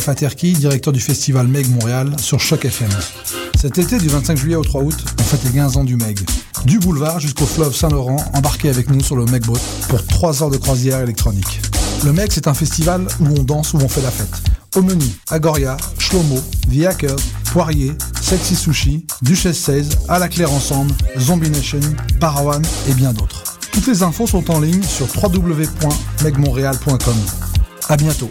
Ici Moustapha Terki, directeur du festival Meg Montréal sur Choc FM. Cet été, du 25 juillet au 3 août, on fête les 15 ans du Meg. Du boulevard jusqu'au fleuve Saint-Laurent, embarquez avec nous sur le Meg Boat pour 3 heures de croisière électronique. Le Meg, c'est un festival où on danse, où on fait la fête. Au menu, Agoria, Shlomo, The Hackers, Poirier, Sexy Sushi, Duchesse 16, À la Claire Ensemble, Zombie Nation, Parawan et bien d'autres. Toutes les infos sont en ligne sur www.megmontréal.com. À bientôt.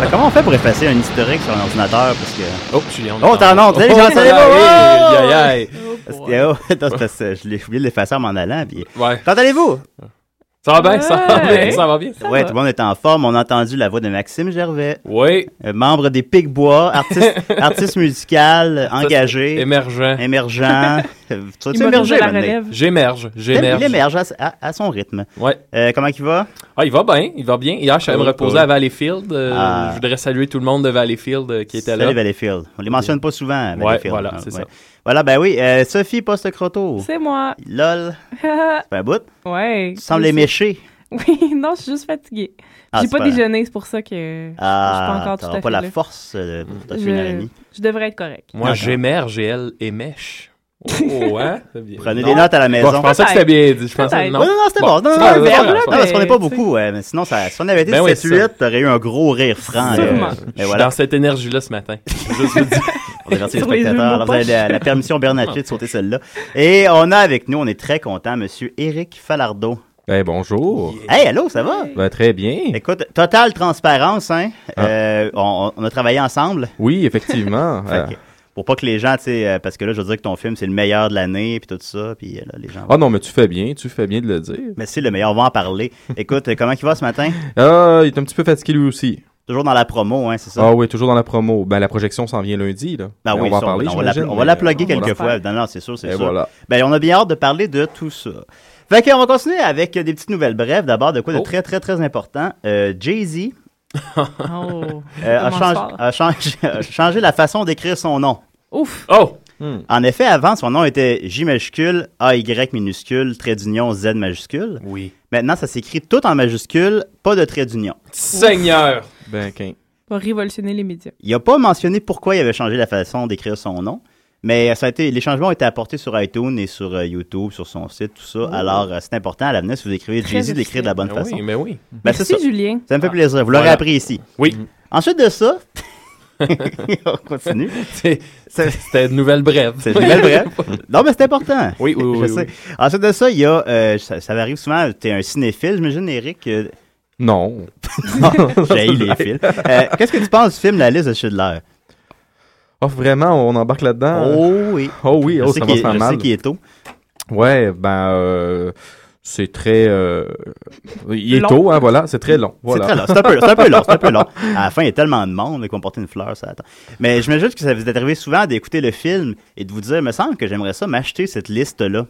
Ben, comment on fait pour effacer un historique sur un ordinateur parce que Oh, Julien. Oh, t'en as, salut, j'en savais pas. Aïe, aïe, aïe. Oh, je l'ai oublié de l'effacer en m'en allant. Puis... Ouais. Quand allez-vous? Ça va bien, ça va bien, Ouais. ça va bien. ouais, tout le monde est en forme. On a entendu la voix de Maxime Gervais, Oui, euh, membre des Picbois, artiste, artiste musical, engagé, émergent. émergent. Euh, Tu maintenant? relève. J'émerge, Il j'émerge. émerge à, à- à son rythme. Ouais. Euh, comment il va? Ah, il va bien, il va bien. Hier, je suis allé me reposer à Valleyfield. euh, Ah. Je voudrais saluer tout le monde de Valleyfield euh, qui était là. Salut Valleyfield. On les mentionne pas souvent, Ouais, Valleyfield. voilà, Ah, c'est ouais. ça. Voilà, ben oui. euh, Sophie Poste-Croto. C'est moi. Lol. Ça fait un bout. ouais. Tu sembles éméché. Oui, non, je suis juste fatiguée. Ah, J'ai c'est pas déjeuné, c'est pour ça que je Ah, suis pas encore tout à pas fait la là. force euh, pour te je, la nuit. je devrais être correct. Moi, j'émerge et elle émèche. Oh, hein? Prenez Non. des notes à la maison. Bon, je pensais que c'était bien dit. Je pensais, non. Non, non, c'était Bon. bon. Non, non, non, non, grave, non, parce qu'on n'est pas mais, beaucoup. ouais, mais sinon, ça, si on avait été Ben oui, 7-8, t'aurais eu un gros rire franc. Là. Je suis voilà, dans cette énergie-là ce matin. Je vous dis. on divertit les spectateurs. Alors, vous avez la, la permission Bernatchez de sauter celle-là. Et on a avec nous, on est très content, monsieur Éric Falardeau. Ben bonjour. Hey, allô, ça va? Ben, très bien. Écoute, totale transparence, hein? Ah. Euh, on, on a travaillé ensemble. Oui, effectivement. Euh, que, pour pas que les gens, tu sais, euh, parce que là, je veux dire que ton film, c'est le meilleur de l'année, puis tout ça, puis euh, là, les gens... Ah non, mais tu fais bien, tu fais bien de le dire. Mais c'est le meilleur, on va en parler. Écoute, euh, comment il va ce matin? Ah, il est un petit peu fatigué lui aussi. Toujours dans la promo, hein, c'est ça? Ah oui, toujours dans la promo. Ben la projection s'en vient lundi là. Ben oui, on va en parler. on va la, on va la plugger quelques fois. Non, non, c'est sûr, c'est sûr. voilà. Ben, on a bien hâte de parler de tout ça. Fait qu'on va continuer avec des petites nouvelles brèves. D'abord, de quoi de Oh. très, très, très important. Euh, Jay-Z Oh. euh, a, Commence changé, fort. a changé- a changé la façon d'écrire son nom. Ouf. Oh! En effet, avant, son nom était J majuscule, AY minuscule, trait d'union, Z majuscule. Oui. Maintenant, ça s'écrit tout en majuscule, pas de trait d'union. Seigneur! Ben, qu'un- Va révolutionner les médias. Il n'a pas mentionné pourquoi il avait changé la façon d'écrire son nom, mais ça a été, les changements ont été apportés sur iTunes et sur euh, YouTube, sur son site, tout ça. Alors, euh, c'est important à l'avenir, si vous écrivez Jay-Z, d'écrire de la bonne Ben façon. oui, mais oui. Ben, c'est Merci, ça. Julien. Ça me fait plaisir. Vous l'aurez Voilà. appris ici. Oui. Ensuite de ça, on continue. C'est- C'est C'était une nouvelle brève. c'est une belle brève. Non, mais c'est important. Oui, oui, oui. Je oui, sais. oui. Ensuite de ça, il y a, euh, ça, ça arrive souvent, tu es un cinéphile, j'imagine, Eric. euh, Non. J'ai les fils. Euh, Qu'est-ce que tu penses du film La liste de Schindler? Oh, vraiment, on embarque là-dedans? Oh oui. Oh oui, Je oh, sais ça qu'il va est- faire je sais mal. qu'il est tôt. Ouais, ben, euh, c'est très. euh, il est Long. tôt, hein, voilà, c'est très long. Voilà. C'est très long. C'est un, peu- c'est un peu long. C'est un peu long. À la fin, il y a tellement de monde qu'on porter une fleur, ça attend. Mais je me juste que ça vous est arrivé souvent d'écouter le film et de vous dire, il me semble que j'aimerais ça m'acheter cette liste-là.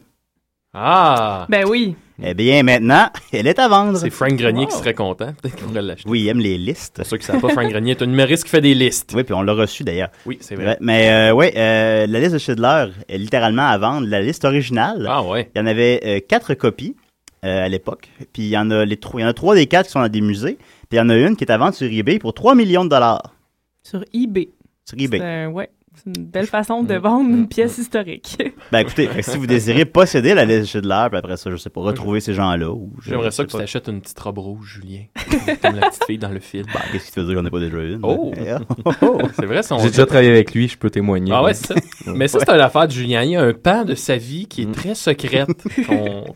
Ah! Ben oui. Eh bien, maintenant, elle est à vendre. C'est Frank Grenier qui serait content. Peut-être qu'il pourrait l'acheter. Oui, il aime les listes. Pour ceux qui ne savent pas, Frank Grenier est un humoriste qui fait des listes. Oui, puis on l'a reçu d'ailleurs. Oui, c'est vrai. mais euh, oui, euh, la liste de Schindler est littéralement à vendre. La liste originale, Ah ouais. il y en avait euh, quatre copies euh, à l'époque. Puis il y, en a les trois- il y en a trois des quatre qui sont dans des musées. Puis il y en a une qui est à vendre sur eBay pour 3 millions de dollars. Sur eBay. Sur eBay. C'est un- ouais. C'est une belle façon de vendre une pièce historique. Ben écoutez, si vous désirez posséder la liste Schindler, puis après ça, je sais pas, retrouver ces gens-là. ou J'aimerais ça que tu t'achètes une petite robe rouge, Julien. Comme la petite fille dans le film. Ben, Qu'est-ce qui te veut dire qu'on n'a pas déjà une? Oh! Eh, C'est vrai, son. J'ai déjà travaillé avec lui, je peux témoigner. Ah ouais, c'est ça. Mais ça, c'est une affaire de Julien. Il y a un pan de sa vie qui est Mm. très secrète,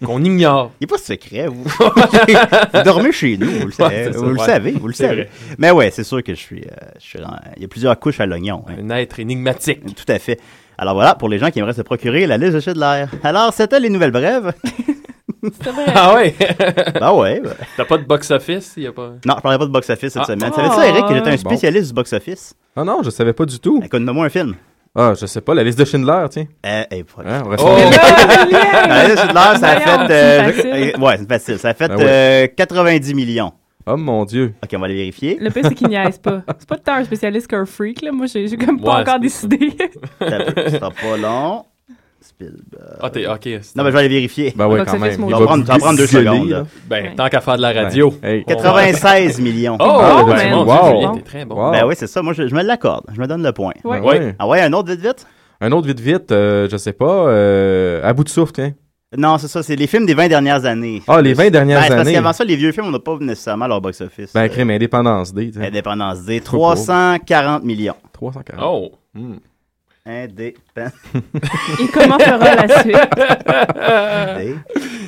qu'on ignore. Il n'est pas secret, vous. vous dormez chez nous, vous le, savez, Ouais, c'est ça, vous le ouais. savez, vous le savez. vrai. Mais ouais, c'est sûr que je suis, euh, je suis dans- Il y a plusieurs couches à l'oignon. hein. Un être énigmatique. Tout à fait. Alors voilà, pour les gens qui aimeraient se procurer la liste de Schindler. Alors, c'était les nouvelles brèves. Vrai. Ah ouais? bah ouais. ben. T'as pas de box-office? Il y a pas... Non, je parlais pas de box-office cette Ah. semaine. Oh. Savais-tu, Eric, que j'étais un Bon. spécialiste du box-office? Ah non, je savais pas du tout. Écoute, moi un film. Ah, je sais pas, la liste de Schindler, tiens. Euh, eh, pas- Hein, on va Oh! La Ah, liste de Schindler, ça a fait... euh, c'est je- facile. ouais, c'est facile. Ça a fait Ben ouais. euh, 90 millions. Oh mon dieu. Ok, on va aller vérifier. Le pire, c'est qu'il niaise pas. C'est pas tant un spécialiste qu'un freak, là. Moi, j'ai comme pas Ouais, encore décidé. Ça pas long. Spielberg. Ah, t'es... OK. Non, mais je vais aller vérifier. Ben ouais, Box quand même. mon Il Ça Dieu. va prendre, prendre deux secondes. là. Ben, Ouais. tant qu'à faire de la radio. Ben, hey. va- 96 millions. Oh, Ah, oh, ben, man, wow. Julien, t'es très bon. Wow. Ben oui, c'est ça. Moi, je, je me l'accorde. Je me donne le point. Ouais. Ben ouais. Ah ouais, un autre vite vite? Un autre vite vite, euh, je sais pas, euh, à bout de souffle, tiens. Non, c'est ça. C'est les films des 20 dernières années. Ah, les 20 dernières Ben, c'est Parce années. qu'avant ça, les vieux films, on n'a pas nécessairement leur box-office. Ben, Euh, crème Indépendance D, tu sais. Indépendance D. 340 millions. 340. Oh! Hmm. Indépendance Et comment fera la suite? D.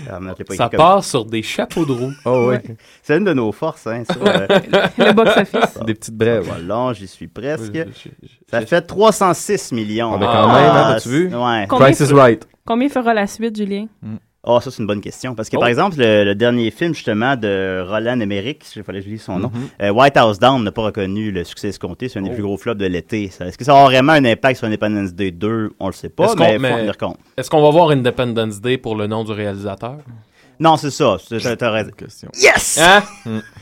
Ah, Ça comme- part sur des chapeaux de roue. Oh, ouais. C'est une de nos forces, hein, ça. euh. Le box-office. Des petites brèves. Voilà, j'y suis presque. Je- je- je- Ça fait 306 millions. Ah, ben, quand même, hein, Ah, as-tu vu? Ouais. Price is right. Combien fera la suite, Julien? Oh, ça, c'est une bonne question. Parce que, Oh. par exemple, le, le dernier film, justement, de Roland Emmerich, il fallait que je lise son nom, Mm-hmm. euh, White House Down n'a pas reconnu le succès escompté. C'est un des Oh. plus gros flops de l'été. Est-ce que ça aura vraiment un impact sur Independence Day 2? On le sait pas, Est-ce qu'on- mais il faut en tenir compte. Est-ce qu'on va voir Independence Day pour le nom du réalisateur? Non, c'est ça. C'est- T'as t'as raison. Question. Yes! Hein?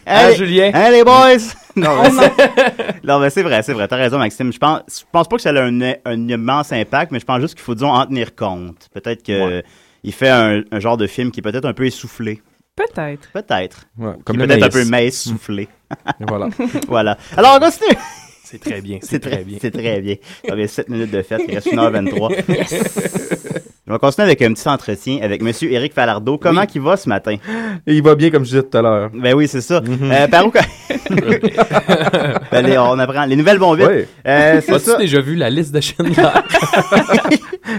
Hein, Hey, Julien? Hein, les boys? non, mais c'est- non, mais c'est vrai, c'est vrai. T'as raison, Maxime. Je pense, je pense pas que ça a un, un immense impact, mais je pense juste qu'il faut, disons, en tenir compte. Peut-être que il fait un, un genre de film qui est peut-être un peu essoufflé. Peut-être. Peut-être. Ouais, Qui comme peut-être un maïs. peu mince soufflé. Et voilà. voilà. Alors, on continue. C'est très bien, C'est c'est très, très bien. C'est très bien. Il y a 7 minutes de fête, il reste 1h23. On va continuer avec un petit entretien avec Monsieur Éric Falardeau. Comment Oui. qu'il va ce matin? Il va bien, comme je disais tout à l'heure. Ben oui, c'est ça. Mhm. Euh, par où... ben, les- on apprend. Les nouvelles vont vite. Ouais. Euh, c'est As-tu ça. déjà vu la liste de Schindler?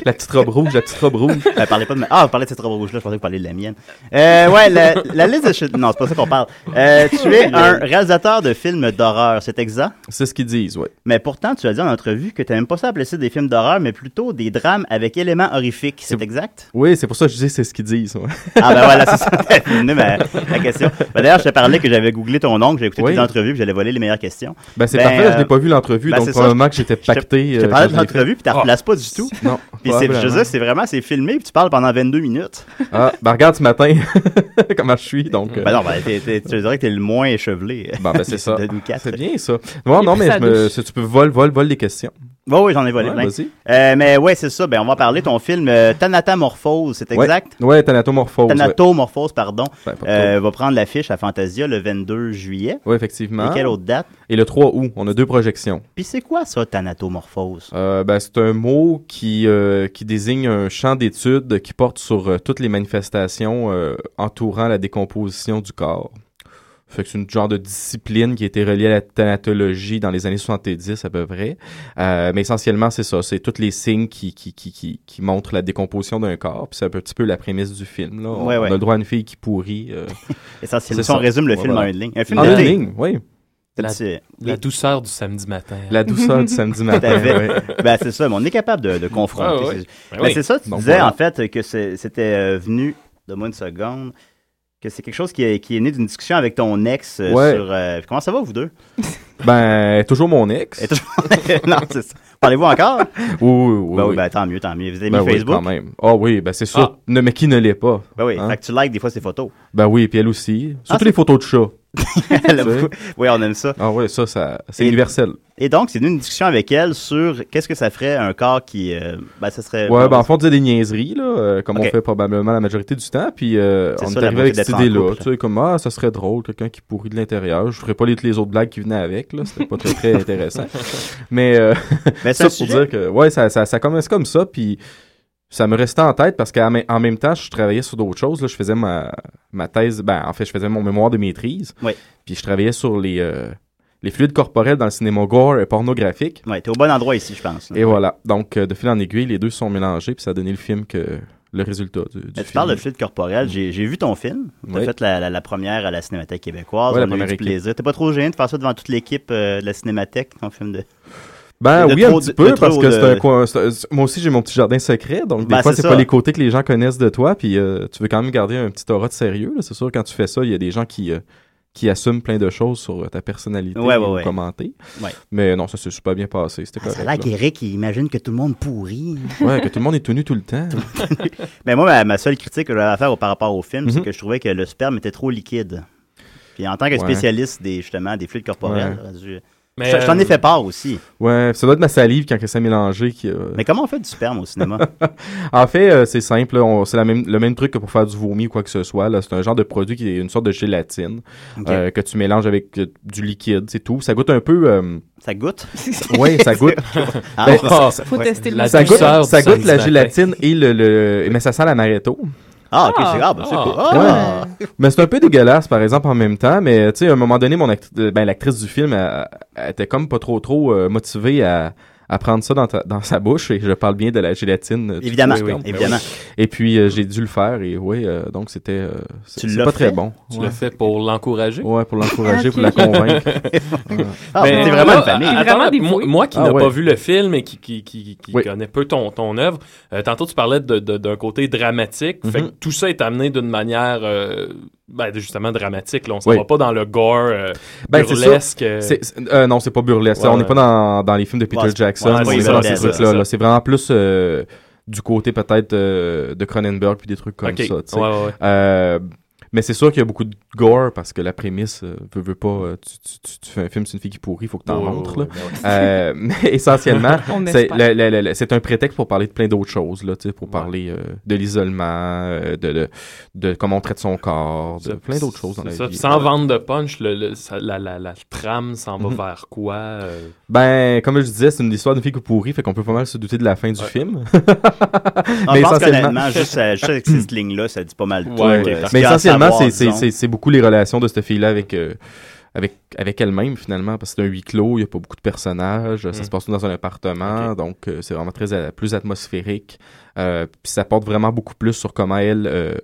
La petite robe rouge, la petite robe rouge. Euh, parlez pas de ma... Ah, vous parlez de cette robe rouge-là, je pensais que vous parliez de la mienne. Euh, ouais, la, la liste de... Schindler- Non, c'est pas ça qu'on parle. Euh, tu es un réalisateur de films d'horreur, c'est exact? C'est ce qu'ils disent, ouais. Mais pourtant, tu as dit en entrevue que tu n'aimes pas ça appeler ça des films d'horreur, mais plutôt des drames avec éléments horrifiques. C'est C'est- exact? Oui, c'est pour ça que je dis c'est ce qu'ils disent. ouais. Ah ben voilà, c'est ça, t'as fini ma, ma question. Ben, D'ailleurs, je te parlais que j'avais googlé ton oncle, j'ai écouté Oui. les entrevues, puis j'allais voler les meilleures questions. Ben, c'est Ben, parfait, je euh, n'ai pas vu l'entrevue, ben, donc c'est ça, probablement que j'étais Je te- pacté. Je te euh, parlais de je l'entrevue, puis tu ne replaces pas du tout. Non, Puis c'est, je probablement. veux dire, c'est vraiment, c'est filmé, puis tu parles pendant 22 minutes. Ah, ben regarde ce matin comment je suis, donc... euh, Ben non, ben, t'es, t'es- tu dirais que t'es le moins échevelé. Ben c'est ça. C'est bien ça. Bon, non, mais je tu peux vol, vol, vol des questions. Bon, oui, j'en ai volé Ouais, plein. Euh, mais ouais, c'est ça. Ben, on va parler de ton film euh, Thanatomorphose, c'est exact? Ouais, Thanatomorphose. Ouais. Thanatomorphose, pardon. Ben, Euh, va prendre l'affiche à Fantasia le 22 juillet. Ouais, effectivement. Et quelle autre date? Et le 3 août, on a deux projections. Puis c'est quoi ça, Thanatomorphose? Euh, ben, c'est un mot qui, qui désigne un champ d'étude qui porte sur toutes les manifestations entourant la décomposition du corps. Fait que c'est une genre de discipline qui a été reliée à la thanatologie dans les années 70 à peu près. Euh, mais essentiellement, c'est ça. C'est tous les signes qui, qui, qui, qui, qui montrent la décomposition d'un corps. Puis c'est un petit peu la prémisse du film. Là. On, Ouais, ouais. on a le droit à une fille qui pourrit. Euh, Essentiellement, si on résume le Ouais, film voilà. en une ligne. Un film en une ligne, oui. La, douceur du samedi matin. La douceur du samedi matin. Ben, c'est ça, mais on est capable de, de confronter. Ah, ouais. C'est- Ben Ben, oui. c'est ça, tu Donc, disais voilà. en fait que c'est- c'était euh, venu, donne-moi une seconde, que c'est quelque chose qui est, qui est né d'une discussion avec ton ex euh, Ouais. sur... euh, comment ça va, vous deux? Ben, toujours mon ex. Et toujours- non, c'est ça. Parlez-vous encore? Oui, oui, oui. ben oui, oui. ben tant mieux, tant mieux. Vous avez Ben mis oui, Facebook? quand même. Ah oui, ben c'est sûr. Ah. Ne, mais qui ne l'est pas? Ben oui, Hein? fait que tu likes des fois ces photos. Ben oui, puis elle aussi. Surtout Ah, c'est- les photos de chat. Elle a beaucoup- oui, on aime ça. Ah ouais, ça, ça c'est universel. Et donc, c'est une discussion avec elle sur qu'est-ce que ça ferait un corps qui. euh, ben, ça serait. Ouais, ben en fond, on disait des niaiseries, là, euh, comme on fait probablement la majorité du temps. Puis euh, on ça, est arrivé avec cette idée-là. Tu sais, comme, ah, ça serait drôle, quelqu'un qui pourrit de l'intérieur. Je ferais pas les, les autres blagues qui venaient avec, là. C'était pas très, très intéressant. Mais, euh, Mais c'est ça pour sujet- dire que, ouais, ça, ça, ça commence comme ça. Puis ça me restait en tête parce qu'en mê- en même temps, je travaillais sur d'autres choses. Là. Je faisais ma, ma thèse, ben, en fait, je faisais mon mémoire de maîtrise. Oui. Puis je travaillais sur les, euh, les fluides corporels dans le cinéma gore et pornographique. Ouais, t'es au bon endroit ici, je pense. là. Et voilà. Donc, euh, de fil en aiguille, les deux sont mélangés, puis ça a donné le film que le résultat du, tu film. parles de fluide corporel. J'ai j'ai vu ton film. Tu as Oui. fait la, la- la première à la Cinémathèque québécoise. Ouais, la on a eu du plaisir. T'es pas trop gêné de faire ça devant toute l'équipe euh, de la Cinémathèque, ton film de. Ben oui, trop- un petit peu, parce que de- c'est un coin. un- Moi aussi, j'ai mon petit jardin secret, donc des Ben, fois, c'est ça. pas les côtés que les gens connaissent de toi, puis euh, tu veux quand même garder un petit aura de sérieux. C'est sûr, quand tu fais ça, il y a des gens qui, euh, qui assument plein de choses sur euh, ta personnalité Ouais, ouais, ou ouais. commenter. Ouais. Mais non, ça s'est super bien passé. C'était Ah, ça a correct. l'air qu'Éric, il imagine que tout le monde pourrit. Ouais, que tout le monde est tenu tout le temps. Mais moi, ma, ma seule critique que j'avais à faire par rapport au film, c'est Mhm. que je trouvais que le sperme était trop liquide. Puis en tant que Ouais. spécialiste des justement des fluides corporels, Mais, je- je t'en ai euh, fait part aussi. Ouais, ça doit être ma salive quand ça mélangé qui. euh, Mais comment on fait du sperme au cinéma? En fait, euh, c'est simple. C'est même, le même truc que pour faire du vomi ou quoi que ce soit. C'est un genre de produit qui est une sorte de gélatine euh, que tu mélanges avec euh, du liquide, c'est tout. Ça goûte un peu. euh, Ça goûte? Ouais, ça goûte. Ah, Ben, Ah, Faut Ouais. tester le La ça goûte, ça goûte la gélatine et le, le- mais ça sent l'amaretto. Ah, ok, Ah. c'est grave. c'est Ah. cool. Ah. Mais c'est un peu dégueulasse, par exemple, en même temps. Mais tu sais, à un moment donné, mon act- euh, ben, l'actrice du film, elle, elle était comme pas trop trop euh, motivée à, à prendre ça dans, ta- dans sa bouche. Et je parle bien de la gélatine. euh, Évidemment, sperme. oui, oui. évidemment. Et puis euh, j'ai dû le faire. Et oui, euh, donc c'était. euh, c'est Tu c'est l'as pas fait? très bon. Tu Ouais. l'as fait pour l'encourager? Ouais, pour l'encourager, Ok. pour la convaincre. Ah, Mais t'es vraiment là, une famille. attends, Vraiment moi, qui Ah n'ai ouais. pas vu le film et qui, qui, qui, qui Oui. connaît peu ton, ton œuvre, euh, tantôt tu parlais de- de- d'un côté dramatique. Fait que tout ça est amené d'une manière euh, ben, justement dramatique. Là. On s'en Oui. va pas dans le gore euh, Ben, burlesque. euh, C'est- c'est- euh, non, c'est pas burlesque. Ouais, on n'est ouais. pas dans, dans les films de Peter Ouais, Jackson. c'est est vraiment plus euh, du côté peut-être euh, de Cronenberg puis des trucs comme ça. Tu mais c'est sûr qu'il y a beaucoup de gore parce que la prémisse, euh, veut, veut pas, euh, tu, tu- tu- tu fais un film sur une fille qui pourrit, il faut que montres. là. ouais, ouais. Euh, mais essentiellement, c'est un prétexte pour parler de plein d'autres choses, là, tu sais, pour Ouais. parler euh, de l'isolement, euh, de, de, de comment on traite son corps, de plein d'autres choses dans la c'est ça. vie. Sans vendre de punch, le, le- ça- la, la, la trame s'en va Mhm. vers quoi euh, Ben, comme je disais, c'est une histoire d'une fille qui pourrit, fait qu'on peut pas mal se douter de la fin du Ouais. film. Non, mais je pense essentiellement- qu'honnêtement, juste, juste avec cette ligne-là, ça dit pas mal tout. Mais essentiellement, savoir, c'est- beaucoup les relations de cette fille-là avec, euh, avec, avec elle-même, finalement, parce que c'est un huis clos, il n'y a pas beaucoup de personnages, ça Mm. se passe tout dans un appartement, donc euh, c'est vraiment très plus atmosphérique. Euh, Puis ça porte vraiment beaucoup plus sur comment elle euh,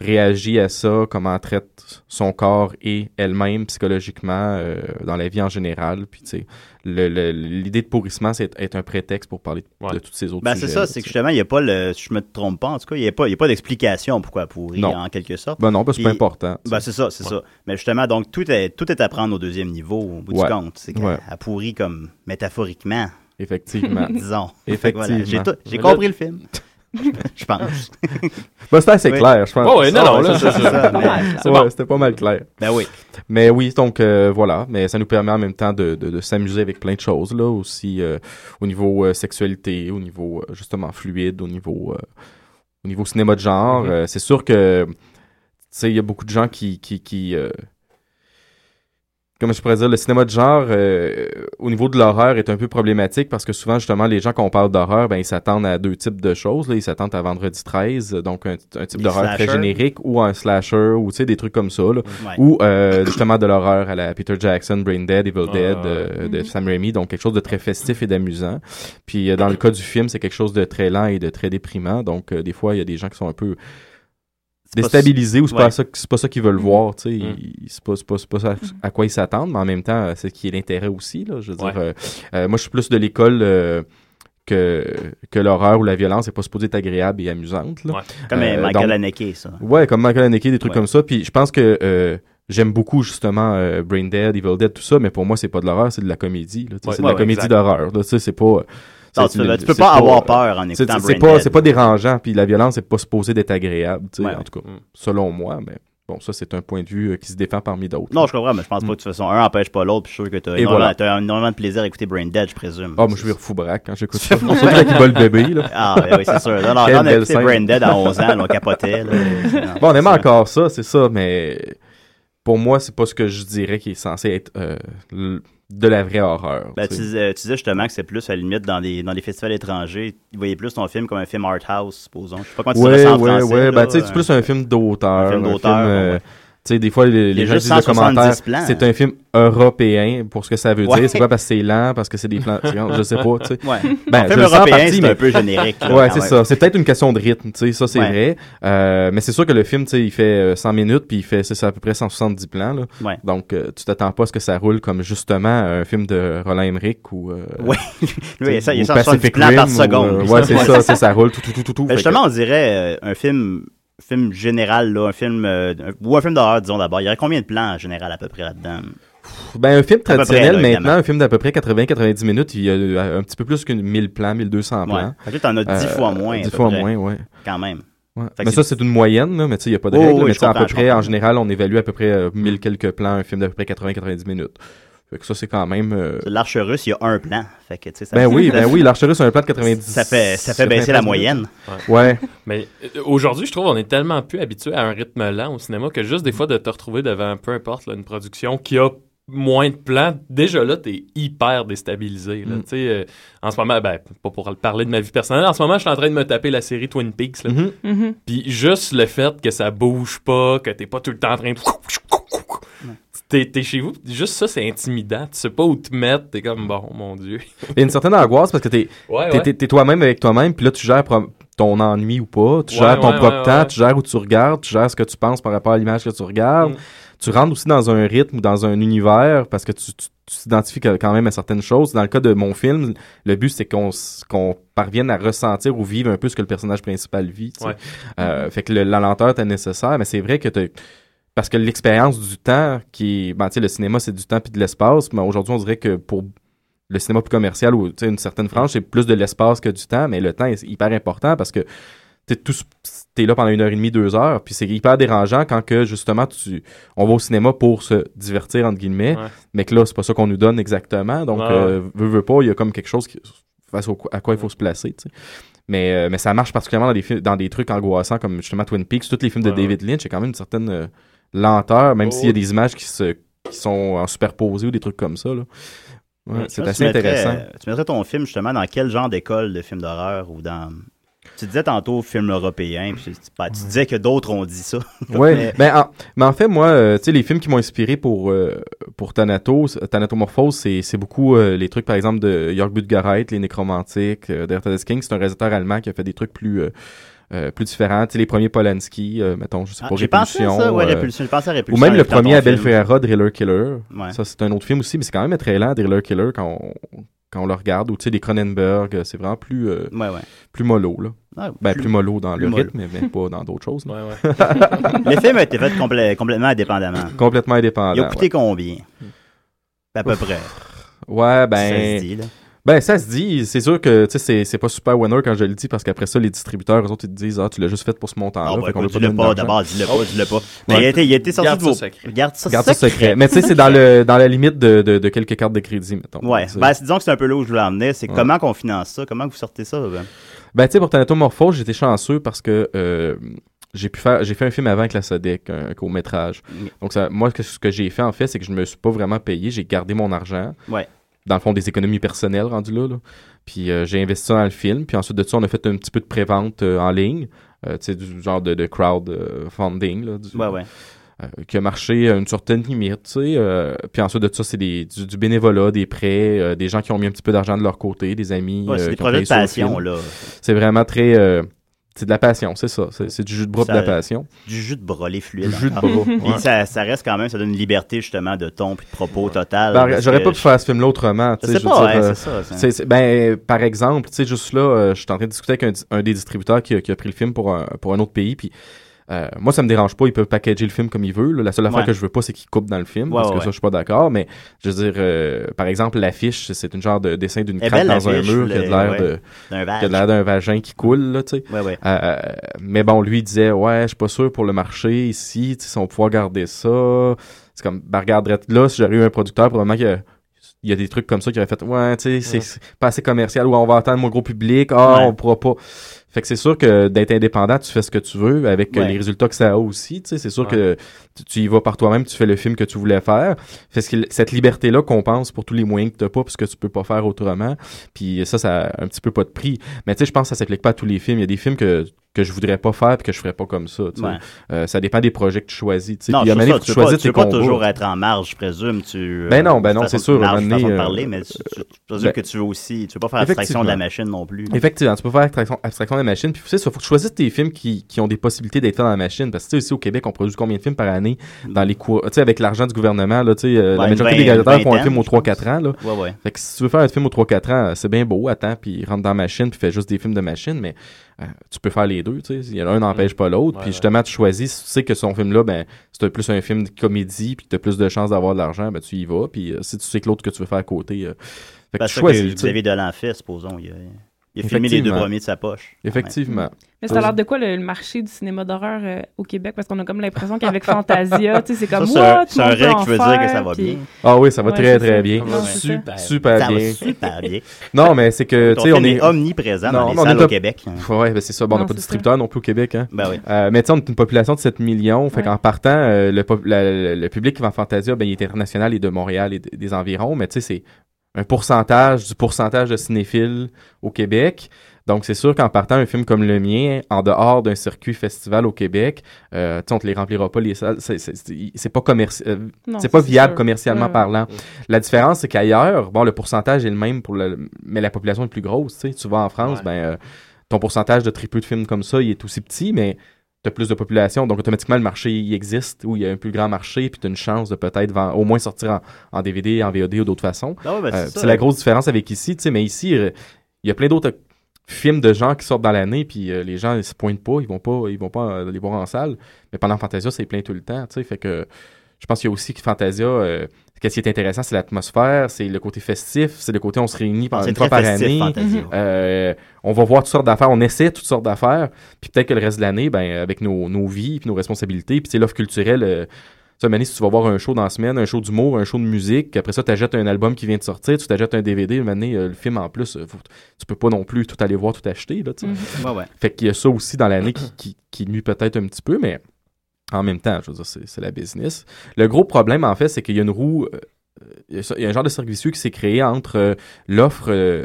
réagit à ça, comment elle traite son corps et elle-même psychologiquement euh, dans la vie en général. Puis tu sais, l'idée de pourrissement, c'est un prétexte pour parler de, Ouais. de tous ces autres Ben, sujets. c'est ça, c'est que justement, il n'y a pas le. Si je me trompe pas, en tout cas, il n'y a pas, il y a pas d'explication pourquoi elle pourrit, Non. en quelque sorte. Ben non, parce que c'est pas important. Ben, c'est ça, c'est Ouais. ça. Mais justement, donc, tout est, tout est à prendre au deuxième niveau, au bout Ouais. du compte. C'est qu'elle Ouais. elle pourrit comme métaphoriquement, Effectivement. disons. Voilà, Effectivement. J'ai compris le film. Je pense. Ben, c'était assez Oui. clair, je pense. Ouais, ouais, non, non, ouais, là, c'est ça. mais- Ouais, c'était pas mal clair. Ben oui. Mais oui, donc euh, voilà, mais ça nous permet en même temps de, de, de s'amuser avec plein de choses là aussi euh, au niveau euh, sexualité, au niveau euh, justement fluide, au niveau euh, au niveau cinéma de genre. Mhm. Euh, c'est sûr que tu sais il y a beaucoup de gens qui qui qui comment je pourrais dire, le cinéma de genre, euh, au niveau de l'horreur, est un peu problématique parce que souvent, justement, les gens, quand on parle d'horreur, ben, ils s'attendent à deux types de choses. Là. Ils s'attendent à Vendredi 13, donc un, un type d'horreur très générique, ou un slasher, ou tu sais, des trucs comme ça. Là. Ouais. Ou euh, justement de l'horreur à la Peter Jackson, Brain Dead, Evil Ah, Dead, euh, de Mhm. Sam Raimi, donc quelque chose de très festif et d'amusant. Puis euh, dans le cas du film, c'est quelque chose de très lent et de très déprimant, donc euh, des fois il y a des gens qui sont un peu déstabilisés ou c'est ouais. pas ça c'est pas ça qu'ils veulent voir, tu sais, Mhm. C'est pas c'est pas, c'est pas ça à quoi ils s'attendent, mais en même temps c'est ce qui est l'intérêt aussi là, je veux Ouais. dire euh, euh, moi je suis plus de l'école euh, que, que l'horreur ou la violence n'est pas supposée être agréable et amusante. Là. Ouais. Comme Michael Haneke, ça. Ouais, comme Michael Haneke, des trucs Ouais. comme ça. Puis je pense que euh, j'aime beaucoup justement euh, Brain Dead, Evil Dead, tout ça, mais pour moi c'est pas de l'horreur, c'est de la comédie. c'est de ouais, la comédie d'horreur. là, Tu sais, c'est pas. Non, tu, une- tu peux pas avoir peur en écoutant c'est pas, pas dérangeant, puis la violence n'est pas supposée d'être agréable, tu Ouais. en tout cas, Mm. selon moi, mais bon, ça, c'est un point de vue euh, qui se défend parmi d'autres. Non, je comprends, mais je pense pas que de toute façon, un empêche pas l'autre, puis je suis sûr que Et énormément, voilà. t'as énormément de plaisir à écouter Brain Dead, je présume. Ah, moi, je vais fou braque quand j'écoute ça. Surtout bat le bébé, là. Ah, ben oui, c'est sûr. Non, non, on a écouté. Brain Dead à 11 ans, là, on capotait. Là. Bon, on encore ça, c'est ça, mais pour moi, c'est pas ce que je dirais qui est censé être euh, de la vraie horreur. Ben, tu tu, sais. disais, tu disais justement que c'est plus à la limite dans des, dans des festivals étrangers. Ils voyaient plus ton film comme un film art house, supposons. Je sais pas comment tu Ouais, ça en ouais, français. ouais. là, Ben, tu sais, c'est plus un film d'auteur. un film d'auteur, sais, des fois, les, gens disent le 170 commentaire, c'est un film européen, pour ce que ça veut Ouais. dire. C'est quoi, parce que c'est lent, parce que c'est des plans, je sais pas, tu sais. Ouais. Ben, Un film européen, c'est mais- un peu générique. là, Ouais, c'est ça. C'est peut-être une question de rythme, tu sais, ça c'est Ouais. vrai. Euh, mais c'est sûr que le film, tu sais, il fait euh, 100 minutes, puis il fait, c'est ça, à peu près 170 plans, là. Ouais. Donc, euh, tu t'attends pas à ce que ça roule comme justement un film de Roland Emmerich ou... euh. Lui, il y a ça- il y a ou 170 Pacific plans par seconde. euh, ouais, c'est ça, ça roule tout, tout, tout, tout. Ben, justement, on dirait euh, un film film général, là, un film euh, ou un film d'horreur, disons d'abord. Il y aurait combien de plans en général à peu près là-dedans? Ben, un film près, traditionnel, là, maintenant, un film d'à peu près 80-90 minutes, il y a euh, un petit peu plus que 1000 plans, 1200 Ouais. plans. Fait que là, t'en as 10 Euh, fois moins. à 10 peu fois près, moins, ouais. Quand même. Ouais. Fait Mais ça, c'est- une moyenne, là, mais tu sais, il n'y a pas de Oh, règle. oui, mais à peu près, en général, on évalue à peu près euh, 1000 quelques plans, un film d'à peu près 80-90 minutes. Fait que ça, c'est quand même... euh, L'Arche russe, il y a un plan. Fait que, ça Ben oui, ben oui, l'archerie sur un plan de 90. Ça fait, ça fait baisser la 93 moyenne. Ouais. Mais euh, aujourd'hui, je trouve on est tellement plus habitué à un rythme lent au cinéma que juste des fois de te retrouver devant peu importe là, une production qui a moins de plans, déjà là, t'es hyper déstabilisé. Là. Mm. Tu sais, euh, en ce moment, ben, pas pour parler de ma vie personnelle, en ce moment, je suis en train de me taper la série Twin Peaks. Là. Mhm. Mhm. Puis juste le fait que ça bouge pas, que t'es pas tout le temps en train de... T'es, t'es chez vous, juste ça, c'est intimidant. Tu sais pas où te mettre, t'es comme, bon, mon Dieu. Il y a une certaine angoisse parce que t'es Ouais, t'es- t'es- t'es toi-même avec toi-même, puis là, tu gères ton ennui ou pas, tu Ouais, gères ton ouais, propre ouais, temps, ouais. tu gères où tu regardes, tu gères ce que tu penses par rapport à l'image que tu regardes. Mm. Tu rentres aussi dans un rythme ou dans un univers parce que tu tu- tu t'identifies quand même à certaines choses. Dans le cas de mon film, le but, c'est qu'on qu'on parvienne à ressentir ou vivre un peu ce que le personnage principal vit. tu sais. Ouais. Euh, fait que le- la lenteur est nécessaire, mais c'est vrai que t'as- parce que l'expérience du temps qui ben, tu sais, le cinéma c'est du temps puis de l'espace, mais aujourd'hui on dirait que pour le cinéma plus commercial ou tu sais, une certaine frange, c'est plus de l'espace que du temps, mais le temps est hyper important parce que t'es tous t'es là pendant une heure et demie, deux heures, puis c'est hyper dérangeant quand que justement tu on va au cinéma pour se divertir entre guillemets, Ouais. mais que là c'est pas ça qu'on nous donne exactement, donc Ouais, euh, veut, veut pas, il y a comme quelque chose qui, face au, à quoi il faut se placer, tu. Mais, euh, mais ça marche particulièrement dans des, dans des trucs angoissants comme justement Twin Peaks, tous les films de David Lynch, il y a quand même une certaine euh, lenteur, même Oh, s'il y a oui. des images qui, se, qui sont en superposées ou des trucs comme ça. Là. Ouais, Ouais, c'est assez tu mettrais- intéressant. Tu mettrais ton film justement dans quel genre d'école de film d'horreur ou dans. Tu disais tantôt film européen, puis tu, ben, tu disais que d'autres ont dit ça. Ouais, Mais- ben, en, mais en fait, moi, euh, tu sais, les films qui m'ont inspiré pour, euh, pour Thanatos, Thanatomorphose, c'est, c'est beaucoup euh, les trucs, par exemple, de Jörg Budgaret, Les Nécromantiques, euh, King. C'est un réalisateur allemand qui a fait des trucs plus, euh, plus différents. Tu sais, les premiers Polanski, euh, mettons, je sais Ah, pas, J'ai pensé à Répulsion. ça, ouais, euh, Répulsion. Pensé à ou même le premier Abel film. Ferrara, Driller Killer. Ouais. Ça, c'est un autre film aussi, mais c'est quand même très lent, Driller Killer, quand on, quand on le regarde. Ou, tu sais, des Cronenberg, c'est vraiment plus, euh, Ouais, ouais. plus mollo, là. Ah, Ben, plus- plus mollo dans plus le mollo. rythme, mais pas dans d'autres choses. là. Ouais, ouais. Le film a été fait complè- complètement indépendamment. Complètement indépendant. Il a coûté ouais. combien? À peu près. Ouais, Ça ben. se dit, là. Ben, ça se dit. C'est sûr que, tu sais, c'est- c'est pas super winner quand je le dis parce qu'après ça, les distributeurs, eux autres, ils te disent, ah, tu l'as juste fait pour ce montant-là. Ah, bah, qu'on veut écoute, pas dis-le d'abord, dis-le pas, dis-le pas. Ouais. Mais il a été, il a été sorti Garde de vos... ça secret. Garde ça Garde secret. Mais tu sais, c'est dans le, dans la limite de, de, de quelques cartes de crédit, mettons. Ouais, ben, c'est- disons que c'est un peu là où je voulais emmener. C'est Ouais. comment qu'on finance ça? Comment vous sortez ça? Ben? Ben, tu sais, pour Thanatomorphose, j'étais chanceux parce que euh, j'ai pu faire, j'ai fait un film avant avec la Sodec, un court métrage. Mm. Donc, ça, moi, que- ce que j'ai fait, en fait, c'est que je me suis pas vraiment payé. J'ai gardé mon argent. Ouais. Dans le fond, des économies personnelles rendues là. là. Puis, euh, j'ai investi ça dans le film. Puis, ensuite de ça, on a fait un petit peu de pré-vente euh, en ligne. Euh, tu sais, du genre de, de crowdfunding, là. du- Ouais, ouais. qui a marché à une certaine limite, tu sais. puis ensuite de ça, c'est du, du bénévolat, des prêts, des gens qui ont mis un petit peu d'argent de leur côté, des amis. Ouais, c'est des projets de passion, là. C'est vraiment très... c'est de la passion, c'est ça. C'est, du jus de bras Ça- de la passion. Du jus de bras, les Du fluides. jus de bras. Ouais. ça, ça reste quand même, ça donne une liberté justement de ton puis de propos total. Ben, j'aurais pas pu faire ce film-là autrement. Je sais, pas, ouais, euh, c'est ça. ben, par exemple, tu sais, juste là, euh, je suis en train de discuter avec un, un des distributeurs qui, a- qui a pris le film pour un, pour un autre pays, puis Euh, moi, ça me dérange pas. Ils peuvent packager le film comme ils veulent. là. La seule affaire Ouais. que je veux pas, c'est qu'ils coupent dans le film. Ouais, parce que ouais. ça, je suis pas d'accord. Mais je veux dire, euh, par exemple, l'affiche, c'est une genre de dessin d'une craque dans un mur qui a l'air de- D'un qui a l'air d'un vagin qui coule, là. Euh, mais bon, lui, il disait, ouais, je suis pas sûr pour le marché ici, si on pouvoir garder ça. C'est comme, ben, regarde, là, si j'aurais eu un producteur, probablement qu'il y a, il y a des trucs comme ça qui auraient fait, ouais, tu sais, c'est Ouais. pas assez commercial, ou on va attendre mon gros public, ah, Ouais. on pourra pas. Fait que c'est sûr que d'être indépendant, tu fais ce que tu veux avec euh, Ouais. les résultats que ça a aussi, tu sais, c'est sûr Ouais. que tu, tu y vas par toi-même, tu fais le film que tu voulais faire. Fait que cette liberté-là compense pour tous les moyens que t'as pas, parce que tu peux pas faire autrement. Puis ça, ça a un petit peu pas de prix. Mais tu sais, je pense que ça s'applique pas à tous les films. Il y a des films que, que je voudrais pas faire puis que je ferais pas comme ça. Ouais. Euh, ça dépend des projets que tu choisis. Non, Puis il y a c'est manière ça, que tu peux pas, choisis tu peux pas toujours être en marge, je présume. Tu, Ben non, ben euh, non, c'est sûr, à Marge, façon de donné, parler, euh, mais tu, tu- tu présumes ben- que tu veux aussi. Tu veux pas faire abstraction de la machine non plus. Effectivement, tu peux faire abstraction, de la machine. Puis, tu sais, il faut que tu choisisses tes films qui, qui ont des possibilités d'être dans la machine. Parce que, tu sais, ici, au Québec, on produit combien de films par année dans les cours, tu sais, avec l'argent du gouvernement, là, euh, la majorité des réalisateurs font un film aux je 3-4 ans, là. Ouais, ouais. Fait que si tu veux faire un film aux 3-4 ans, c'est bien beau, attends, puis rentre dans la machine, puis fais juste des films de machine, mais euh, tu peux faire les deux, tu sais. Il y en a un n'empêche pas l'autre, Ouais, puis ouais. justement, tu choisis, si tu sais que son film-là, ben, c'est plus un film de comédie, puis tu as plus de chances d'avoir de l'argent, ben, tu y vas, puis euh, si tu sais que l'autre que tu veux faire à côté, euh, fait que Parce tu que choisis, tu sais. Xavier Dolan fait, supposons. Il a, il a filmé les deux Effectivement. premiers de sa poche. Effectivement. Mais ça a l'air de quoi le, le marché du cinéma d'horreur euh, au Québec? Parce qu'on a comme l'impression qu'avec Fantasia, tu sais, c'est Ça, comme c'est un, un règle qui veut dire que ça va bien. Ah oui, ça va Ouais, très très ça. bien. Non, ça. Super. Super Ça va bien. super bien. Non, mais c'est que, tu sais, on est. omniprésent Non, dans les on salles est au Québec. hein. Ouais, ben c'est ça. Bon, on n'a pas de ça. distributeur non plus au Québec, hein. Ben oui. Euh, mais tu sais, on est une population de 7 millions. Fait qu'en partant, euh, le, la- le- public qui va en Fantasia, ben, il est international et de Montréal et de- des environs. Mais tu sais, c'est un pourcentage du pourcentage de cinéphiles au Québec. Donc, c'est sûr qu'en partant un film comme le mien, en dehors d'un circuit festival au Québec, euh, tu sais, on te les remplira pas les salles. C'est- C'est c'est- c'est pas commerci- euh, Non, c'est pas viable sûr. commercialement Ouais, ouais. parlant. La différence, c'est qu'ailleurs, bon, le pourcentage est le même pour le, mais la population est plus grosse. Tu sais, tu vas en France, Ouais. ben, euh, ton pourcentage de très peu de films comme ça, il est aussi petit, mais t'as plus de population, donc automatiquement le marché il existe, où il y a un plus grand marché, puis t'as une chance de peut-être au moins sortir en, en DVD, en VOD ou d'autres façons. Ah ben, Euh, c'est la grosse différence avec ici, tu sais, mais ici, euh, il y a plein d'autres films de gens qui sortent dans l'année, puis euh, les gens ils se pointent pas, ils vont pas, ils vont pas euh, les voir en salle. Mais pendant Fantasia, c'est plein tout le temps, tu sais, fait que je pense qu'il y a aussi que Fantasia, qu'est-ce qui est intéressant, c'est l'atmosphère, c'est le côté festif, c'est le côté on se réunit par- C'est une fois par festif, année. Fantasia. Euh, on va voir toutes sortes d'affaires, on essaie toutes sortes d'affaires, puis peut-être que le reste de l'année, ben, avec nos, nos vies, puis nos responsabilités, puis l'offre culturelle, euh, Mané, si tu vas voir un show dans la semaine, un show d'humour, un show de musique, après ça, tu achètes un album qui vient de sortir, tu t'achètes un DVD, Mané, euh, le film en plus, euh, faut- tu peux pas non plus tout aller voir, tout acheter, là. Mhm. Ouais, ouais. Fait qu'il y a ça aussi dans l'année qui, qui, qui nuit peut-être un petit peu, mais en même temps, je veux dire, c'est, la business. Le gros problème, en fait, c'est qu'il y a une roue, euh, il y a un genre de cercle vicieux qui s'est créé entre euh, l'offre, euh,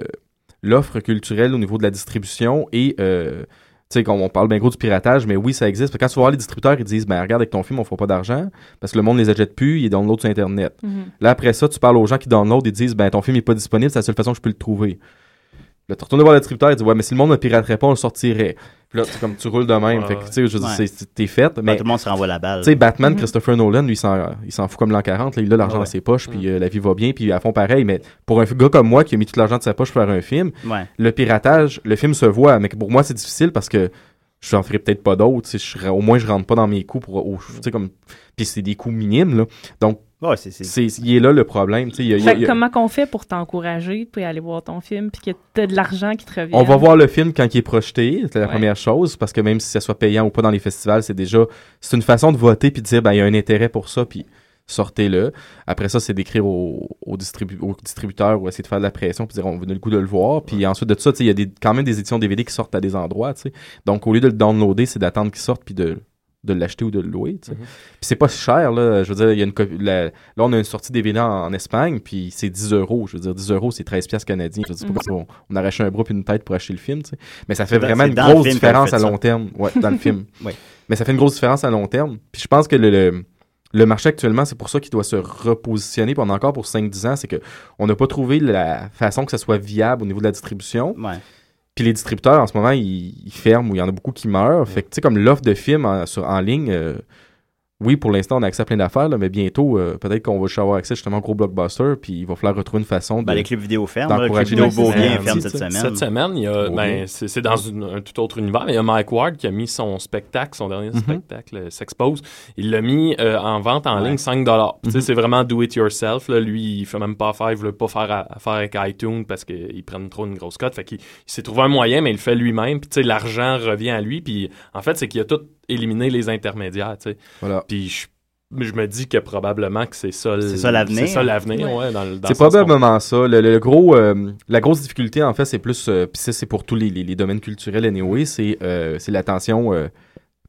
l'offre culturelle au niveau de la distribution et, tu sais, on parle bien gros du piratage, mais oui, ça existe. Quand tu vas voir les distributeurs, ils disent, ben regarde, avec ton film, on fera pas d'argent parce que le monde les achète plus, ils download sur Internet. Mhm. Là, après ça, tu parles aux gens qui download et disent, ben ton film est pas disponible, c'est la seule façon que je peux le trouver. Là, tu retournes voir le distributeur et dis, ouais, mais si le monde ne piraterait pas, on le sortirait. Puis là, c'est comme tu roules de même. Ouais, fait que, tu sais, je veux Ouais. t'es fait. Ben, Mais, tout le monde se renvoie la balle. tu sais, Batman, Mhm. Christopher Nolan, lui, il s'en, il s'en fout comme l'an 40. Là, il a l'argent Ouais. dans ses poches, puis Mhm. euh, la vie va bien, puis à fond pareil. Mais pour un gars comme moi qui a mis tout l'argent de sa poche pour faire un film, Ouais. le piratage, le film se voit. Mais pour moi, c'est difficile parce que je n'en ferai peut-être pas d'autres. tu sais, je serais- Au moins, je rentre pas dans mes coûts pour. au- tu sais, comme. Puis c'est des coûts minimes, là. Donc, Ouais, c'est, c'est- c'est, il est là le problème. tu sais, il y a- il y a- Fait il que y a- comment qu'on fait pour t'encourager, puis aller voir ton film, puis que t'as de l'argent qui te revient? On va voir le film quand il est projeté, c'est la Ouais. première chose, parce que même si ça soit payant ou pas dans les festivals, c'est déjà c'est une façon de voter puis de dire ben il y a un intérêt pour ça puis sortez-le. Après ça, c'est d'écrire au, au, distribu- au distributeur ou essayer de faire de la pression puis dire on veut le goût de le voir. Puis ensuite de ça, tu sais, il y a des, quand même des éditions DVD qui sortent à des endroits, tu sais. Donc au lieu de le downloader, c'est d'attendre qu'il sorte puis de de l'acheter ou de le louer, tu sais. Mhm. Puis c'est pas si cher, là. Je veux dire, il y a une copie- la- là, on a une sortie DVD en, en Espagne, puis c'est 10 euros. Je veux dire, 10 euros, c'est 13 piastres canadiens. Je dis pas Mhm. qu'on on arrache un bras puis une tête pour acheter le film, tu sais. Mais ça fait vraiment une grosse qu'on différence à long terme. Ouais, dans le film. Mais ça fait une grosse différence à long terme. Puis je pense que le, le, le marché actuellement, c'est pour ça qu'il doit se repositionner pendant encore pour 5-10 ans. C'est que on n'a pas trouvé la façon que ça soit viable au niveau de la distribution. ouais. Puis les distributeurs, en ce moment, ils, ils ferment ou il y en a beaucoup qui meurent. Fait que, tu sais, comme l'offre de films en, sur, en ligne, euh, oui, pour l'instant, on a accès à plein d'affaires, mais bientôt, euh, peut-être qu'on va juste avoir accès justement au gros blockbuster, puis il va falloir retrouver une façon de. Ben, les clubs vidéo ferment. clubs d'encourager vidéo les Beaubien cinémas. ferment Cette semaine. Cette semaine, il y a, Beau ben, bien. c'est c'est dans une- un tout autre univers, mais il y a Mike Ward qui a mis son spectacle, son dernier Mhm. spectacle, euh, S'expose. Il l'a mis euh, en vente en Ouais. ligne 5 dollars. Mhm. C'est vraiment do it yourself. Là. Lui, il fait même pas affaire, il veut pas faire affaire avec iTunes parce qu'ils prennent trop une grosse cote. Fait qu'il il s'est trouvé un moyen, mais il le fait lui-même. Puis tu sais, l'argent revient à lui. Puis en fait, c'est qu'il a tout éliminé les intermédiaires. tu sais. Voilà. Puis je, je me dis que probablement que c'est ça, le- C'est ça l'avenir. C'est ça l'avenir, Ouais. ouais. dans le- dans C'est probablement ça. Le, le gros, euh, la grosse difficulté, en fait, c'est plus, euh, puis ça, c'est pour tous les, les- les domaines culturels anyway, c'est euh, c'est l'attention.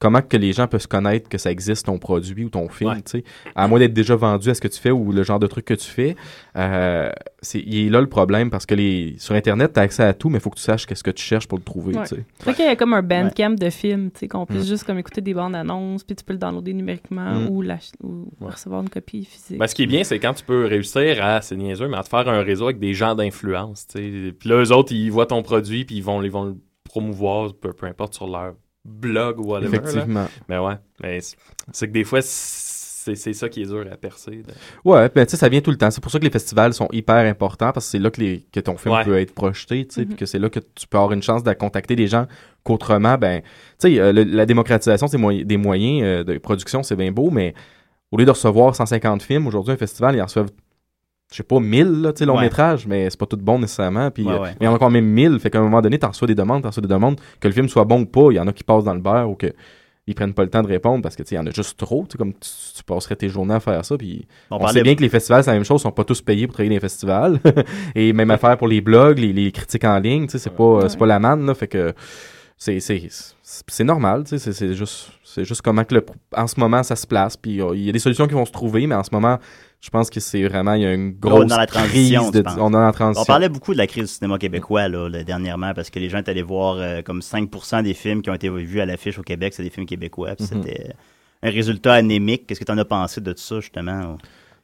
Comment que les gens peuvent se connaître que ça existe ton produit ou ton film, Ouais. tu sais. À moins d'être déjà vendu à ce que tu fais ou le genre de truc que tu fais. Euh, c'est, il est là le problème parce que les, sur Internet, tu as accès à tout, mais il faut que tu saches qu'est-ce que tu cherches pour le trouver, Ouais. tu sais. C'est vrai qu'il y a comme un bandcamp de films, tu sais, qu'on puisse Mm. juste comme écouter des bandes annonces, puis tu peux le downloader numériquement Mm. ou, l'ach- ou Ouais. recevoir une copie physique. Ben, ce qui est bien, c'est quand tu peux réussir à, c'est niaiseux, mais à te faire un réseau avec des gens d'influence. tu sais. Puis là, eux autres, ils voient ton produit, puis ils vont, ils vont le promouvoir, peu, peu importe, sur leur blog ou whatever. là. Effectivement. Mais ouais, mais c'est- que des fois, c'est c'est ça qui est dur à percer. de- Ouais, ben, tu sais, ça vient tout le temps. C'est pour ça que les festivals sont hyper importants parce que c'est là que, les, que ton film Ouais. peut être projeté, tu sais, puis que c'est là que tu peux avoir une chance de contacter des gens qu'autrement, ben, tu sais, euh, la démocratisation des moyens- des moyens euh, de production, c'est bien beau, mais au lieu de recevoir 150 films, aujourd'hui, un festival, ils en reçoivent, je sais pas, 1000, là, tu sais, long Ouais. métrage, mais c'est pas tout bon nécessairement, puis Ouais, euh, ouais. il y en a quand même 1000, fait qu'à un moment donné, t'en reçois des demandes, t'en reçois des demandes, que le film soit bon ou pas, il y en a qui passent dans le beurre ou que ils prennent pas le temps de répondre parce que il y en a juste trop, comme tu, tu passerais tes journées à faire ça, puis On on, sait bien que les festivals, c'est la même chose, ils sont pas tous payés pour travailler dans les festivals. Et même affaire pour les blogs, les, les critiques en ligne, tu sais, c'est pas, euh, c'est pas la manne, là, fait que c'est, c'est, normal, tu sais, c'est, c'est juste, c'est juste comment que le, en ce moment ça se place, puis euh, il y a des solutions qui vont se trouver, mais en ce moment, je pense que c'est vraiment, il y a une grosse dans la transition, crise de, on la transition. On parlait beaucoup de la crise du cinéma québécois là, là, dernièrement parce que les gens étaient allés voir euh, comme 5% des films qui ont été vus à l'affiche au Québec, c'est des films québécois. Mhm. C'était un résultat anémique. Qu'est-ce que tu en as pensé de tout ça justement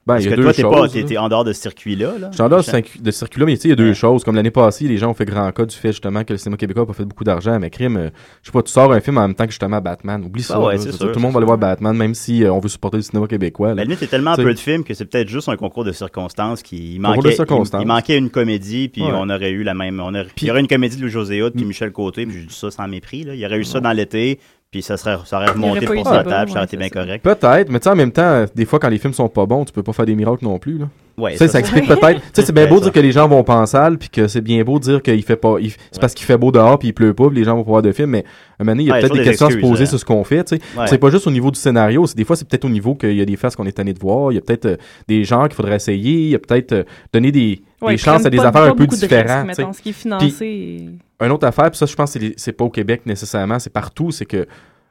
Ben, Parce il y que a deux toi, t'es pas, choses, t'es, là. t'es en dehors de ce circuit-là. Là. Je suis en dehors de ce- circuit-là, mais tu sais, il y a deux Ouais. choses. Comme l'année passée, les gens ont fait grand cas du fait justement que le cinéma québécois n'a pas fait beaucoup d'argent. Mais crime, euh, je sais pas, tu sors un film en même temps que justement Batman. Oublie ça. Ah ouais, là. c'est Je veux sûr, dire, tout le monde va aller voir Batman, même si euh, on veut supporter le cinéma québécois. là. La limite, il y a tellement T'sais- peu de films que c'est peut-être juste un concours de circonstances qui il manquait. de circonstances. Il, il manquait une comédie, puis Ouais. on aurait eu la même. On aurait, Puis- il y aurait une comédie de Louis-José Hood, puis. Michel Côté, puis je dis ça sans mépris. Là. Il y aurait eu ça dans l'été, puis ça serait, ça aurait remonté pour sa débat, table, ça aurait été bien ça. correct. Peut-être, mais tu sais, en même temps, des fois, quand les films sont pas bons, tu peux pas faire des miracles non plus. Là. Ouais, ça ça, explique peut-être. Tu sais, c'est bien beau dire que les gens vont pas en salle, puis que c'est bien beau de dire qu'il fait pas. il- C'est parce qu'il fait beau dehors, puis il pleut pas, puis les gens vont pas voir de film. Mais à un moment donné, il y a Ouais, peut-être des des questions à se poser hein. sur ce qu'on fait. Tu sais, Ouais. c'est pas juste au niveau du scénario. C'est des fois, c'est peut-être au niveau qu'il y a des faces qu'on est tanné de voir. Il y a peut-être euh, des genres qu'il faudrait essayer. Il y a peut-être euh, donner des, Ouais, des ils chances à des affaires un peu différentes. ce qui est financé. et- Une autre affaire, puis ça, je pense que c'est pas au Québec nécessairement, c'est partout, c'est que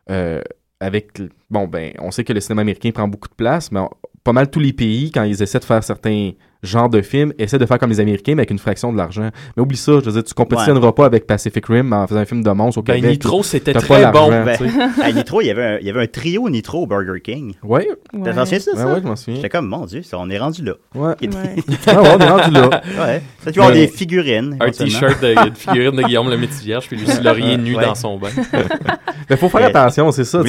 euh, avec bon ben, on sait que le cinéma américain prend beaucoup de place, mais on- pas mal tous les pays, quand ils essaient de faire certains genres de films, essaient de faire comme les Américains, mais avec une fraction de l'argent. Mais oublie ça, je veux dire, tu compétitionneras pas avec Pacific Rim en faisant un film de monstre au Ben, Québec. Nitro, c'était t'as pas très bon. l'argent. Ben, à Nitro, il y, avait un, il y avait un trio Nitro au Burger King. Ouais, Ouais. T'en souviens ça? ouais, ça? ouais, je m'en souviens. J'étais comme, mon Dieu, ça, on est rendu là. Ouais. Ouais. Ah ouais, on est rendu là. Ouais. Ça, tu Mais- des figurines. Un t-shirt de, de figurine de Guillaume le Métivierge, puis Lucie Laurier nu Ouais. dans son bain. Mais faut faire attention, c'est ça.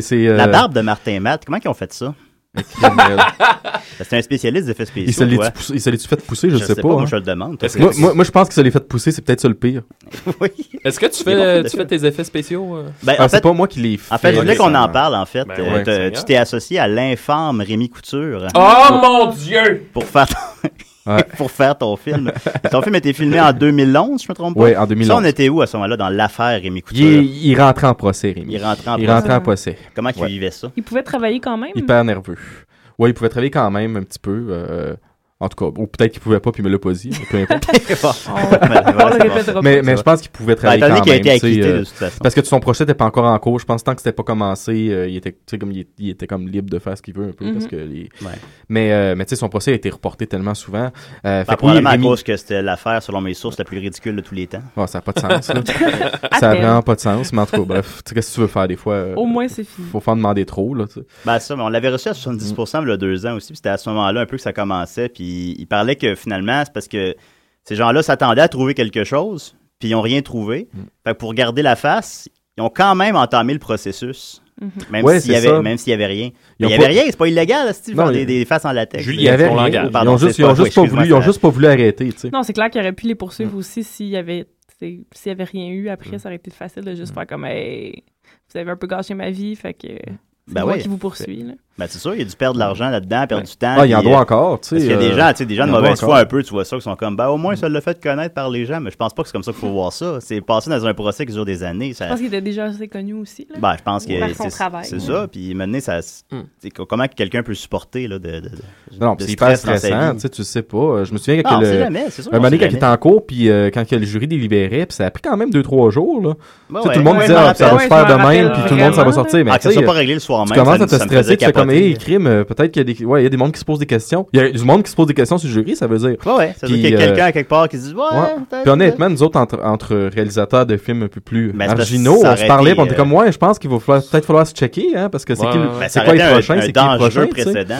C'est, euh, La barbe de Martin Matt, comment ils ont fait ça? C'est un spécialiste d'effets spéciaux. poussé- il se l'est-tu fait pousser, je, Je sais pas. moi hein. je le demande. Moi, moi, moi, je pense que ça l'ait fait pousser, c'est peut-être ça le pire. oui. Est-ce que tu fais, tu fais tes effets spéciaux? euh? Ben, Ah, en c'est fait, pas moi qui l'ai fait. en fait, je voulais qu'on en parle, en fait. Ben Euh, tu t'es associé à l'infâme Rémi Couture Oh mon Dieu! pour faire. Ouais. pour faire ton film. ton film a été filmé en 2011, je me trompe pas? Ouais, en 2011. Ça, on était où à ce moment-là dans l'affaire Rémi Couture? Il, est- il rentrait en procès, Rémi. Il rentrait en Il procès. rentrait en procès. Comment il Ouais. vivait ça? Il pouvait travailler quand même? Hyper nerveux. Ouais, il pouvait travailler quand même un petit peu. euh, en tout cas, ou peut-être qu'il pouvait pas, puis il me l'a pas dit. mais Peu importe. On, on mais pas. mais je pense qu'il pouvait travailler quand même. été acquitté euh, de toute façon. parce que son procès n'était pas encore en cours. Je pense tant que c'était pas commencé, euh, il était, tu sais, comme il, il était comme libre de faire ce qu'il veut un peu, Mhm. parce que les- Ouais. Mais, euh, mais tu sais, son procès a été reporté tellement souvent. Euh, fait Ben, que oui, probablement Rémi- à cause que c'était l'affaire, selon mes sources, la plus ridicule de tous les temps. Ouais, ça n'a pas de sens. là. Ça a peine. vraiment pas de sens. Mais en tout cas, bref, tu sais, qu'est-ce que tu veux faire des fois? euh, Au moins, c'est fini. faut faire demander trop, là. Ben ça, mais on l'avait reçu à 70% il y a deux ans aussi, c'était à ce moment-là un peu que ça commençait, puis il parlait que finalement, c'est parce que ces gens-là s'attendaient à trouver quelque chose, puis ils n'ont rien trouvé. Mm. Fait que pour garder la face, ils ont quand même entamé le processus Même Ouais, s'il y avait, ça. même s'il y avait rien. Il y avait pas- rien, c'est pas illégal, là, c'est Non, des, des faces en latex. Il y avait rien. langage. Ils ont juste, c'est ils ont pas- juste pas excuse-moi, voulu, ils ont ça- juste pas voulu arrêter, tu sais. Non, c'est clair qu'il aurait pu les poursuivre Mm. aussi s'il y avait s'il y avait rien eu après, ça aurait été facile de Mm. juste faire comme hey, vous avez un peu gâché ma vie, fait que c'est Ben moi ouais. qui vous poursuis. Ben, c'est sûr, il y a dû perdre de l'argent là-dedans, perdre du temps. Ah, il en puis, doit euh, encore, tu sais. Parce qu'il y a des euh, gens, tu sais, des gens de en mauvaise encore. foi un peu, tu vois ça, qui sont comme, ben au moins ça l'a fait connaître par les gens, mais je pense pas que c'est comme ça qu'il faut voir ça. C'est passé dans un procès qui dure des années. Ça... Je pense qu'il était déjà assez connu aussi. Là. Ben, je pense que Par son c'est travail. c'est ça. Puis maintenant, ça, Hmm. comment que quelqu'un peut supporter là, de, de, de- Non, c'est hyper stressant, vie. tu sais, tu sais pas. Euh, Je me souviens sait le. jamais, c'est sûr. Un moment quand il était en cours, puis euh, quand que le jury délibérait, puis ça a pris quand même 2-3 jours, là. Ouais. tout le monde disait, ah, ça va se faire Ouais, je de m'en même, rappelle puis tout le monde, ça va sortir. Mais Ah, que ça pas réglé le soir même. tu commences à te stresser, hey, crime, peut-être qu'il y a des, ouais, il y a des monde qui se posent des questions. Il y a du monde qui se pose des questions sur le jury, ça veut dire. Ouais, ouais. Ça veut Puis, dire qu'il y a euh, quelqu'un à quelque part qui se dit, ouais, Ouais. Puis honnêtement, nous autres, entre, entre réalisateurs de films un peu plus Ben, marginaux, on se parlait, on était euh, comme, ouais, je pense qu'il va falloir- peut-être falloir se checker, hein, parce que c'est Ouais, qui le- ouais. Ben, c'est quoi les prochains, c'est qui tu sais? précédent,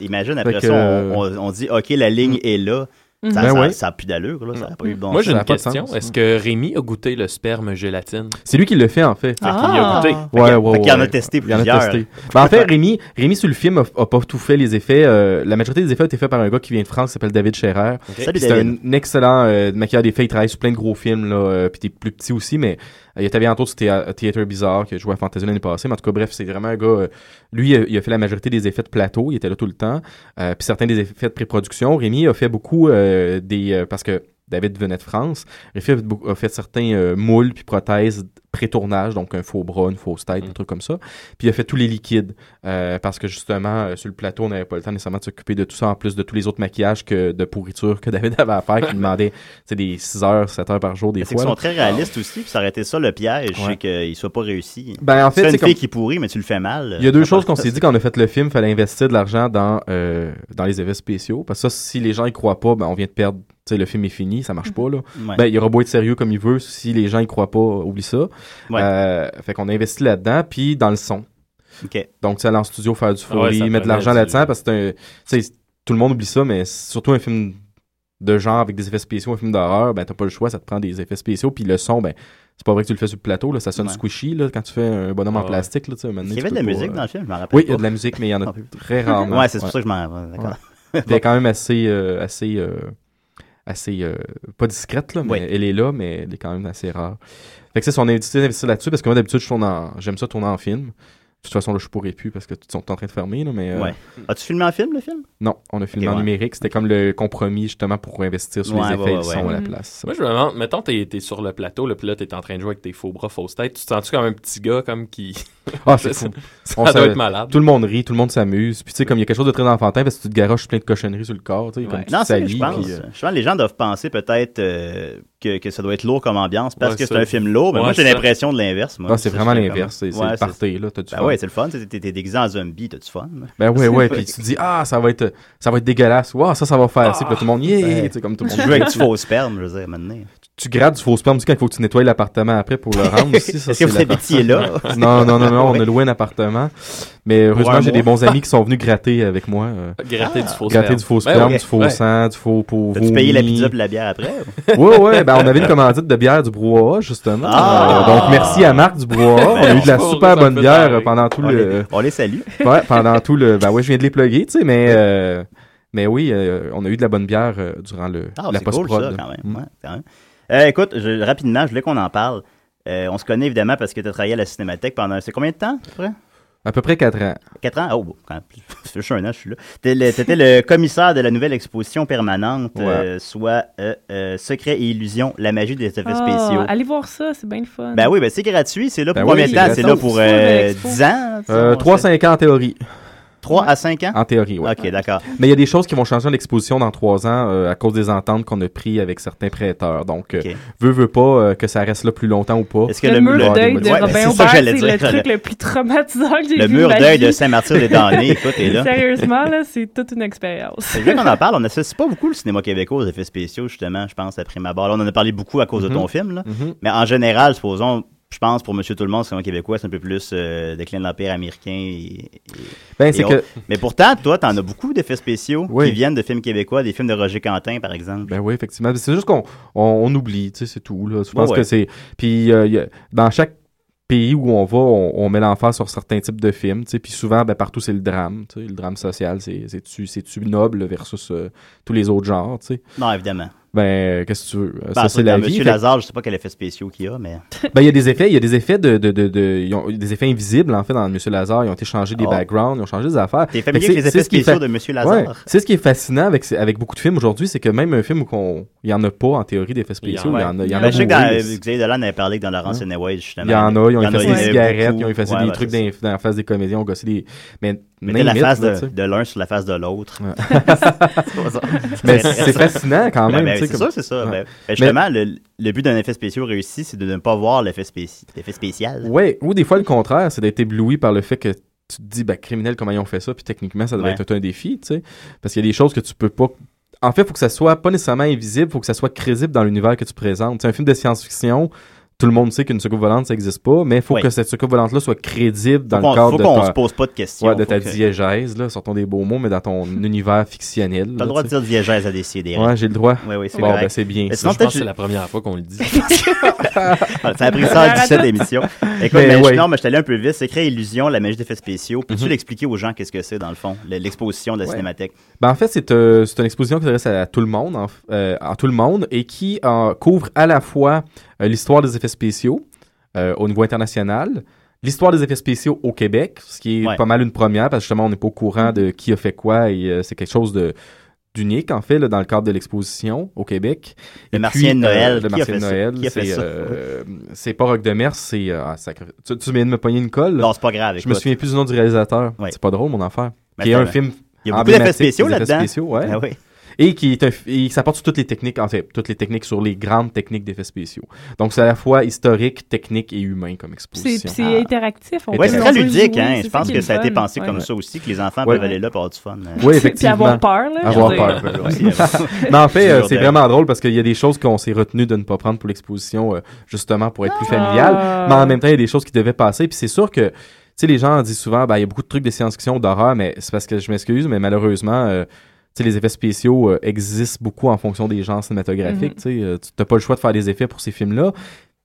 Imagine, après ça, euh, on, dit, OK, la ligne est là. Ça, Ben ça, ouais. ça a plus d'allure, là. Ça a pas eu de bon Moi, j'ai une a pas de question. Est-ce que Rémi a goûté le sperme gélatine? C'est lui qui le fait, en fait. Fait qu'il y a Ah. goûté. Ouais, Fait ouais, qu'il y en a ouais. testé Il y en a plusieurs. testé. Ben, en fait, Rémi, Rémi sur le film a, a pas tout fait les effets. euh, la majorité des effets ont été faits par un gars qui vient de France, qui s'appelle David Scherer. Salut, C'est David. un excellent euh, maquilleur d'effets. Il travaille sur plein de gros films, là, euh, puis des plus petits aussi, mais il était bientôt sur Thea- Theater Bizarre, qui a joué à Fantasy l'année passée. Mais en tout cas, bref, c'est vraiment un gars. euh, lui, euh, il a fait la majorité des effets de plateau. Il était là tout le temps. Euh, puis certains des effets de pré-production. Rémi a fait beaucoup euh, des. euh, parce que David venait de France. Rémi a fait, certains euh, moules puis prothèses pré-tournage, donc un faux bras, une fausse tête, des trucs comme ça. Puis il a fait tous les liquides. euh, parce que justement, euh, sur le plateau, on n'avait pas le temps nécessairement de s'occuper de tout ça, en plus de tous les autres maquillages que, de pourriture que David avait à faire, qui demandait tu sais, des 6 heures, 7 heures par jour, des C'est qu'ils fois. sont là. très réalistes aussi, puis ça aurait été ça le piège, Ouais. c'est qu'il soit pas réussi. Ben, en fait, c'est une comme... fille qui pourrit, mais tu le fais mal. Il y a deux choses qu'on s'est dit quand on a fait le film, fallait investir de l'argent dans, euh, dans les effets spéciaux. Parce que ça, si les gens y croient pas, ben, on vient de perdre. Tu sais, le film est fini, ça marche pas, là. Ouais. Ben, il aura beau être sérieux comme il veut. Si les gens y croient pas, oublie ça. Ouais. Euh, fait qu'on a investi là-dedans, puis dans le son. Donc, tu sais, aller en studio, faire du ouais, foley, mettre de l'argent là-dedans, parce que tout le monde oublie ça, mais surtout un film de genre avec des effets spéciaux, un film d'horreur, ben, t'as pas le choix, ça te prend des effets spéciaux, puis le son, ben, c'est pas vrai que tu le fais sur le plateau, là, ça sonne Ouais. squishy, là, quand tu fais un bonhomme en plastique, là, Il y avait de la musique euh, dans le film, je m'en rappelle Oui, il y a de la musique, mais il y en a très rarement. Ouais, c'est pour ça que je m'en rappelle. D'accord. Quand même assez, euh, assez, euh, assez, euh, pas discrète, là, mais Oui. elle est là, mais elle est quand même assez rare. Fait que c'est ça, on a décidé d'investir là-dessus, parce que moi, d'habitude, je tourne en, j'aime ça tourner en film. De toute façon, là, je pourrais plus parce que tout sont en train de fermer, là, mais euh, Ouais. As-tu filmé en film, le film? non, on a filmé en ouais. numérique. C'était comme le compromis, justement, pour investir sur Ouais, les effets ouais, et le son ouais. à la Mhm. place. Moi, je me demande, mettons, t'es, t'es sur le plateau, puis là, t'es en train de jouer avec tes faux bras, fausses têtes. Tu te sens-tu comme un petit gars, comme qui. Ah, c'est ça, fou. ça On doit s'est- être malade. Tout le monde rit, tout le monde s'amuse. Puis, tu sais, comme il y a quelque chose de très enfantin parce que tu te garoches plein de cochonneries sur le corps, tu sais, comme Ouais. tu Non, je pense. euh, Je pense que les gens doivent penser peut-être euh, que, que ça doit être lourd comme ambiance parce Ouais, que c'est un film lourd. Mais Ouais, moi, j'ai l'impression de l'inverse. moi. ah, c'est vraiment l'inverse. C'est c'est Ouais, le party, là. T'as du Ben fun? ouais, c'est le fun. T'es t'es déguisé en zombie, t'as du fun? Ben ouais, ouais, puis tu te dis, ah, ça va être, ça va être dégueulasse. Wow, ça, ça va faire. Puis là, tout le monde, yeah, tu sais, comme tout le Tu monde. joues avec du faux sperme, je veux dire, maintenant. Tu grattes du faux sperme aussi quand il faut que tu nettoies l'appartement après pour le rendre aussi. Ça, Est-ce que c'est vous là? Non, non, non, non, on a loué un appartement. Mais heureusement, j'ai des bons amis qui sont venus gratter avec moi. euh, Gratter du faux gratter sperme. du faux Ben sperme, ouais. du faux Ouais. sang, du faux pour T'as-tu payé la pizza et la bière après? Ouais, ouais, ben on avait une commandite de bière du brouhaha, justement. Ah! Euh, donc, merci à Marc du brouhaha. On a eu de la super bonne bière pendant tout On le... les, on les salue. Ouais, pendant tout le. Ben ouais, je viens de les plugger, tu sais, mais. euh, Mais oui, euh, on a eu de la bonne bière euh, durant le, Ah, la c'est cool, post-prod. ça, quand même. Mm. Ouais, quand même. Euh, écoute, je- rapidement, je voulais qu'on en parle. Euh, on se connaît évidemment parce que tu as travaillé à la Cinémathèque pendant. C'est combien de temps, à peu près? À peu près 4 ans. 4 ans? Oh, bon, quand fait juste un an, je suis là. T'étais le, t'étais le commissaire de la nouvelle exposition permanente, Ouais. euh, soit euh, euh, Secret et Illusion, la magie des effets Ah, spéciaux. allez voir ça, c'est bien le fun. Ben oui, ben c'est gratuit. C'est là pour Ben combien oui, de c'est temps? C'est là pour Sur euh, l'expo. 10 ans? Euh, 3-5 ans en théorie. 3 à 5 ans? En théorie, ouais. Ok, d'accord. Mais il y a des choses qui vont changer en exposition dans 3 ans euh, à cause des ententes qu'on a pris avec certains prêteurs. Donc, euh, Ok. veut, veut pas euh, que ça reste là plus longtemps ou pas. Est-ce que le, le, mur d'œil de Robin Aubert, c'est le truc le plus traumatisant que j'ai Le mur de ma d'œil de Saint-Martyr-des-Damnés, écoute, est là. Sérieusement, là, c'est toute une expérience. C'est bien qu'on en parle. On n'associe pas beaucoup le cinéma québécois aux effets spéciaux, justement, je pense, à prime abord. Là, on en a parlé beaucoup à cause de ton film, là. Mhm. Mais en général, supposons, je pense, pour Monsieur Tout-le-Monde, le cinéma québécois, c'est un peu plus euh, déclin de l'Empire américain. et- et- Ben, c'est et que. Mais pourtant, toi, t'en as beaucoup d'effets spéciaux Oui. qui viennent de films québécois, des films de Roger Quentin, par exemple. Ben oui, effectivement. C'est juste qu'on on, on oublie, tu sais, c'est tout. Là. Je pense Ouais, que c'est. Puis, euh, dans chaque pays où on va, on, on met l'emphase sur certains types de films, tu sais, puis souvent, ben, partout, c'est le drame, tu sais, le drame social, c'est, c'est-tu noble versus euh, tous les autres genres, tu sais. Non, évidemment. Ben, euh, qu'est-ce que tu veux? Ben, ça, c'est la vie. Monsieur Fait- Lazare, je sais pas quel effet spéciaux qu'il y a, mais. Ben, il y a des effets, il y a des effets de, de, de, de- ils ont des effets invisibles, en fait, dans Monsieur Lazare. Ils ont été changés des Oh. backgrounds, ils ont changé des affaires. T'es familier avec les effets spéciaux fait- de Monsieur Ouais. Lazare? C'est ce qui est fascinant avec, avec beaucoup de films aujourd'hui, c'est que même un film où qu'on, il y en a pas, en théorie, d'effets spéciaux, il y en a, il y en a Ben, je sais que dans, euh, Xavier Dolan avait parlé que dans Laurence Anyway, justement. Il y en a, ils ont y effacé y des cigarettes, ils ont effacé Ouais, des ouais, trucs la face des comédiens, ils ont gossé des. Mais Mettez la face de, l'un sur la face de l'autre. Mais c'est fascinant quand Ben, même. ben, c'est comme- ça, c'est ça. Ben, ben, justement, le, le but d'un effet spécial réussi, c'est de ne pas voir l'effet spéci- l'effet spécial. Ouais, ou des fois le contraire, c'est d'être ébloui par le fait que tu te dis, bah, criminel, comment ils ont fait ça, puis techniquement, ça devrait Ouais. être un défi, tu sais. Parce qu'il y a des choses que tu peux pas. En fait, il faut que ça soit pas nécessairement invisible, il faut que ça soit crédible dans l'univers que tu présentes. C'est un film de science-fiction. Tout le monde sait qu'une soucoupe volante, ça existe pas, mais il faut Oui. que cette soucoupe volante-là soit crédible dans Faut le cadre faut de qu'on ta, se pose pas de questions. ouais, de ta que- diégèse, là, sortons des beaux mots, mais dans ton univers fictionnel. T'as le droit de dire diégèse à décider. Ouais, j'ai le droit. Oui, oui, c'est Bon, ben, c'est bien. Mais ça. sinon, je pense que c'est la première fois qu'on le dit. Ça a pris ça à 17 émissions. Écoute, Mais mais ouais. non, mais je t'allais un peu vite. C'est créer illusion, la magie d'effets spéciaux. Peux-tu Mhm. l'expliquer aux gens qu'est-ce que c'est, dans le fond, le- l'exposition de la Ouais. cinémathèque? Ben, en fait, c'est euh, c'est une exposition qui s'adresse à tout le monde, en, euh, à tout le monde, et qui euh, couvre à la fois euh, l'histoire des effets spéciaux euh, au niveau international, l'histoire des effets spéciaux au Québec, ce qui est Ouais. pas mal une première, parce que justement, on n'est pas au courant de qui a fait quoi, et euh, c'est quelque chose de d'unique, en fait, là, dans le cadre de l'exposition au Québec. Le Et Martien de Noël, le a Martien de? Noël, a c'est euh, c'est pas Rock de Mer, c'est... euh, ah, tu, tu viens de me pogner une colle? là? Non, c'est pas grave. Je me souviens plus du nom du réalisateur. Ouais. C'est pas drôle, mon affaire. Mais qui est un film Il y a beaucoup d'effets spéciaux là-dedans. spéciaux, ouais. Ah oui. Et qui est un, f- et ça porte sur toutes les techniques, en fait, toutes les techniques sur les grandes techniques d'effets spéciaux. Donc, c'est à la fois historique, technique et humain comme exposition. c'est Ah. interactif. Ouais, peut- c'est très ludique, jouer, hein. Je pense que ça a été pensé ouais. comme ça aussi, que les enfants Ouais. peuvent aller là pour avoir du fun. euh. Oui, Puis effectivement. avoir peur, là. Avoir peur. aussi. Mais en fait, euh, c'est vraiment drôle parce qu'il y a des choses qu'on s'est retenu de ne pas prendre pour l'exposition, euh, justement pour être plus familial. Ah. Mais en même temps, il y a des choses qui devaient passer. Puis c'est sûr que, tu sais, les gens disent souvent, ben, il y a beaucoup de trucs de science-fiction, d'horreur, mais c'est parce que je m'excuse, mais malheureusement, euh, tu sais, les effets spéciaux euh, existent beaucoup en fonction des genres cinématographiques. Mhm. Tu sais, euh, tu n'as pas le choix de faire des effets pour ces films-là.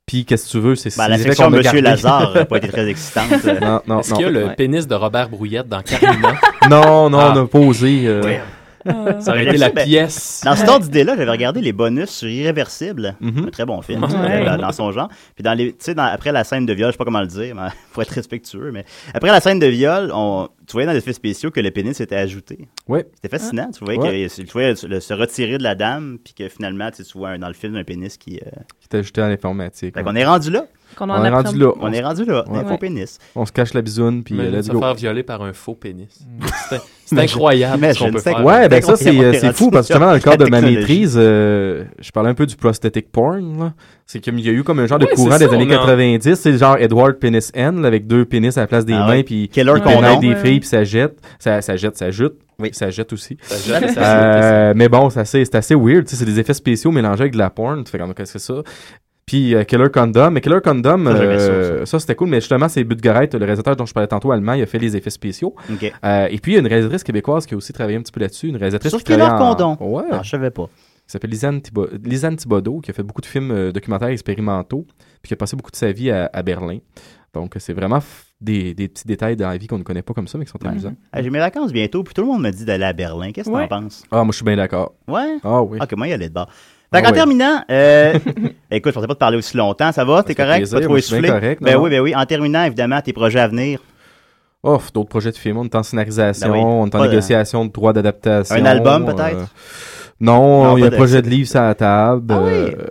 Puis qu'est-ce que tu veux, c'est Ben, c'est la section a Monsieur. Lazare n'a pas été très excitante. euh. non, non, Est-ce non. qu'il y a le Ouais. pénis de Robert Brouillette dans Carmina? non, non, Ah. on a pas osé. euh, Ouais. Ah. Ça aurait été la ben, pièce. Dans cet ordre d'idée-là, j'avais regardé les bonus sur Irréversible. Mhm. Un très bon film, Ouais. dans, dans son genre. Puis dans les, tu sais, dans- après la scène de viol, je sais pas comment le dire, mais faut être respectueux, mais après la scène de viol, on, tu voyais dans les effets spéciaux que le pénis était ajouté. Ouais. C'était fascinant. Tu voyais Ouais. que, tu voyais le- se retirer de la dame, puis que finalement, tu vois un- dans le film un pénis qui. euh... Qui t'a ajouté à l'informatique. Fait qu'on est rendu là. Qu'on On en est apprend rendu là. On est rendu là. Ouais. Un faux pénis. On se cache la bisoune, puis euh, Imagine let's se go. faire violer par un faux pénis. C'est- C'est incroyable ce qu'on Imagine, peut c'est- faire. Ouais, ben ça, c'est euh, c'est fou, parce que justement, dans le cadre de ma technologie. maîtrise, euh, je parlais un peu du prosthetic porn, là. C'est qu'il y a eu comme un genre de courant c'est des ça, années on a- 90, c'est genre Edward Penis N, là, avec deux pénis à la place des Ah mains, ouais. puis Killer Ouais. on condom. aide des Ouais. filles, puis ça jette. Ça, ça jette, ça jute. Oui. Ça jette aussi. Ça jette, ça Euh, mais bon, c'est assez, c'est assez weird, tu sais, c'est des effets spéciaux mélangés avec de la porn. Tu fais comme, qu'est-ce que c'est ça? Puis euh, Killer Condom. Mais Killer Condom, Ça, euh, ça, c'était cool, mais justement, c'est Budgaret, le réalisateur dont je parlais tantôt, allemand, il a fait les effets spéciaux. Euh, et puis, il y a une réalisatrice québécoise qui a aussi travaillé un petit peu là-dessus. Une réalisatrice Sur qui Killer en- Condom. Ouais. Ah, je savais pas. qui s'appelle Lisanne, Lisanne Thibodeau, qui a fait beaucoup de films euh, documentaires expérimentaux, puis qui a passé beaucoup de sa vie à, à Berlin. Donc, c'est vraiment f- des, des petits détails dans la vie qu'on ne connaît pas comme ça, mais qui sont amusants. Ah, J'ai mes vacances bientôt, puis tout le monde me dit d'aller à Berlin. Qu'est-ce que Ouais. t'en penses? Ah, moi, je suis bien d'accord. Ouais? Ah oui. Ok, moi, il y aller de bord. Fait Ah qu'en ouais. terminant, euh, écoute, je pensais pas te parler aussi longtemps. Ça va? T'es correct? plaisir, Pas trop essoufflé? correct, Ben non, oui, ben oui. En terminant, évidemment, tes projets à venir. Oh, d'autres projets de films. On est en scénarisation, Ben oui. on est en Pas négociation de droits d'adaptation. Un album, euh, peut-être? non, Non, il y a un de- projet de livre sur la table. Ah oui? euh,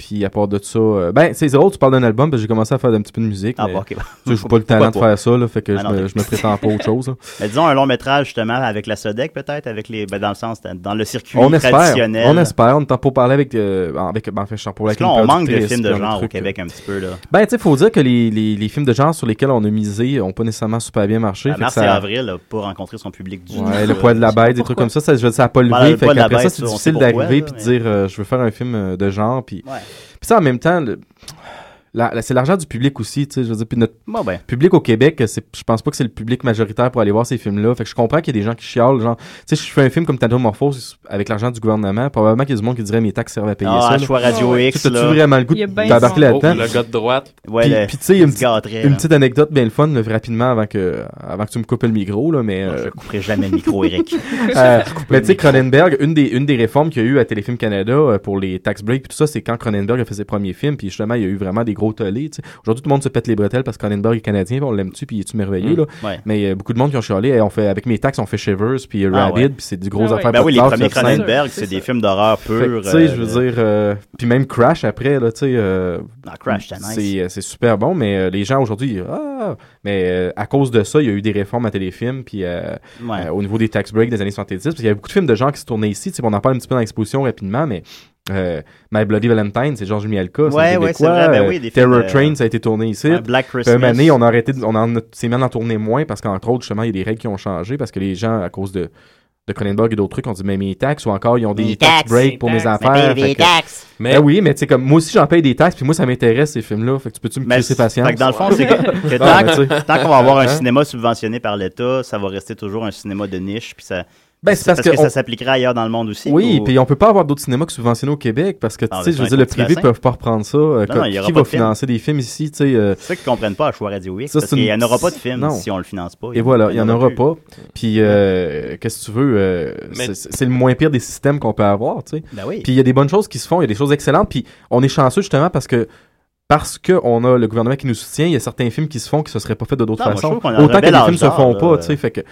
puis à part de ça, euh, ben c'est drôle, tu parles d'un album, parce que j'ai commencé à faire un petit peu de musique. Ah, mais, bon, ok. tu sais, j'ai pas le talent de faire ça, là, fait que Ah je, non, me, je me prétends pas autre chose. là. Mais disons un long métrage, justement, avec la Sodec, peut-être, avec les, ben, dans le sens, dans le circuit On espère, traditionnel. on espère, on en pour parler avec, euh, avec, ben, en fait, je suis en pour Parce avec là, on manque de films de genre au Québec un petit peu, là. Ben, tu sais, faut dire que les, les, les films de genre sur lesquels on a misé ont pas nécessairement super bien marché. À Mars et Avril n'a pas rencontré son public du tout. Ouais, le poids de la je pas bête, des trucs comme ça, ça, je- ça a pas levé. Fait qu'après ça, c'est difficile d'arriver là, puis de dire euh, je veux faire un film euh, de genre. Puis. Puis ça, en même temps, le- la- la- c'est l'argent du public aussi, tu sais, je veux dire, puis notre Bon, ben. public au Québec, c'est, je pense pas que c'est le public majoritaire pour aller voir ces films-là. Fait que je comprends qu'il y a des gens qui chialent, genre, tu sais, si je fais un film comme Tantomorphose avec l'argent du gouvernement, probablement qu'il y a du monde qui dirait mes taxes servent à payer Ah, ça. là. choix Radio Ouais. Tu X, là. vraiment le goût d'embarquer Oh, là-dedans? le gars de droite. Ouais, Puis, le- puis tu sais, il y a une, gâterait, une petite anecdote bien le fun, là, rapidement, avant que, avant que tu me coupes le micro, là, mais, Non, euh, Je couperai jamais le micro, Eric. euh, mais tu sais, Cronenberg, une des, une des réformes qu'il y a eu à Téléfilm Canada euh, pour les tax breaks puis tout ça, c'est quand Cronenberg a fait ses premiers films, puis justement, il y a eu vraiment des gros. Aujourd'hui, tout le monde se pète les bretelles parce que Cronenberg est canadien, puis on l'aime-tu, puis il est-tu merveilleux, Mm. là. Ouais. Mais euh, beaucoup de monde qui ont chialé, Hey, on fait, avec mes taxes, on fait Shivers, puis euh, Ah Rabid, ouais. puis c'est du gros Ah ouais. affaire Ben oui, de les premiers. Cronenberg, C'est c'est des films d'horreur purs. tu sais, euh, je veux de- dire, euh, puis même Crash après, là, tu sais, euh, Ah, Crash, c'était nice. c'est, euh, c'est super bon, mais euh, les gens aujourd'hui, ah, mais euh, à cause de ça, il y a eu des réformes à téléfilm, puis euh, Ouais. euh, au niveau des tax breaks des années 70, parce qu'il y avait beaucoup de films de gens qui se tournaient ici, on en parle un petit peu dans l'exposition rapidement, mais euh, My Bloody Valentine, c'est Georges Mielka, c'est Ouais, un ouais, c'est vrai, ben oui, des films Terror de- Train, ça a été tourné ici. Ouais, Black Christmas. une année, on a arrêté, de- on en a- s'est mis à en tourner moins parce qu'entre autres, justement, il y a des règles qui ont changé parce que les gens, à cause de, de Cronenberg et d'autres trucs, ont dit, mais mes taxes ou encore, ils ont des Mes tax breaks pour mes affaires. Mais Ben oui, mais tu sais, comme moi aussi, j'en paye des taxes, puis moi, ça m'intéresse ces films-là. Fait que tu peux-tu me Mais crisser patience? fait que dans le fond, c'est que, tant qu'on va avoir un Hein? cinéma subventionné par l'État, ça va rester toujours un cinéma de niche. Puis ça, Ben, c'est parce, que, ça on- s'appliquerait ailleurs dans le monde aussi. Oui, ou- puis on peut pas avoir d'autres cinémas que subventionnés au Québec parce que, tu Ah, sais, je veux dire, le privé bassin. peuvent pas reprendre ça. Euh, Non, comme- non, il y aura qui pas va de film. financer des films ici, tu sais? euh, C'est ça qu'ils comprennent pas à Choix Radio X. Ça, parce c'est qu'il n'y en une- aura pas de film non. si on le finance pas. Et voilà, il y en aura plus. pas. Puis, euh, qu'est-ce que tu veux? euh, Mais- c'est le moins pire des systèmes qu'on peut avoir, tu sais. Ben oui. Puis il y a des bonnes choses qui se font, il y a des choses excellentes. Puis on est chanceux justement parce que parce qu'on a le gouvernement qui nous soutient, il y a certains films qui se font qui se seraient pas faits de d'autres façons. Autant que les films se font pas, tu sais. Fait que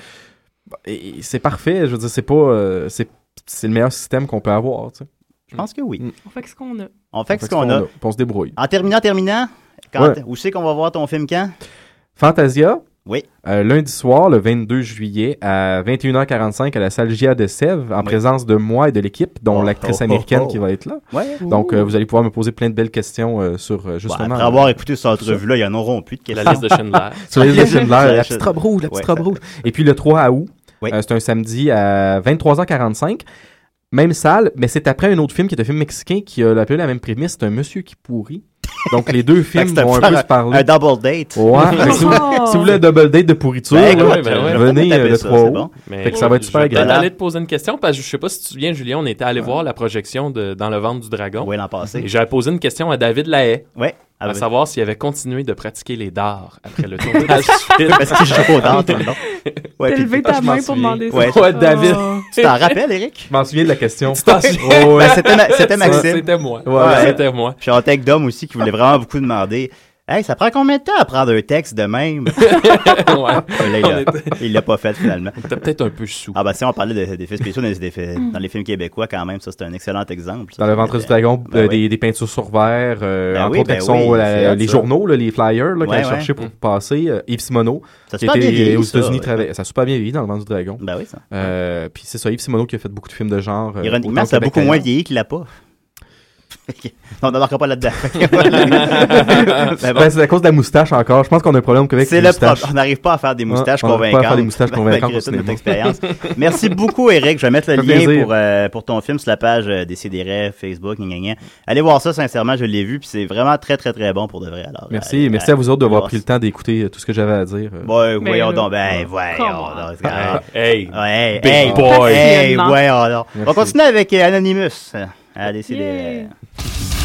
et- et c'est parfait. Je veux dire, c'est pas euh, c'est c'est le meilleur système qu'on peut avoir, tu sais. Je pense que oui. Mm. On fait ce qu'on a. On fait Fait ce qu'on a. on se débrouille. En terminant, terminant, quand, Ouais. où c'est qu'on va voir ton film quand? Fantasia. Oui. euh, lundi soir, le 22 juillet, à 21h45 à la salle GIA de Sèvres, en Oui. présence de moi et de l'équipe, dont Oh, l'actrice oh, américaine oh. qui va être là. Ouais. Donc, euh, vous allez pouvoir me poser plein de belles questions euh, sur Bon, justement. après avoir écouté cette entrevue-là, ils en auront plus de la questions. liste de Schindler. sur La Schindler, liste la de petite robe rouge, la petite Ouais, robe ça- rouge. Et puis le 3 août, Oui. euh, c'est un samedi à 23h45. Même salle, mais c'est après un autre film qui est un film mexicain qui a peu la même prémisse, c'est un monsieur qui pourrit. Donc les deux films c'est vont un peu se parler. Un double date. Ouais, mais si, vous, Oh! si vous voulez un double date de pourriture, Ben, là, écoute, ouais, ben ouais. venez euh, le ça, 3 c'est août. bon. Mais Fait que ça va être super Je vais peut-être agréable. aller te poser une question parce que je sais pas si tu te souviens, Julien, on était allé voir la projection de Dans le ventre du dragon. Oui, l'an passé. Et j'avais posé une question à David Lahaye, Ouais. À savoir s'il avait continué de pratiquer les dards après le tournage. Parce qu'il joue au dard tout le long. Ouais, T'as levé ta main pour demander Ouais. ça. Ouais, David. Oh. Tu t'en rappelles, Eric? Je m'en souviens de la question. Tu t'en souviens? Ouais. C'était Ma- c'était Maxime. C'était moi. Ouais. C'était moi. Puis on tech Dom aussi qui voulait vraiment beaucoup demander Hey, ça prend combien de temps à prendre un texte de même? ouais. Là, il l'a- pas fait finalement. T'es peut-être un peu sous. Ah bah si on parlait de- d'effets spéciaux dans les, effets- dans les films québécois quand même, ça c'est un excellent exemple. ça. Dans le ventre du dragon, Ben euh, oui. des, des peintures sur verre, euh, Ben entre oui, autres ben oui, la- hot, les ça. journaux, là, les flyers là, Ouais, qu'elle ouais. cherchait pour passer. euh, Yves Simoneau, Ça a qui était vieilli, aux ça, États-Unis, ouais. travaillait- ça a super bien vieilli dans le ventre du dragon. Ben oui, ça. Euh, puis c'est ça, Yves Simoneau qui a fait beaucoup de films de genre. euh, Ironiquement, ça a beaucoup moins vieilli qu'il l'a pas. On n'embarquera pas là-dedans. Ben bon. Ben, c'est à cause de la moustache encore. Je pense qu'on a un problème au Québec C'est avec le problème. On n'arrive pas à faire des moustaches on n'arrive pas convaincantes. à faire des moustaches convaincantes malgré notre expérience. Merci beaucoup, Eric. Je vais mettre le lien pour, euh, pour ton film sur la page euh, des CDR, Facebook, gna. Allez voir ça, sincèrement, je l'ai vu, puis c'est vraiment très, très, très bon pour de vrai. Alors, Merci, allez, merci à vous autres d'avoir pris le temps d'écouter euh, tout ce que j'avais à dire. euh. Ouais, Mais voyons donc, ben, voyons donc. Hey. Ouais, Big hey, boy. Hey, voyons donc. On va Merci. continuer avec euh, Anonymous. Euh, À décider. Yeah.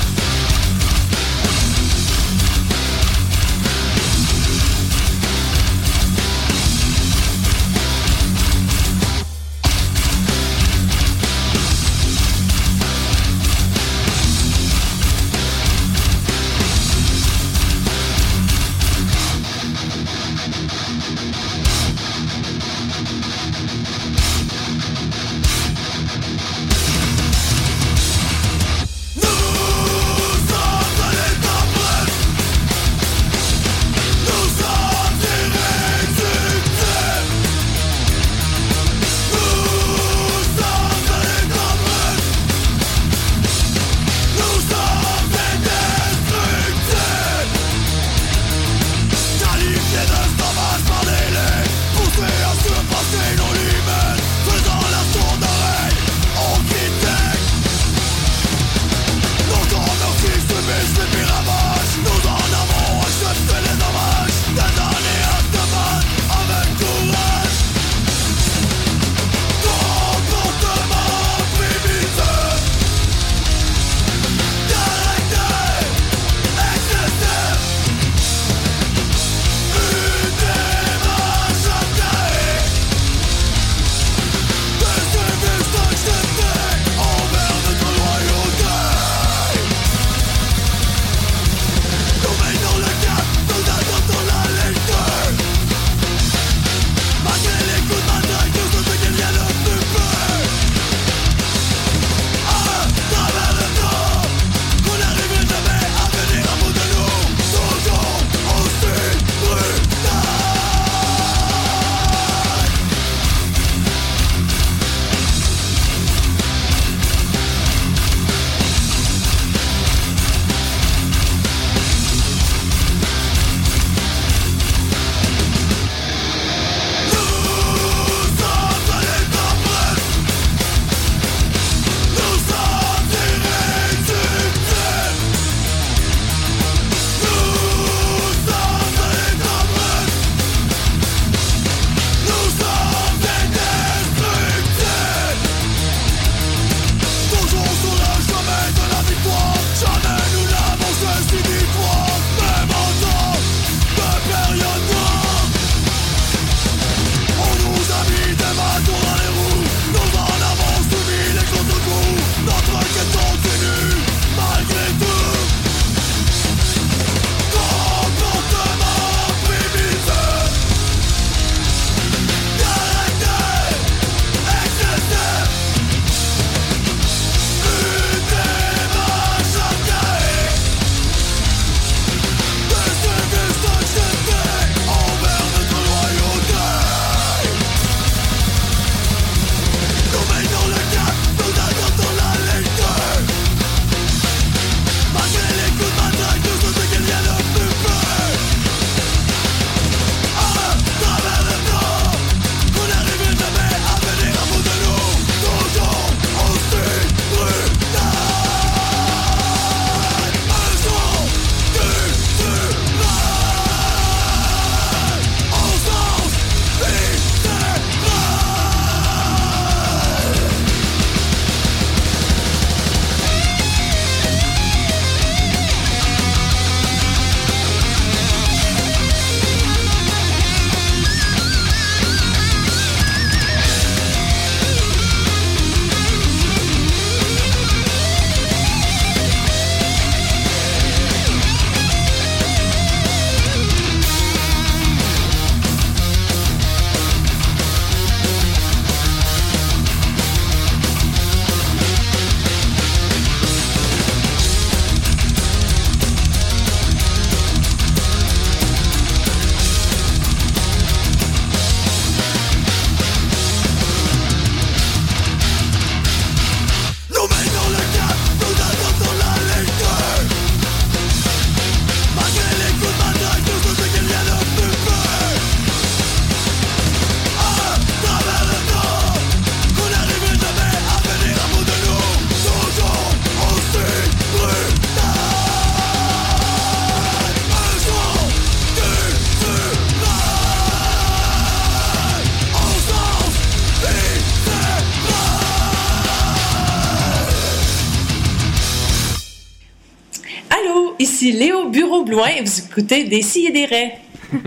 Et vous écoutez Des scies et des raies.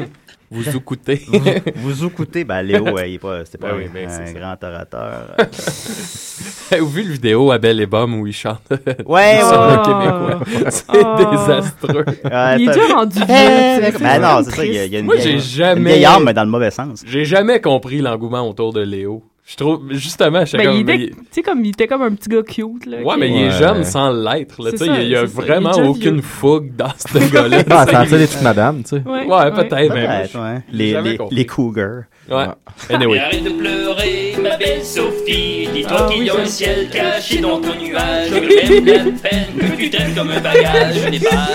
Vous écoutez. Vous, vous écoutez, ben Léo, ouais, il est pas, c'est pas Ben oui, un, ben c'est un ça. grand orateur. Vous vu le vidéo à Belle et Bum où il chante? Ouais, sur ouais. le québécois? C'est Oh. désastreux. Ouais, Il est déjà rendu vieux. Tu sais, ben non, c'est ça, il y a, il y a une Moi, vieille- j'ai une jamais- vieille arme, mais dans le mauvais sens. J'ai jamais compris l'engouement autour de Léo. Je trouve, justement, je Ben, comme, tu sais, comme, il était comme un petit gars cute, là. Ouais, qui- mais il est Ouais. jeune sans l'être. là, C'est tu sais, ça, Il y a vraiment aucune vieux. fougue dans ce gars-là. Ah, tu ça sais, des petites madames, tu sais. Ouais, Ouais, peut-être, mais ouais. Les, les, les cougars. Ouais. Anyway. arrête de pleurer, ma belle Sophie. Dis-toi Ah qu'il oui, y a ça. un ciel caché dans ton nuage. Que même la peine que tu traînes comme un bagage. On n'est pas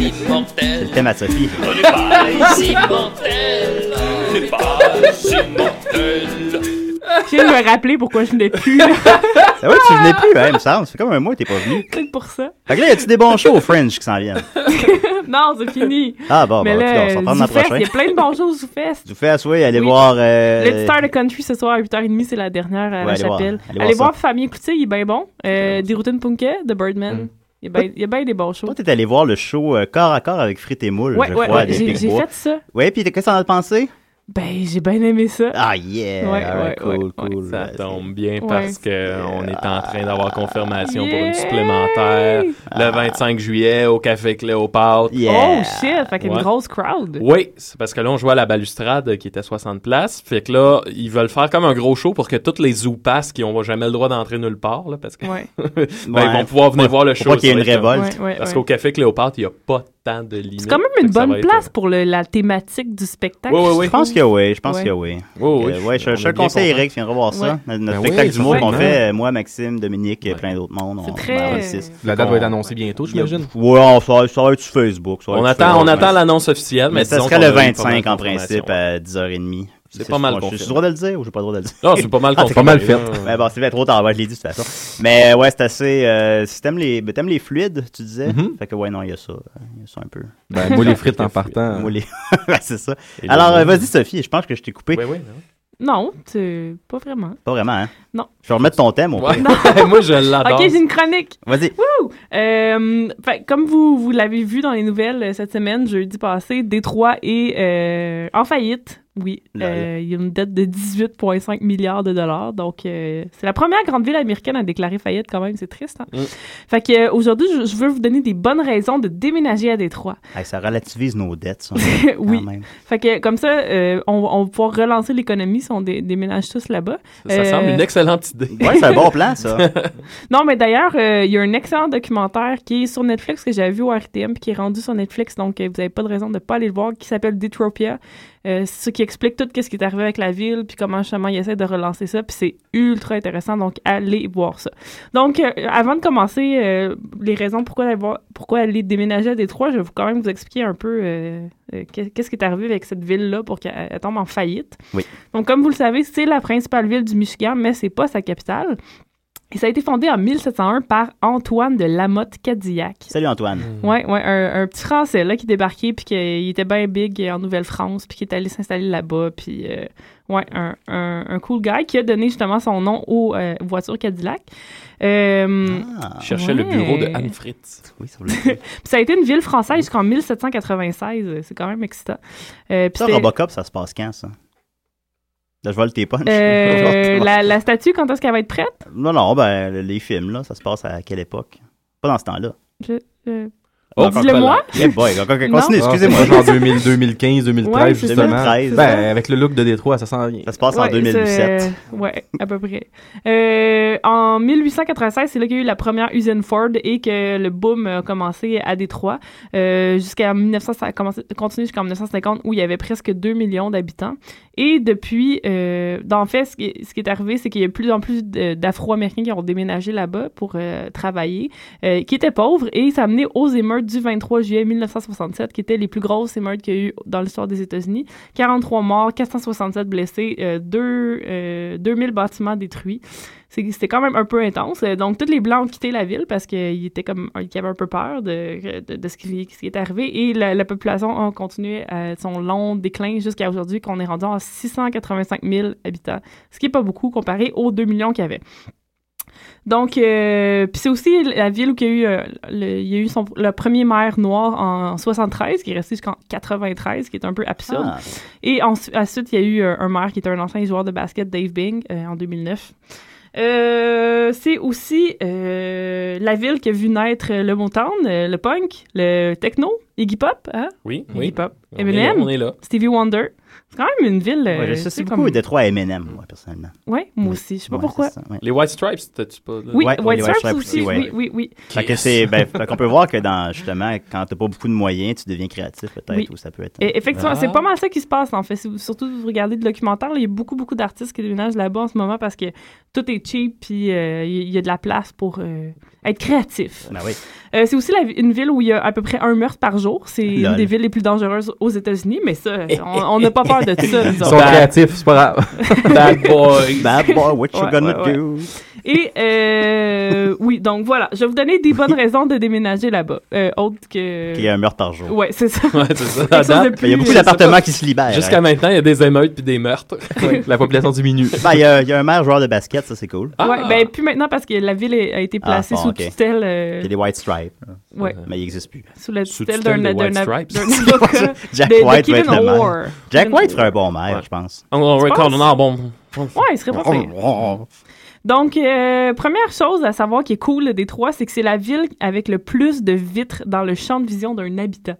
immortel. Le thème à Sophie. On n'est pas immortel. On n'est pas immortel. Je viens de me rappeler pourquoi je venais plus, là. C'est vrai que tu venais plus, hein, il me semble. Ça fait comme un mois que t'es pas venu. Peut-être pour ça. Fait que là, y a-tu des bons shows au Fringe qui s'en viennent? non, c'est fini. Ah bon, mais bon, là, on s'en Zoufest, prochain. il y a plein de bons au Zoufest. Tu fais à souhait, allez Oui. voir. Euh, Le Star de Country ce soir à 8h30, c'est la dernière à Ouais, la allez voir. chapelle. Allez Allez, voir voir Famille Cloutier, il est bien bon. Euh, des routines Punket, de Birdman. Mm. Il y a bien- il y a bien des bons shows. Toi, t'es allé voir le show euh, corps à corps avec frites et moules, Ouais, je ouais, crois, ouais, des j'ai fait ça. Ouais, puis qu'est-ce que t'en as pensé? Ben, j'ai bien aimé ça. Ah, yeah! Ouais, alright, ouais, cool, ouais, cool. Ça tombe bien Ouais. parce que on est en train d'avoir confirmation pour une supplémentaire le 25 juillet au Café Cléopâtre. Yeah! Oh shit, fait qu'il y a une Ouais. grosse crowd. Oui, c'est parce que là, on jouait à la balustrade qui était 60 places. Fait que là, ils veulent faire comme un gros show pour que tous les zoo pass qui n'ont jamais le droit d'entrer nulle part, là, parce que Ouais. ben, ils vont pouvoir venir voir le faut show. pas qu'il y ait une révolte. Ouais, ouais, Parce ouais. qu'au Café Cléopâtre, il n'y a pas tant de limites. C'est quand même une bonne être, place pour le- la thématique du spectacle. Je pense que oui, je pense que oui. Oui, oui, Euh, ouais, je, je conseillerais que tu viennes revoir ça. Ouais. Notre Ben spectacle oui, d'humour qu'on fait moi, Maxime, Dominique et plein d'autres mondes. C'est on- très- le. La date On- va être annoncée bientôt, j'imagine. Ouais, on- ça, va- ça va être sur Facebook. ça va On attend, on attend l'annonce officielle, mais, ça serait le a eu pas mal 25 de en principe à 10h30. C'est pas mal J'ai le droit de le dire ou j'ai pas le droit de le dire? Non, c'est pas mal Ah, c'est pas mal fait. Ouais, bon, c'est fait trop tard, ouais, je l'ai dit de toute façon. Mais ouais, c'est assez. Euh, si t'aimes les, ben, t'aimes les fluides, tu disais? Mhm. Fait que ouais, non, il y a ça. Il y a ça un peu. Ben, moi, les frites en partant. Moi, les- c'est ça. Et Alors, euh, vas-y, Sophie, je pense que je t'ai coupé. Ouais, ouais, non. Pas vraiment. Pas vraiment, hein? Non. Je vais remettre ton thème au Ouais. Moi, je l'adore. Ok, j'ai une chronique. Vas-y. Euh, comme vous, vous l'avez vu dans les nouvelles euh, cette semaine, jeudi passé, Détroit est euh, en faillite. Oui. Euh, il y a une dette de 18,5 milliards de dollars. Donc, euh, c'est la première grande ville américaine à déclarer faillite quand même. C'est triste. Hein? Mm. Fait que euh, aujourd'hui, je, je veux vous donner des bonnes raisons de déménager à Détroit. Hey, ça relativise nos dettes, ça. oui. quand même. Fait que comme ça, euh, on, on va pouvoir relancer l'économie si on dé- déménage tous là-bas. Ça Euh, semble une excellente idée. Ouais, c'est un bon plan, ça. Non, mais d'ailleurs, euh, il y a un excellent documentaire qui est sur Netflix que j'avais vu au RTM puis qui est rendu sur Netflix, donc euh, vous n'avez pas de raison de ne pas aller le voir, qui s'appelle Detropia. Euh, c'est ça qui explique tout ce qui est arrivé avec la ville puis comment justement il essaie de relancer ça puis c'est ultra intéressant donc allez voir ça. Donc euh, avant de commencer euh, les raisons pourquoi aller voir, pourquoi aller déménager à Détroit, je vais quand même vous expliquer un peu euh, qu'est- qu'est-ce qui est arrivé avec cette ville là pour qu'elle elle tombe en faillite. Oui. Donc comme vous le savez, c'est la principale ville du Michigan mais c'est pas sa capitale. Et ça a été fondé en 1701 par Antoine de Lamotte Cadillac. Salut, Antoine. Ouais, ouais, un, un petit Français là qui débarquait puis qu'il était bien big en Nouvelle-France puis qui est allé s'installer là-bas puis euh, ouais, un, un, un cool guy qui a donné justement son nom aux euh, voitures Cadillac. Euh, Ah, Je cherchais le bureau de Anne Fritz. oui, ça puis ça a été une ville française jusqu'en 1796, c'est quand même excitant. Euh, puis Ça, Robocop, ça se passe quand, ça? Là, je vole tes punches. euh, la, la statue, quand est-ce qu'elle va être prête? Non, non, ben, les films, là, ça se passe à quelle époque? Pas dans ce temps-là. Je, euh, Oh, Dis-le-moi. Eh boy, continue, Non. excusez-moi. Ah, genre 2000, 2015, 2013, Ouais, c'est ça. justement. 2013, ben, ça. avec le look de Détroit, ça s'en vient. Ça se passe en Ouais, 2017. c'est- Ouais, à peu près. Euh, en 1896, c'est là qu'il y a eu la première usine Ford et que le boom a commencé à Détroit. Euh, jusqu'à 1900, ça a commencé, continué jusqu'en 1950 où il y avait presque 2 millions d'habitants. Et depuis, euh, dans le fait, ce qui, est- ce qui est arrivé, c'est qu'il y a de plus en plus d'Afro-Américains qui ont déménagé là-bas pour euh, travailler, euh, qui étaient pauvres et ça a mené aux émeutes du 23 juillet 1967, qui étaient les plus grosses émeutes qu'il y a eu dans l'histoire des États-Unis. 43 morts, 467 blessés, euh, deux, euh, 2000 bâtiments détruits. C'était quand même un peu intense. Euh, Donc, tous les Blancs ont quitté la ville parce qu'ils étaient comme, ils avaient un peu peur de, de, ce, qui, ce est arrivé. Et la, la population a continué à son long déclin jusqu'à aujourd'hui, qu'on est rendu à 685 000 habitants, ce qui est pas beaucoup comparé aux 2 millions qu'il y avait. Donc, euh, puis c'est aussi la ville où il y a eu, euh, le, il y a eu son, le premier maire noir en 73, qui est resté jusqu'en 93, qui est un peu absurde. Ah, Et ensuite, ensuite, il y a eu euh, un maire qui était un ancien joueur de basket, Dave Bing, euh, en 2009. Euh, c'est aussi euh, la ville qui a vu naître le Motown, le punk, le techno, Iggy Pop, hein? Oui, Iggy oui. Pop, On est là, Eminem, on est là. Stevie Wonder. C'est quand même une ville. ouais, je euh, sais beaucoup comme- Détroit Eminem, moi, personnellement. Ouais, moi Oui. aussi. Je sais pas Ouais, pourquoi. c'est ça, ouais. Les White Stripes, c'était-tu pas là? Oui, Ouais, White ouais, les White Stripes Stripes aussi. aussi, ouais. Oui, oui, oui. Fait que c'est, ben, fait qu'on peut voir que dans, justement, quand t'as pas beaucoup de moyens, tu deviens créatif, peut-être, Oui. ou ça peut être. Et effectivement, Ah. c'est pas mal ça qui se passe, en fait. Si vous- Surtout, vous regardez le documentaire, là, il y a beaucoup, beaucoup d'artistes qui déménagent là-bas en ce moment parce que tout est cheap, puis euh, il y a de la place pour euh, être créatif. Ben oui. Euh, c'est aussi la- une ville où il y a à peu près un meurtre par jour. C'est une des villes les plus dangereuses aux États-Unis, mais ça, on n'a pas peur de ça. nous Ils sont créatifs, c'est pas grave. Bad Boy. Bad boy, what you Ouais, gonna ouais, ouais. do? Et euh, oui, donc voilà, je vais vous donner des bonnes raisons de déménager là-bas, euh, autres que. Qu'il y a un meurtre par jour. Ouais, c'est ça. Ouais, c'est date, Il y a beaucoup euh, d'appartements qui se libèrent. Jusqu'à hein. maintenant, il y a des émeutes puis des meurtres. La population diminue. Ben, il y, a, il y a un maire joueur de basket, ça c'est cool. Ah! Ouais, ben plus maintenant parce que la ville a été Ah, placée bon, sous tutelle, euh, Il y a des White Stripes, ouais, mais il n'existe plus. sous la tutelle d'un avocat Jack White va être le maire. Orr. Jack White ferait un bon maire, je pense. Ouais, il serait pas. Donc, euh, première chose à savoir qui est cool, le Détroit, c'est que c'est la ville avec le plus de vitres dans le champ de vision d'un habitant.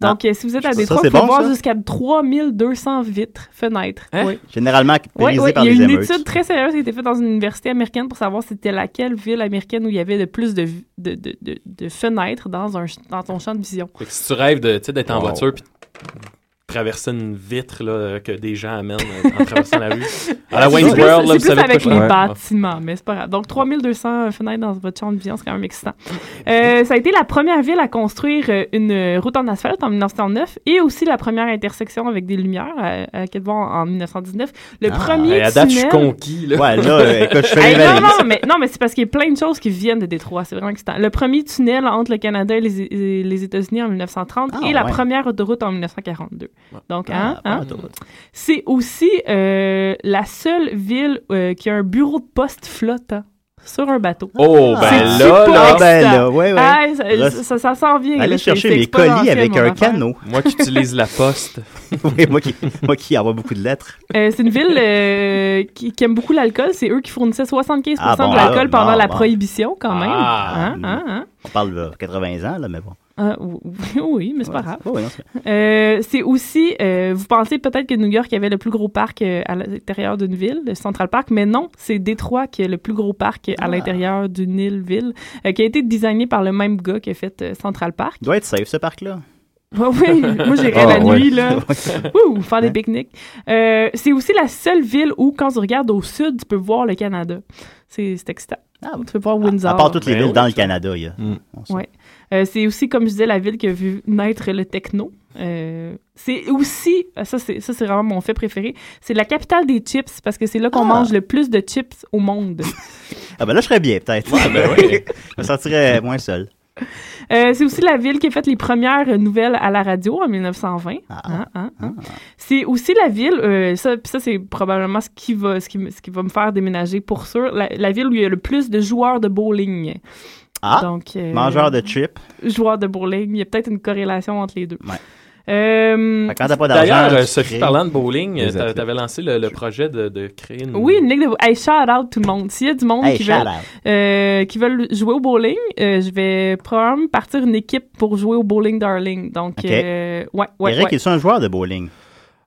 Donc, euh, si vous êtes à Détroit, vous pouvez bon, voir jusqu'à 3200 vitres, fenêtres. Hein? Oui. Généralement Oui, périsé oui, par il y a une émeutes. étude très sérieuse qui a été faite dans une université américaine pour savoir c'était laquelle ville américaine où il y avait le plus de, de, de, de, de fenêtres dans, un, dans ton champ de vision. Fait que si tu rêves de, d'être en Wow. voiture puis traverser une vitre là, euh, que des gens amènent euh, en traversant la rue. À la C'est Wayne's plus- World, là, vous savez avec les bâtiments, mais c'est pas grave. Donc, 3200 fenêtres dans votre champ de vision, c'est quand même excitant. Euh, ça a été la première ville à construire euh, une route en asphalte en 1909 et aussi la première intersection avec des lumières à, à Quai de Bois en, en 1919. Le Ah. premier à date, je suis tunnel... conquis. Là. Ouais, là, euh, écoute, je fais Hey, les non, valises. non, mais, non, mais c'est parce qu'il y a plein de choses qui viennent de Détroit. C'est vraiment excitant. Le premier tunnel entre le Canada et les, États-Unis en 1930 Ah, et la première autoroute en 1942. Donc, hein, Ah, hein? tout. C'est aussi euh, la seule ville euh, qui a un bureau de poste flottant sur un bateau. Oh, Ah. ben là, là, Ah, ben là, ouais, ouais. Ah, ça, ça, ça, s'en vient. Allez chercher mes colis avec un affaire. canot. moi qui utilise la poste. Oui, moi qui, moi qui envoie beaucoup de lettres. Euh, c'est une ville euh, qui, qui aime beaucoup l'alcool. C'est eux qui fournissaient 75 Ah, bon, de l'alcool pendant bon, la bon. prohibition, quand même. Ah. Hein, hein, hein? On parle de 80 ans, là, mais bon. Ah, oui, mais c'est pas grave. Ouais, c'est- Euh, c'est aussi, euh, vous pensez peut-être que New York avait le plus gros parc euh, à l'intérieur d'une ville, le Central Park, mais non, c'est Détroit qui a le plus gros parc à Ah. l'intérieur d'une île-ville, euh, qui a été designé par le même gars qui a fait euh, Central Park. Il doit être safe, ce parc-là. Oui, moi j'irais Ah, la ouais. nuit, là. Ouh, faire des pique-niques. Euh, c'est aussi la seule ville où, quand tu regardes au sud, tu peux voir le Canada. C'est excitant. Ah, Tu peux voir Windsor. À part toutes les Ben villes dans le. Canada, il y a. Mm. Ouais. Euh, c'est aussi, comme je disais, la ville qui a vu naître le techno. Euh, c'est aussi, euh, ça c'est, ça c'est vraiment mon fait préféré, c'est la capitale des chips parce que c'est là qu'on Ah. mange le plus de chips au monde. Ah, ben là, je serais bien, peut-être. ben oui. je me sentirais moins seul. Euh, c'est aussi la ville qui a fait les premières nouvelles à la radio en 1920. Ah. Hein, hein, hein. C'est aussi la ville, euh, ça, ça c'est probablement ce qui, va, ce, qui, me- ce qui va me faire déménager pour sûr, la, la ville où il y a le plus de joueurs de bowling. Ah, Donc, euh, mangeur de chips. Joueurs de bowling, il y a peut-être une corrélation entre les deux. Ouais. Euh, Quand t'as pas d'argent. D'ailleurs, euh, Sophie, parlant de bowling, t'a- t'avais lancé le, le projet de, de créer une. Oui, une ligue de Hey, shout out tout le monde. S'il y a du monde Hey, qui, veut, euh, qui veulent jouer au bowling, euh, je vais probablement partir une équipe pour jouer au bowling darling. Donc, Ok. euh, ouais, ouais, Eric, ouais. un joueur de bowling?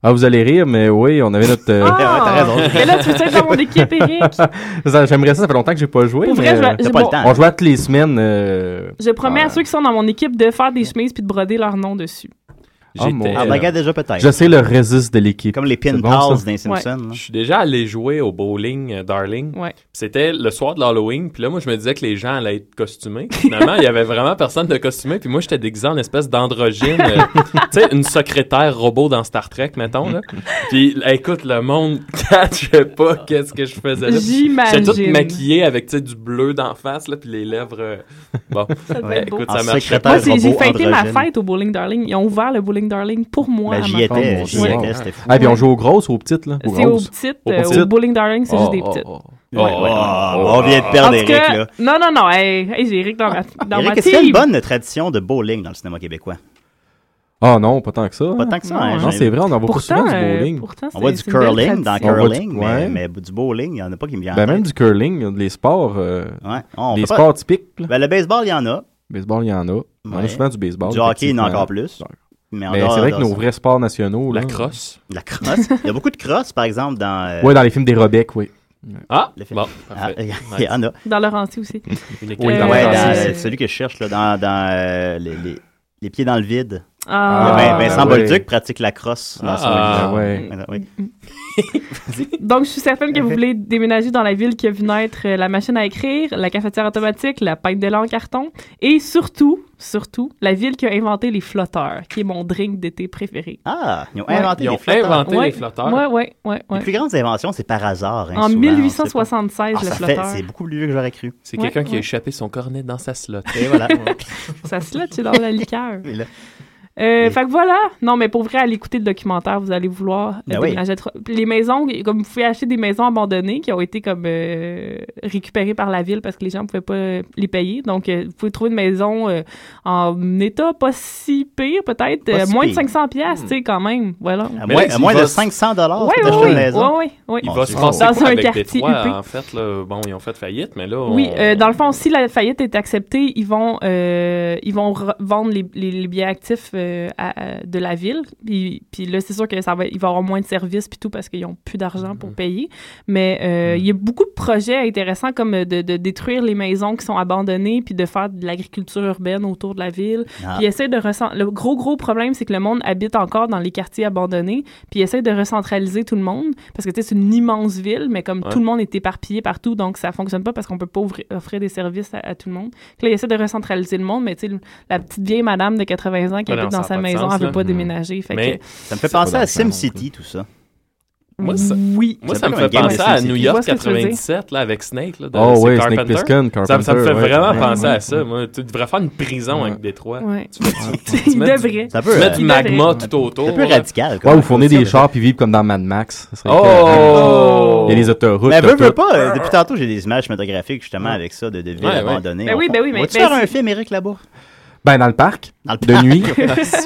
Ah, vous allez rire, mais oui, on avait notre. euh, Ah! Ouais, t'as raison. Mais là, tu veux être dans mon équipe, Eric? J'aimerais ça, ça fait longtemps que j'ai pas joué. Pour mais, vrai, je, euh, pas bon, le temps. On jouait toutes les semaines. euh, je promets Ah. à ceux qui sont dans mon équipe de faire des chemises puis de broder leur nom dessus. Ah, J'étais, Ah, euh, regarde déjà peut-être. Je sais le résiste de l'équipe. Comme les pin bon, pals. Je suis déjà allé jouer au bowling euh, Darling. Ouais. C'était le soir de l'Halloween. Puis là, moi, je me disais que les gens allaient être costumés. Finalement, il y avait vraiment personne de costumé. Puis moi, j'étais déguisé en espèce d'androgyne. euh, tu sais, une secrétaire robot dans Star Trek, mettons. Là. Puis là, écoute, le monde catchait pas qu'est-ce que je faisais là. J'étais J'imagine. maquillée avec tu sais, du bleu d'en face, là, puis les lèvres. euh, Bon, Ça Ouais, écoute, ça marchait. c'est- j'ai fêté ma fête au bowling darling. Ils ont ouvert le bowling darling pour moi. Ben, à j'y ma Oh, étais, j'y étais, c'était fou. Ah, puis on joue aux grosses ou aux petites, là? Aux C'est aux petites. Aux euh, petites? au bowling darling, c'est juste Oh, des oh, petites. oh. Oh, ouais. on vient de perdre Eric, là. non, non, non, hey, hey, j'ai Eric dans ma, dans Eric, ma est-ce qu'il y a une bonne tradition de bowling dans le cinéma québécois? Ah non, pas tant que ça. Pas tant que ça, Non, hein, Non, c'est vrai, on en voit pas Pourtant, souvent du euh, bowling. pourtant, On voit du curling dans tradition. On voit du- curling, ouais. mais, mais du bowling, il n'y en a pas qui me vient en Ben, même du curling, les sports, euh, Ouais. On les pas- sports typiques. Ben, le baseball, il y en a. Baseball, il y en a. On Ouais. a souvent du baseball. Du hockey, il y en a encore plus. Mais, c'est vrai que nos vrais sports nationaux. La là, crosse. La crosse. Il y a beaucoup de crosses, par exemple, dans. euh, Ouais, dans les films des Robeck, oui. Ah, le film. bon, Ah, il y en a. Dans Laurenti aussi. Oui, dans Ouais, dans, crosse. euh, celui que je cherche, là, dans, dans euh, les, les, les pieds dans le vide. Ah, Il y a Vin- Vincent ouais. Bolduc pratique la crosse dans son Ah. Ben ouais. Oui. Donc, je suis certaine que vous voulez déménager dans la ville qui a vu naître euh, la machine à écrire, la cafetière automatique, la pinte de lait en carton et surtout, surtout, la ville qui a inventé les flotteurs, qui est mon drink d'été préféré. Ah, ils ont Ouais. inventé Ils les ont flotteurs. inventé Ouais. les flotteurs. Ouais, ouais, ouais, Les ouais. plus grandes inventions, c'est par hasard. hein, En souvent, on sait 1876, pas. Ah, le flotteur. C'est beaucoup plus vieux que j'aurais cru. C'est Ouais, quelqu'un qui ouais. a échappé son cornet dans sa slot. Et voilà. Ça se lèche dans la liqueur. Euh, Fait que voilà. Non, mais pour vrai, allez écouter le documentaire, vous allez vouloir Ben oui. Les maisons, comme vous pouvez acheter des maisons abandonnées qui ont été comme euh, récupérées par la ville parce que les gens ne pouvaient pas les payer. Donc, euh, vous pouvez trouver une maison euh, en état pas si pire, peut-être euh, si moins de pire. 500 pièces, tu sais, quand même. Voilà. À moins, là, à moins de s- 500 dollars, peux oui. une maison. oui, oui. Il Bon, va se passer Dans quoi un avec quartier Détroit, en fait, là, bon, ils ont fait faillite, mais là, Oui, on- euh, dans le fond, si la faillite est acceptée, ils vont, euh, ils vont re- vendre les, les, les biens actifs euh, à- à- de la ville. Puis, puis là, c'est sûr que ça va, il va y avoir moins de services puis tout parce qu'ils n'ont plus d'argent Mhm. pour payer. Mais euh, il y a beaucoup de projets intéressants comme euh, de, de détruire les maisons qui sont abandonnées puis de faire de l'agriculture urbaine autour de la ville. Ah. Puis essayer de recent- Le gros, gros problème, c'est que le monde habite encore dans les quartiers abandonnés. Puis essaie de recentraliser tout le monde. Parce que c'est une immense ville, mais comme Ouais. tout le monde est éparpillé partout, donc ça fonctionne pas parce qu'on peut pas ouvrir- offrir des services à, à tout le monde. Puis là, il essaie de recentraliser le monde, mais tu sais, la petite vieille madame de 80 ans qui habite ça dans sa maison, sens, elle veut là. pas Mhm. déménager. Fait Mais- que, Ça me fait penser à SimCity, tout ça. Moi, ça- oui. Moi, Ça ça me fait un penser à. New York vois ce que tu veux dire? 97, là, avec Snake, là, de Oh, c'est ouais, Snake Carpenter. Plissken, Ça, ça me Carpenter, fait ouais. vraiment Ouais, penser ouais. à ça. Moi, tu devrais faire une prison Ouais. avec Détroit. Ouais. Tu, tu- il mets du- devrait. C'est un peu, tu mets euh, du Il magma tout autour. c'est un peu radical. Ouais, comme ou fournir ça, des de- chars puis vivre comme dans Mad Max. Ça Oh! écœurant. Il y a des autoroutes. Mais veux, veux pas, euh, depuis tantôt, j'ai des images cinématographiques justement avec ça, de, villes abandonnées. Ben oui, On- ben oui, mais faire un c'est- film, Eric, là-bas? Ben, dans le parc, Dans le de parc. nuit.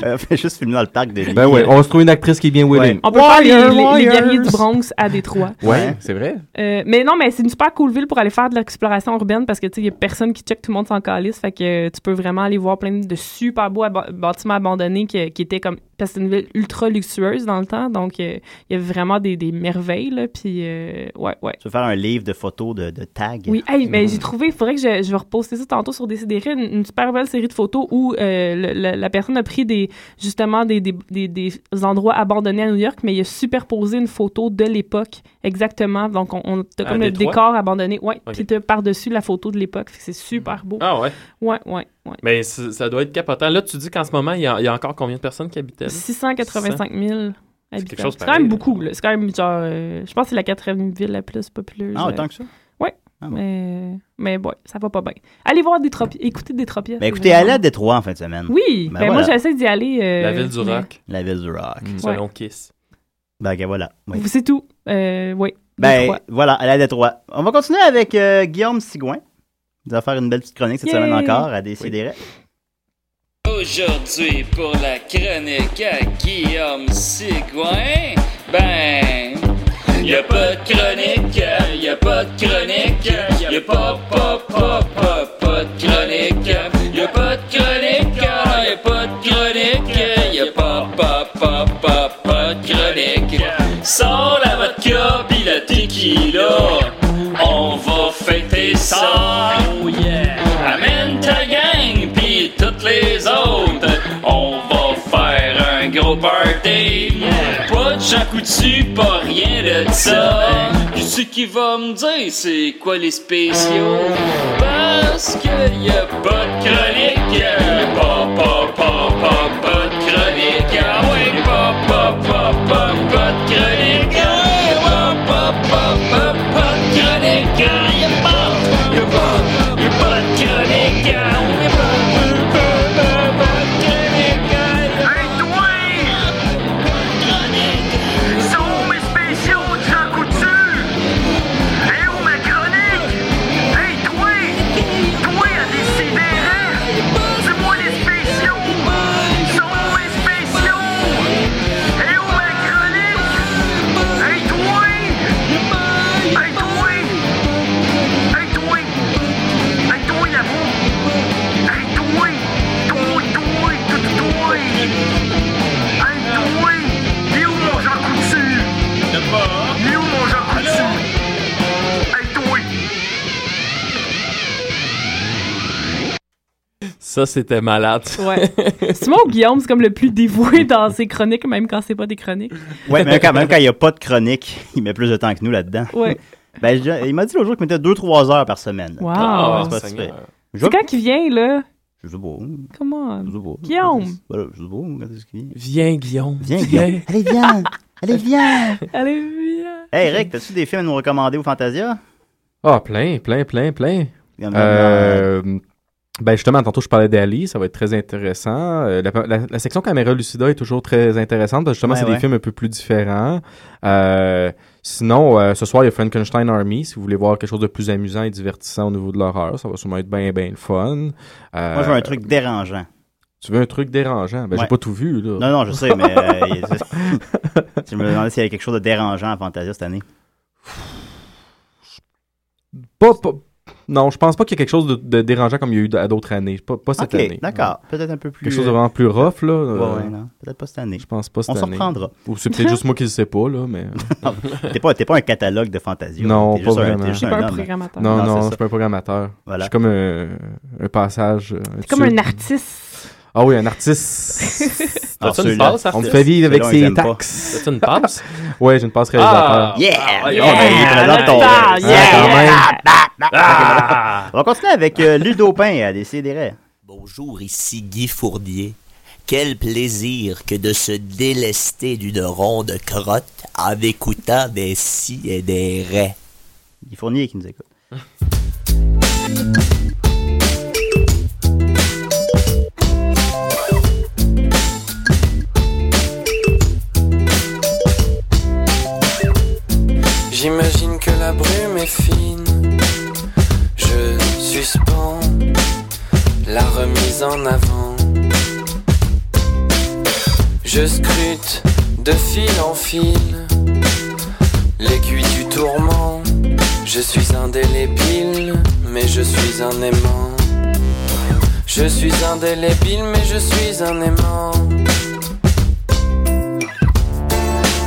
Euh, juste filmer dans le parc de nuit. Ben ouais, on se trouve une actrice qui est bien willing. On peut faire les, guerriers du Bronx à Détroit. Ouais, Ouais. c'est vrai. Euh, mais non, mais c'est une super cool ville pour aller faire de l'exploration urbaine parce que tu sais, il y a personne qui check, tout le monde s'en calisse. Fait que euh, tu peux vraiment aller voir plein de super beaux bâtiments abandonnés qui, qui étaient comme. Parce que c'est une ville ultra luxueuse dans le temps. Donc, euh, il y a vraiment des, des merveilles, là. Puis, euh, ouais, ouais. Tu veux faire un livre de photos de, de tags? Oui, hey, mais j'ai trouvé, il faudrait que je, je vais reposter ça tantôt sur Décidéré, une, une super belle série de photos où euh, le- la personne a pris des, justement des, des, des, des endroits abandonnés à New York, mais il a superposé une photo de l'époque exactement. Donc, on, on t'as À comme le décor abandonné. Ouais, Ok. puis t'as par-dessus la photo de l'époque. C'est super beau. Ah ouais. Ouais, ouais, ouais. Mais ça doit être capotant. Là, tu dis qu'en ce moment, il y, a, il y a encore combien de personnes qui habitaient là? 685 000 habitants. quelque chose C'est quand même beaucoup. là. C'est quand même genre, euh, je pense que c'est la quatrième ville la plus populeuse. Ah, euh, autant que ça? Ah bon. mais, mais ouais, ça va pas bien. Allez voir des tropies, écoutez des tropies. Ben écoutez, allez à Détroit en fin de semaine. Oui, Ben ben, moi j'essaie d'y aller. euh, La ville du mais- rock, La ville du rock. Mm. selon Kiss. Ben ok, voilà. Oui. C'est tout. Euh, oui. Ben Détroit. voilà, allez à Détroit. On va continuer avec euh, Guillaume Sigouin. Il va faire une belle petite chronique cette Yay! semaine encore à Décideret. Aujourd'hui, pour la chronique à Guillaume Sigouin, ben. Y a pas de chronique, y a pas de chronique, y a pas, pas, pas, pas, pas de chronique, y a pas de chronique, y a pas de chronique, y a pas, pas, pas, pas, pas de chronique. Sans la vodka Pas de Coutu, pas rien de ça. Qui c'est qui va me dire c'est quoi les spéciaux? Parce que y a pas de chronique, Ça, c'était malade. Ouais. Simon ou Guillaume, c'est comme le plus dévoué dans ses chroniques, même quand c'est pas des chroniques. Ouais, mais quand même, quand il n'y a pas de chronique, il met plus de temps que nous là-dedans. Ouais. Ben, je- il m'a dit l'autre jour qu'il mettait 2-3 heures par semaine. Wow. Ah, c'est pas Seigneur. super. Je C'est quand qu'il vient, là? Je sais pas. Comment? Je sais pas. Guillaume. Voilà, je sais pas. Quand est-ce qu'il vient? Viens, Guillaume. Viens, Guillaume. Allez, viens. Allez, viens. Allez, viens. Hey, Eric, t'as-tu des films à nous recommander au Fantasia? Ah, plein, plein, plein, plein. Euh, ben justement, tantôt je parlais d'Ali, ça va être très intéressant. Euh, la, la- la section caméra lucida est toujours très intéressante parce que justement Ouais, c'est ouais. des films un peu plus différents. Euh, sinon, euh, ce soir il y a Frankenstein Army si vous voulez voir quelque chose de plus amusant et divertissant au niveau de l'horreur, ça va sûrement être bien bien le fun. Moi, je veux un truc dérangeant. Tu veux un truc dérangeant? Ben Ouais. j'ai pas tout vu là. Non, non, je sais, mais je me demandais s'il y avait quelque chose de dérangeant à Fantasia cette année. Pas, pas- non, je pense pas qu'il y a quelque chose de, de dérangeant comme il y a eu à d'autres années. Pas, pas cette année. d'accord. Peut-être un peu plus. Quelque chose de vraiment plus rough là. Ouais, euh, ouais, non. Peut-être pas cette année. Je pense pas cette On s'en année. reprendra. Ou c'est peut-être juste moi qui le sais pas là, mais. T'es pas, t'es pas un catalogue de Fantasia. Non, T'es pas juste un- vraiment. t'es juste C'est pas un programmateur. Non, Non, non, je suis pas un programmateur. Voilà. Je suis comme un, un passage. un C'est comme un artiste. Ah oui, un artiste. Alors, T'as-tu une passe, On te fait vivre avec ses taxes. T'as une passe? Ouais, j'ai une passe réalisateur. Yeah! Ah, Oh, yeah! ben, il Ah, Ah, yeah! Ah! On va continuer avec euh, Ludopin à décider. Bonjour, ici Guy Fournier. Quel plaisir que de se délester d'une ronde crotte en écoutant des si et des raies. Il Fournier qui nous écoute. avant. Je scrute de fil en fil l'aiguille du tourment. Je suis indélébile, mais je suis un aimant. Je suis indélébile, mais je suis un aimant.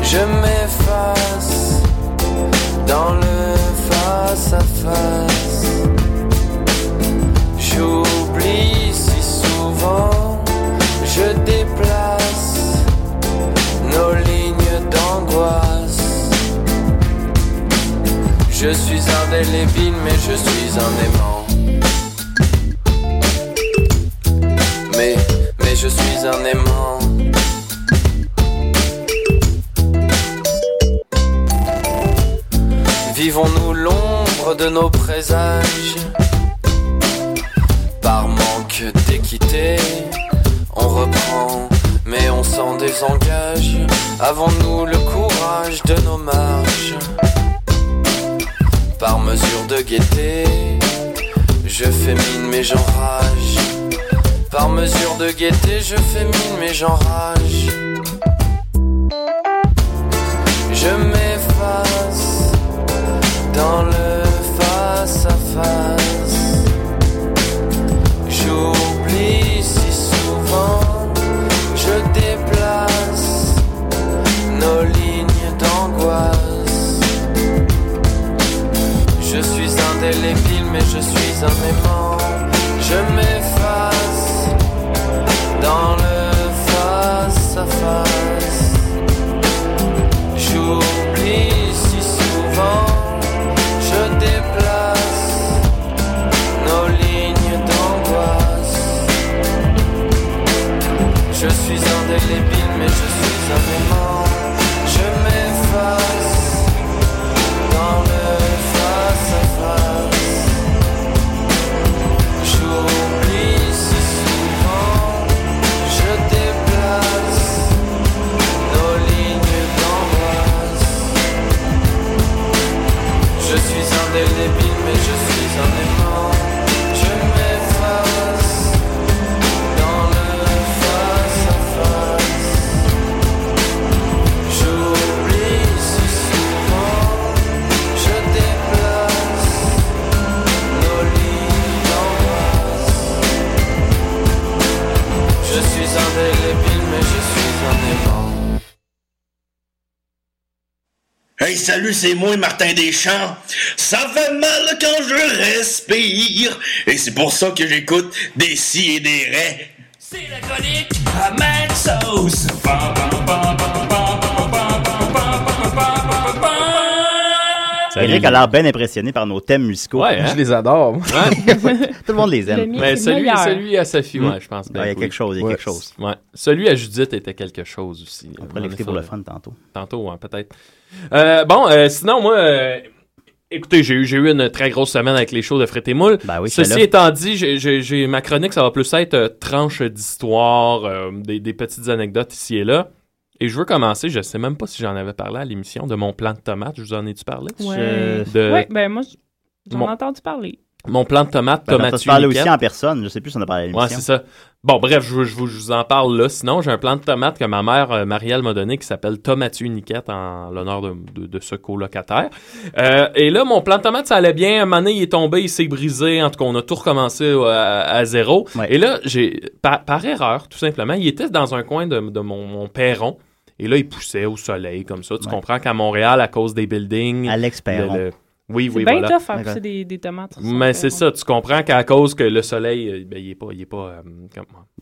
Je m'efface dans le face à face. Je déplace nos lignes d'angoisse. Je suis indélébile, mais je suis un aimant. Mais, mais je suis un aimant. Vivons-nous l'ombre de nos présages? Manque d'équité, on reprend, mais on s'en désengage. Avons-nous le courage de nos marges Par mesure de gaieté, je fais mine mais j'enrage. Par mesure de gaieté, je fais mine mais j'enrage. Je m'efface dans le face à face. Je m'efface dans le face à face. J'oublie si souvent, je déplace nos lignes d'angoisse. Je suis indélébile, mais je suis un aimant. Salut, c'est moi, Martin Deschamps. Ça fait mal quand je respire. Et c'est pour ça que j'écoute des si et des raies. C'est la chronique à Sauce. Eric a l'air bien impressionné par nos thèmes musicaux. Ouais, hein? Je les adore. Tout le monde les aime. Mais c'est celui, celui à Sophie, Hmm. ouais, je pense. Ouais, il y a que quelque chose, il y a Ouais. quelque chose. Ouais. Celui à Judith était quelque chose aussi. On pourrait l'écouter pour le fun tantôt. Tantôt, hein, peut-être. Euh, bon, euh, sinon, moi, euh, écoutez, j'ai eu, j'ai eu une très grosse semaine avec les shows de Fret et Moule. Ben oui, Ceci étant dit, j'ai, ma chronique, ça va plus être euh, tranche d'histoire, euh, des, des petites anecdotes ici et là. Et je veux commencer, je sais même pas si j'en avais parlé à l'émission de mon plan de tomate. Je vous en ai-tu parlé? Ouais. De Ouais, ben moi, j'en Mon- ai entendu parler. Mon plan de tomate, Ben, tomate tu parlais aussi en personne. Je sais plus si on a parlé à Ouais, c'est ça. Bon, bref, je, vous- je vous- je vous en parle là. Sinon, j'ai un plan de tomate que ma mère, euh, Marielle, m'a donné qui s'appelle Tomatu Niquette en l'honneur de, de- de ce colocataire. Euh, et là, mon plan de tomate, ça allait bien. Un moment donné, il est tombé, il s'est brisé. En tout cas, on a tout recommencé euh, à, à zéro. Ouais. Et là, j'ai par, par erreur, tout simplement, il était dans un coin de, de mon, mon perron. Et là, il poussait au soleil, comme ça. Tu Ouais. comprends qu'à Montréal, à cause des buildings... Alex Perron. le- le- Oui, C'est oui, bien voilà. tough faire D'accord. pousser des, des tomates. Mais c'est ça, tu comprends qu'à cause que le soleil, euh, ben, il est pas, il est pas, euh,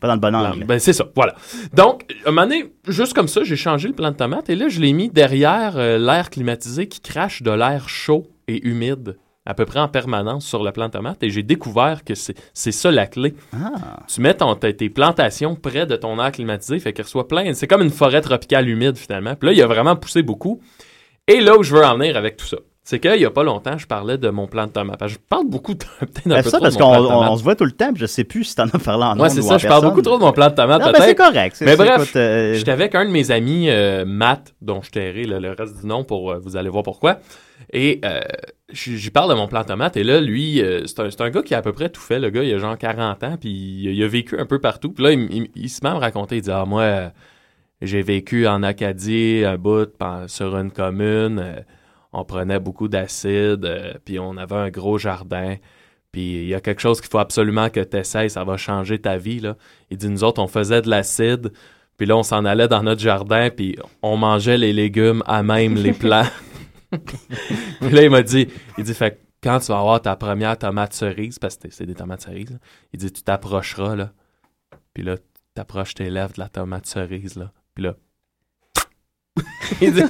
Pas dans le bon angle. ben, c'est ça, voilà. Donc, à un moment donné, juste comme ça, j'ai changé le plan de tomate et là, je l'ai mis derrière euh, l'air climatisé qui crache de l'air chaud et humide à peu près en permanence sur le plan de tomate et j'ai découvert que c'est c'est ça la clé. Ah. Tu mets ton, tes tes plantations près de ton air climatisé, fait qu'il reçoit plein. C'est comme une forêt tropicale humide finalement. Puis là, il a vraiment poussé beaucoup. Et là où je veux en venir avec tout ça, c'est qu'il y a pas longtemps, je parlais de mon plan de tomate. Je parle beaucoup, de- peut-être un Ben, peu ça trop parce de qu'on de se voit tout le temps, puis je sais plus si t'en as parlé en Ouais, c'est ça, je parle beaucoup trop de mon plan de tomate, ben, c'est correct. Mais bref, euh, J'étais avec un de mes amis, euh, Matt, dont je tairai le, le reste du nom pour euh, vous allez voir pourquoi. Et j'y parle de mon plan tomate. Et là, lui, c'est un, un gars qui a à peu près tout fait. Le gars, il a genre 40 ans, puis il, il a vécu un peu partout. Puis là, il, il- il se met à me raconter. Il dit Ah, moi, j'ai vécu en Acadie, un bout sur une commune. On prenait beaucoup d'acide, euh, puis on avait un gros jardin. Puis il y a quelque chose qu'il faut absolument que tu essayes, ça va changer ta vie. Là. Il dit Nous autres, on faisait de l'acide. Puis là, on s'en allait dans notre jardin, puis on mangeait les légumes à même les plants. puis là, il m'a dit, il dit, fait quand tu vas avoir ta première tomate cerise, parce que c'est des tomates cerises, là, il dit, tu t'approcheras, là. Puis là, tu t'approches tes lèvres de la tomate cerise, là. Puis là, il, dit,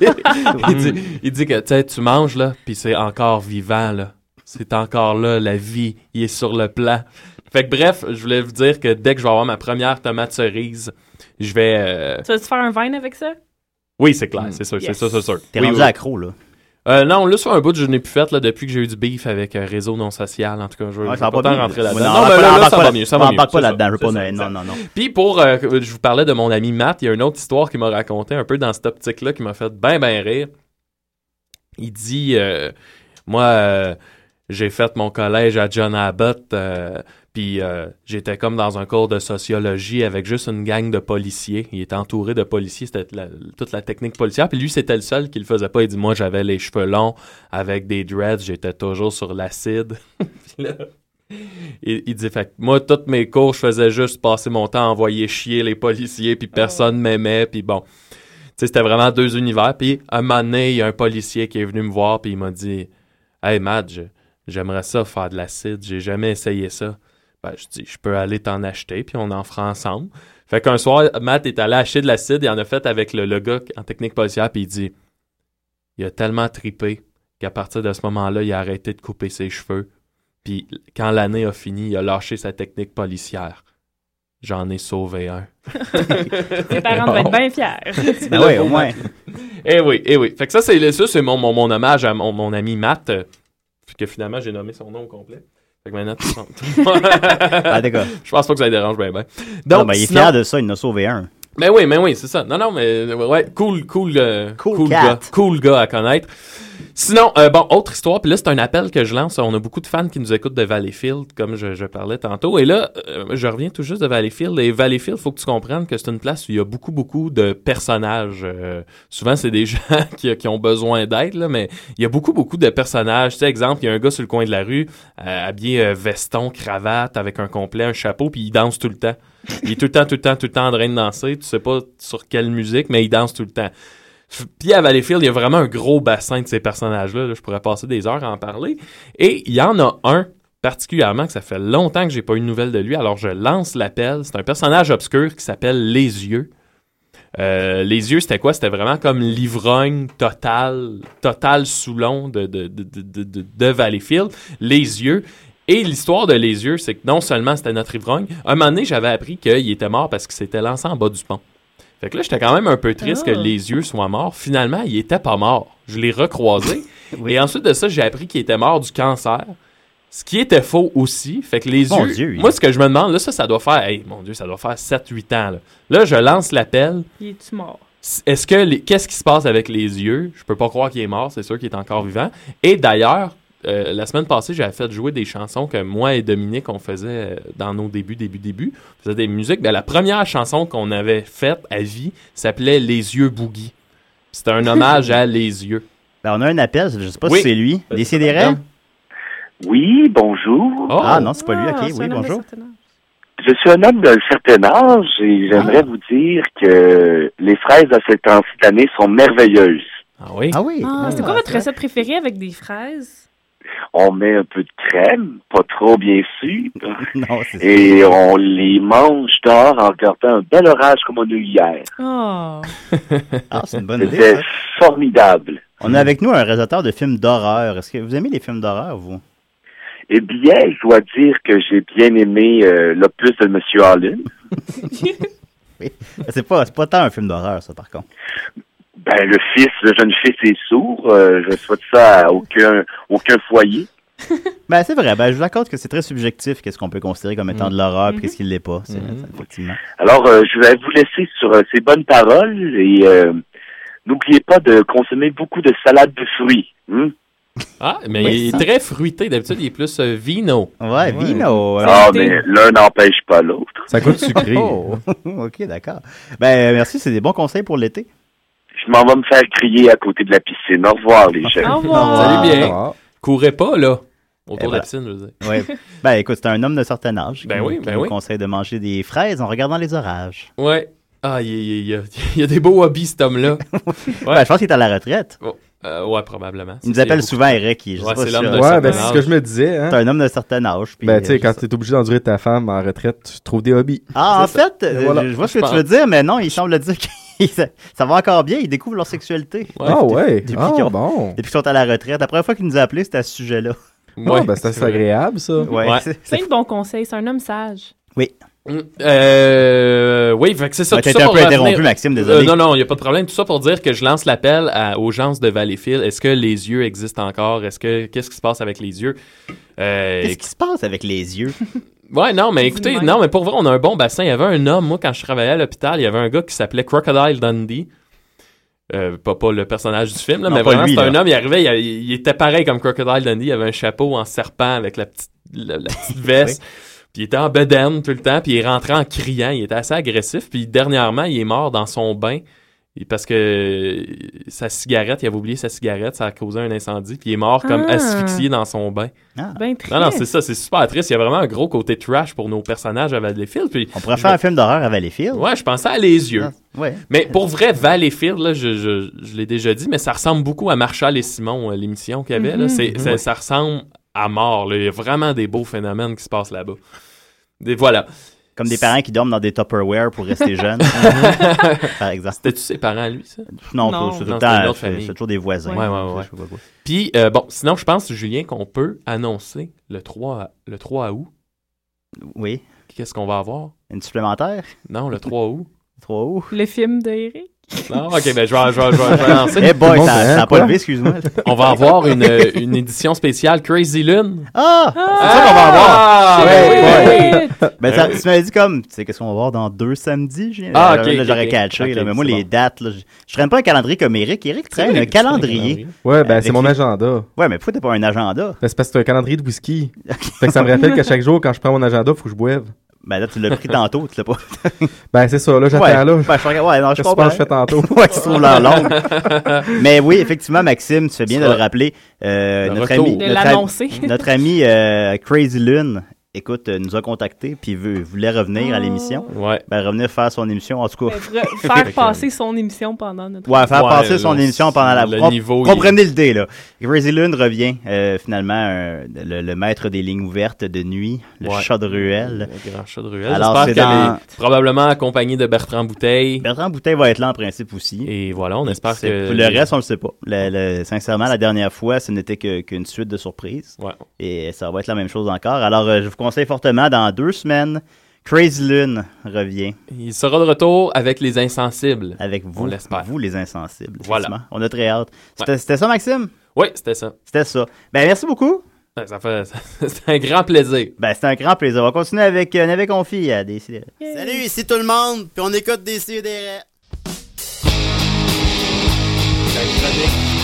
il, dit, il dit que, tu sais, tu manges, là, puis c'est encore vivant, là. C'est encore là, la vie, il est sur le plat. Fait que bref, je voulais vous dire que dès que je vais avoir ma première tomate cerise, je vais... euh, Tu vas-tu faire un vin avec ça? oui, c'est clair, c'est sûr, c'est ça, c'est sûr. T'es Oui, rendu oui. accro, là. Euh, non, là, sur un bout, je n'ai plus fait là, depuis que j'ai eu du beef avec euh, Réseau non social. En tout cas, je veux Ouais, je ça veux va pas tant rentrer là-dedans. Non, mais là, ça va pas- mieux, ça va mieux. pas là-dedans, non, non, non. Puis pour, euh, je vous parlais de mon ami Matt, il y a une autre histoire qu'il m'a raconté un peu dans cette optique-là qui m'a fait bien, bien rire. Il dit, euh, moi, j'ai fait mon collège à John Abbott, puis euh, j'étais comme dans un cours de sociologie avec juste une gang de policiers. Il était entouré de policiers, c'était la- toute la technique policière. Puis lui, c'était le seul qui le faisait pas. Il dit, moi, j'avais les cheveux longs avec des dreads, j'étais toujours sur l'acide. Il, il dit, fait moi, toutes mes cours, je faisais juste passer mon temps à envoyer chier les policiers, puis personne m'aimait, puis bon. Tu sais, c'était vraiment deux univers. Puis un moment donné, il y a un policier qui est venu me voir, puis il m'a dit, Hey, Matt, je- j'aimerais ça faire de l'acide, j'ai jamais essayé ça. Ben, je dis, je peux aller t'en acheter, puis on en fera ensemble. Fait qu'un soir, Matt est allé acheter de l'acide, il en a fait avec le, le gars en technique policière, puis il dit, il a tellement tripé qu'à partir de ce moment-là, il a arrêté de couper ses cheveux. Puis quand l'année a fini, il a lâché sa technique policière. J'en ai sauvé un. Tes parents doivent être bien fiers. Ben oui, au moins. Eh oui, eh oui. Fait que ça, c'est ça, c'est mon, mon, mon hommage à mon, mon ami Matt, euh, que finalement, j'ai nommé son nom au complet. Fait que. Ah, d'accord. Je pense pas que ça le dérange bien, bien. Non, Donc, ben, il est sinon- fier de ça, il en a sauvé un. Ben oui, ben oui, c'est ça. Non, non, mais ouais, cool, cool, euh, Cool gars, cat. cool gars à connaître. Sinon, euh, bon, autre histoire, puis là, c'est un appel que je lance. On a beaucoup de fans qui nous écoutent de Valleyfield, comme je, parlais tantôt. Et là, euh, je reviens tout juste de Valleyfield. Et Valleyfield, faut que tu comprennes que c'est une place où il y a beaucoup, beaucoup de personnages. Euh, souvent, c'est des gens qui, qui ont besoin d'aide, là, mais il y a beaucoup, beaucoup de personnages. Tu sais, exemple, il y a un gars sur le coin de la rue, euh, habillé euh, veston, cravate, avec un complet, un chapeau, puis il danse tout le temps. Il est tout le temps, tout le temps, tout le temps en train de danser. Tu sais pas sur quelle musique, mais il danse tout le temps. Puis à Valleyfield, il y a vraiment un gros bassin de ces personnages-là. là. Je pourrais passer des heures à en parler. Et il y en a un particulièrement que ça fait longtemps que j'ai pas eu de nouvelles de lui. Alors je lance l'appel. C'est un personnage obscur qui s'appelle Les Yeux. Euh, les yeux, c'était quoi? C'était vraiment comme l'ivrogne total, total Soulon de, de, de, de, de Valleyfield. Les yeux. Et l'histoire de Les Yeux, c'est que non seulement c'était notre ivrogne, un moment donné, j'avais appris qu'il était mort parce qu'il s'était lancé en bas du pont. Fait que là, j'étais quand même un peu triste Ah. que Les Yeux soient morts. Finalement, il était pas mort. Je l'ai recroisé. Et ensuite de ça, j'ai appris qu'il était mort du cancer. Ce qui était faux aussi. Fait que les Mon yeux. Dieu, moi, ce que je me demande, là, ça, ça doit faire. Hey, mon Dieu, ça doit faire 7-8 ans. Là. Là, je lance l'appel. Il est-tu mort? Est-ce que les- qu'est-ce qui se passe avec les yeux? Je peux pas croire qu'il est mort, c'est sûr qu'il est encore vivant. Et d'ailleurs, euh, la semaine passée, j'avais fait jouer des chansons que moi et Dominique on faisait euh, dans nos débuts, début, début. On faisait des musiques. Ben, la première chanson qu'on avait faite à vie s'appelait Les yeux boogie. C'était un hommage à Les yeux. Ben, on a un appel, je sais pas Oui. si c'est lui. Décidérez. Oui, bonjour. Oh. Ah non, c'est pas lui. Ah, Ok, c'est oui, bonjour. Je suis un homme d'un certain âge et j'aimerais vous dire que les fraises à cette temps d'année sont merveilleuses. Ah oui? Ah oui. Ah, c'est quoi votre recette préférée avec des fraises? On met un peu de crème, pas trop bien sûr, Non, c'est ça. et on les mange dehors en regardant un bel orage comme on a eu hier. Oh. Ah, c'est une bonne idée. C'était formidable. On a avec nous un réalisateur de films d'horreur. Est-ce que vous aimez les films d'horreur, vous? Eh bien, je dois dire que j'ai bien aimé euh, l'opus de Monsieur Allen. C'est pas, c'est pas tant un film d'horreur, ça, par contre. Ben, le fils, le jeune fils est sourd. euh, je souhaite ça à aucun, aucun foyer. Ben, c'est vrai. Ben, je vous accorde que c'est très subjectif qu'est-ce qu'on peut considérer comme étant de l'horreur Mhm. puis qu'est-ce qui l'est pas. C'est, Mhm. effectivement. Alors, euh, je vais vous laisser sur euh, ces bonnes paroles et euh, n'oubliez pas de consommer beaucoup de salade de fruits. hein? Ah, mais Oui, il est ça. très fruité. D'habitude, il est plus euh, vino. Ouais, Vino. euh, Ah, Fruité. mais l'un n'empêche pas l'autre. Ça coûte sucré. Oh, ok, d'accord. Ben, merci, c'est des bons conseils pour l'été. Je m'en vais me faire crier à côté de la piscine. Au revoir, les jeunes. Au revoir. Salut bien. Courez pas, là. Autour Eh de la ben. piscine, je veux dire. Ouais. ben, écoute, c'est un homme de certain âge. Ben qui, oui, qui ben nous oui. conseille de manger des fraises en regardant les orages. Ouais. Ah, il y, y a- il y a des beaux hobbies, cet homme-là. Ben, je pense qu'il est à la retraite. Oh, euh, ouais, probablement. Il nous appelle souvent Eric. Je Ouais, c'est l'homme de Ouais, ben c'est ce que je me disais. Hein. C'est un homme de certain âge. puis, Ben, tu sais, euh, quand je- tu es obligé d'endurer ta femme en retraite, tu trouves des hobbies. Ah, en ça. fait, euh, Voilà. je vois ce que tu veux dire, mais non, il semble dire que ça, va encore bien. Ils découvrent leur sexualité. Ouais. ah ouais. Depuis Ah qu'ils ont- bon. Depuis qu'ils sont à la retraite. La première fois qu'il nous a appelé, c'était à ce sujet-là. Ah, ben, c'est assez agréable, ça. Ouais. Ouais. c'est- Plein de bons conseils. C'est un homme sage. Mm, Euh, oui, c'est ça. Ouais, tout T'as ça été un pour peu revenir- interrompu, Maxime, Euh, désolé. non, non, il n'y a pas de problème. Tout ça pour dire que je lance l'appel aux gens de Valleyfield. Est-ce que les yeux existent encore? Est-ce que qu'est-ce qui se passe avec les yeux? Euh, Qu'est-ce qui se passe avec les yeux? Ouais, non, mais écoutez, non, mais pour vrai, on a un bon bassin. Il y avait un homme, moi, quand je travaillais à l'hôpital, il y avait un gars qui s'appelait Crocodile Dundee. Euh, pas, pas le personnage du film, là, Non, mais vraiment, c'était un homme, il arrivait, il, il était pareil comme Crocodile Dundee, il avait un chapeau en serpent avec la petite, la, la petite veste. Puis il était en bedaine tout le temps, puis il rentrait en criant, il était assez agressif. Puis dernièrement, il est mort dans son bain parce que sa cigarette, il avait oublié sa cigarette, ça a causé un incendie, puis il est mort comme Ah. asphyxié dans son bain. Ah. Ben triste. Non, non, c'est ça, c'est super triste. Il y a vraiment un gros côté trash pour nos personnages à Valleyfield. Puis, On pourrait faire un film d'horreur à Valleyfield. ouais, je pensais à Les Yeux. Ah, Ouais. Mais pour vrai, Valleyfield, là, je, je, je l'ai déjà dit, mais ça ressemble beaucoup à Marshall et Simon, euh, l'émission qu'il y avait. là. C'est- Ça ressemble à mort. là. Il y a vraiment des beaux phénomènes qui se passent là-bas. Et voilà. Comme des parents qui dorment dans des Tupperware pour rester jeunes. Par exemple. C'était-tu ses parents, lui, ça? Non, Non. c'est tout le temps, toujours des voisins. Ouais, ouais, ouais. Je sais pas quoi. Puis, euh, bon, sinon, je pense, Julien, qu'on peut annoncer le 3, le 3 août. Oui. Qu'est-ce qu'on va avoir? Une supplémentaire? Non, le 3 août. 3 août. Le film d'Eric. Non, ok, ben je vais, je vais, je vais, je vais lancer. Eh boy, Bon, ça ben, ça a quoi? pas levé, excuse-moi. On va avoir une, une édition spéciale Crazy Lune. Ah! C'est ça qu'on va avoir. Ah, Ouais, ouais, ouais. Shit! Ben, ça, tu m'avais dit comme, tu sais, qu'est-ce qu'on va voir dans deux samedis? j'ai- Ah, là, ok, là, j'aurais ok, catché, là, mais moi, les bon. dates, là, je, traîne pas un calendrier comme Eric. Eric traîne un calendrier. Ouais, ben c'est mon les- agenda. Ouais, mais pourquoi t'as pas un agenda? Ben, c'est parce que c'est un calendrier de whisky. fait que ça me rappelle qu'à chaque jour, quand je prends mon agenda, faut que je boive. Ben là, tu l'as pris tantôt, tu l'as pas. Ben, c'est ça, là, j'attends ouais, là. ben, je regarde- ouais, non, je comprends. penses que je fais tantôt? ouais, qui se trouve l'heure longue. Mais oui, effectivement, Maxime, tu fais bien de le rappeler. Euh, notre ami, De notre, l'annoncer. ami- notre ami euh, Crazy Lune écoute, euh, nous a contacté puis veut, voulait revenir à l'émission. Ouais. Ben, revenir faire son émission, en tout cas. Re- faire passer son émission pendant notre. Ouais, faire Ouais, passer son émission pendant la... le niveau, Comprenez l'idée, là. Crazy Lune revient, euh, finalement, euh, le, le maître des lignes ouvertes de nuit, le Ouais. chat de ruelle. Le grand chat de ruelle. Alors, c'est dans- est probablement accompagnée de Bertrand Bouteille. Bertrand Bouteille va être là en principe aussi. Et voilà, on espère C'est- que... Le reste, on le sait pas. Le- le- sincèrement, la dernière fois, ce n'était qu'une suite de surprises. Ouais. Et ça va être la même chose encore. Alors, euh, je vous conseille fortement, dans deux semaines, Crazy Lune revient. Il sera de retour avec les insensibles. Avec vous, l'espère. vous les insensibles. Voilà. On a très hâte. C'était ça, Maxime? Oui, c'était ça. C'était ça. Ben, merci beaucoup. Ouais, Ça fait... C'est un grand plaisir. Ben, c'était un grand plaisir. On va continuer avec euh, N'avait Confi à décider. Salut, ici tout le monde, puis on écoute des CDR. Ça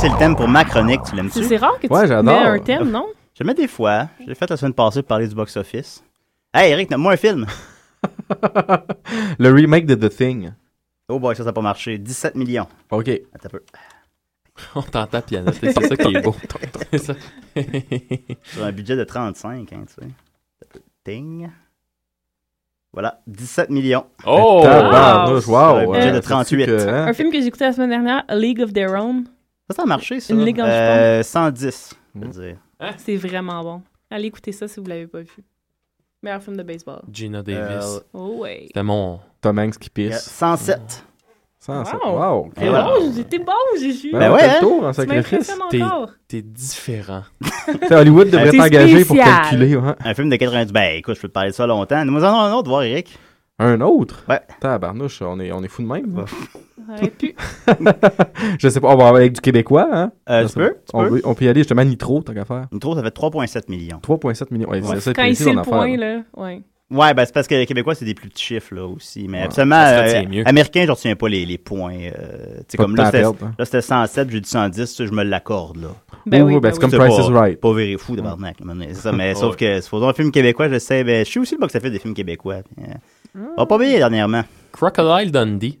c'est le thème pour ma chronique. Tu l'aimes-tu? C'est c'est rare que tu Ouais, mets un thème, non? Je le mets des fois. Je l'ai fait la semaine passée pour parler du box-office. Hey, Eric, nomme-moi un film. Le remake de The Thing. Oh boy, ça, ça n'a pas marché. 17 millions. OK. Attends un peu. On t'entend pianoter, c'est ça qui est beau. C'est ça. Sur un budget de 35, hein, tu sais. Ting. Voilà, 17 millions. Oh! Wow! Sur un budget Euh, de 38. que, hein? Un film que j'ai écouté la semaine dernière, A League of Their Own. Ça, ça a marché, ça. Une ligue en euh, 110, je veux dire. C'est vraiment bon. Allez écouter ça si vous l'avez pas vu. Meilleur film de baseball. Gina Davis. Euh, Oh ouais. C'était mon. Tom Hanks qui pisse. 107. Ça, ça- Wow. wow. Et voilà. Oh, j'étais bon, Jésus. Ben, Ben ouais, hein? tour en sacrifice. T'es-. T'es différent. Hollywood devrait t'engager pour calculer. ouais. Un film de 90. Ben, écoute, je peux te parler de ça longtemps. Nous en avons un autre, voir, Eric. Un autre? Ouais. Tabarnouche, on est, on est fou de même. là. Ça aurait pu. Je sais pas, on va avec du Québécois, hein? Euh, Ça, tu peux, tu on, peux. Peut, on peut y aller justement Nitro, tant qu'à faire. Nitro, ça fait 3,7 millions. 3,7 millions. Ouais, c'est ça, Quand il sait le affaire, point, là. là. Ouais. Ouais, ben c'est parce que les Québécois, c'est des plus petits chiffres, là, aussi. Mais Ouais, absolument, ça euh, américain, je retiens pas les, les points. Euh, tu sais, comme de là, c'était hein. là, c'était 107, j'ai dit 110, ça, je me l'accorde, là. Ben Oui, oui, ben, ben c'est comme C'est Price pas, is Right. Pas viré fou, de barnac. C'est ça, mais Ouais. sauf que, supposons un film québécois, je sais, ben, je suis aussi le box-office des films québécois. puis, euh, on va pas bien dernièrement. Crocodile Dundee.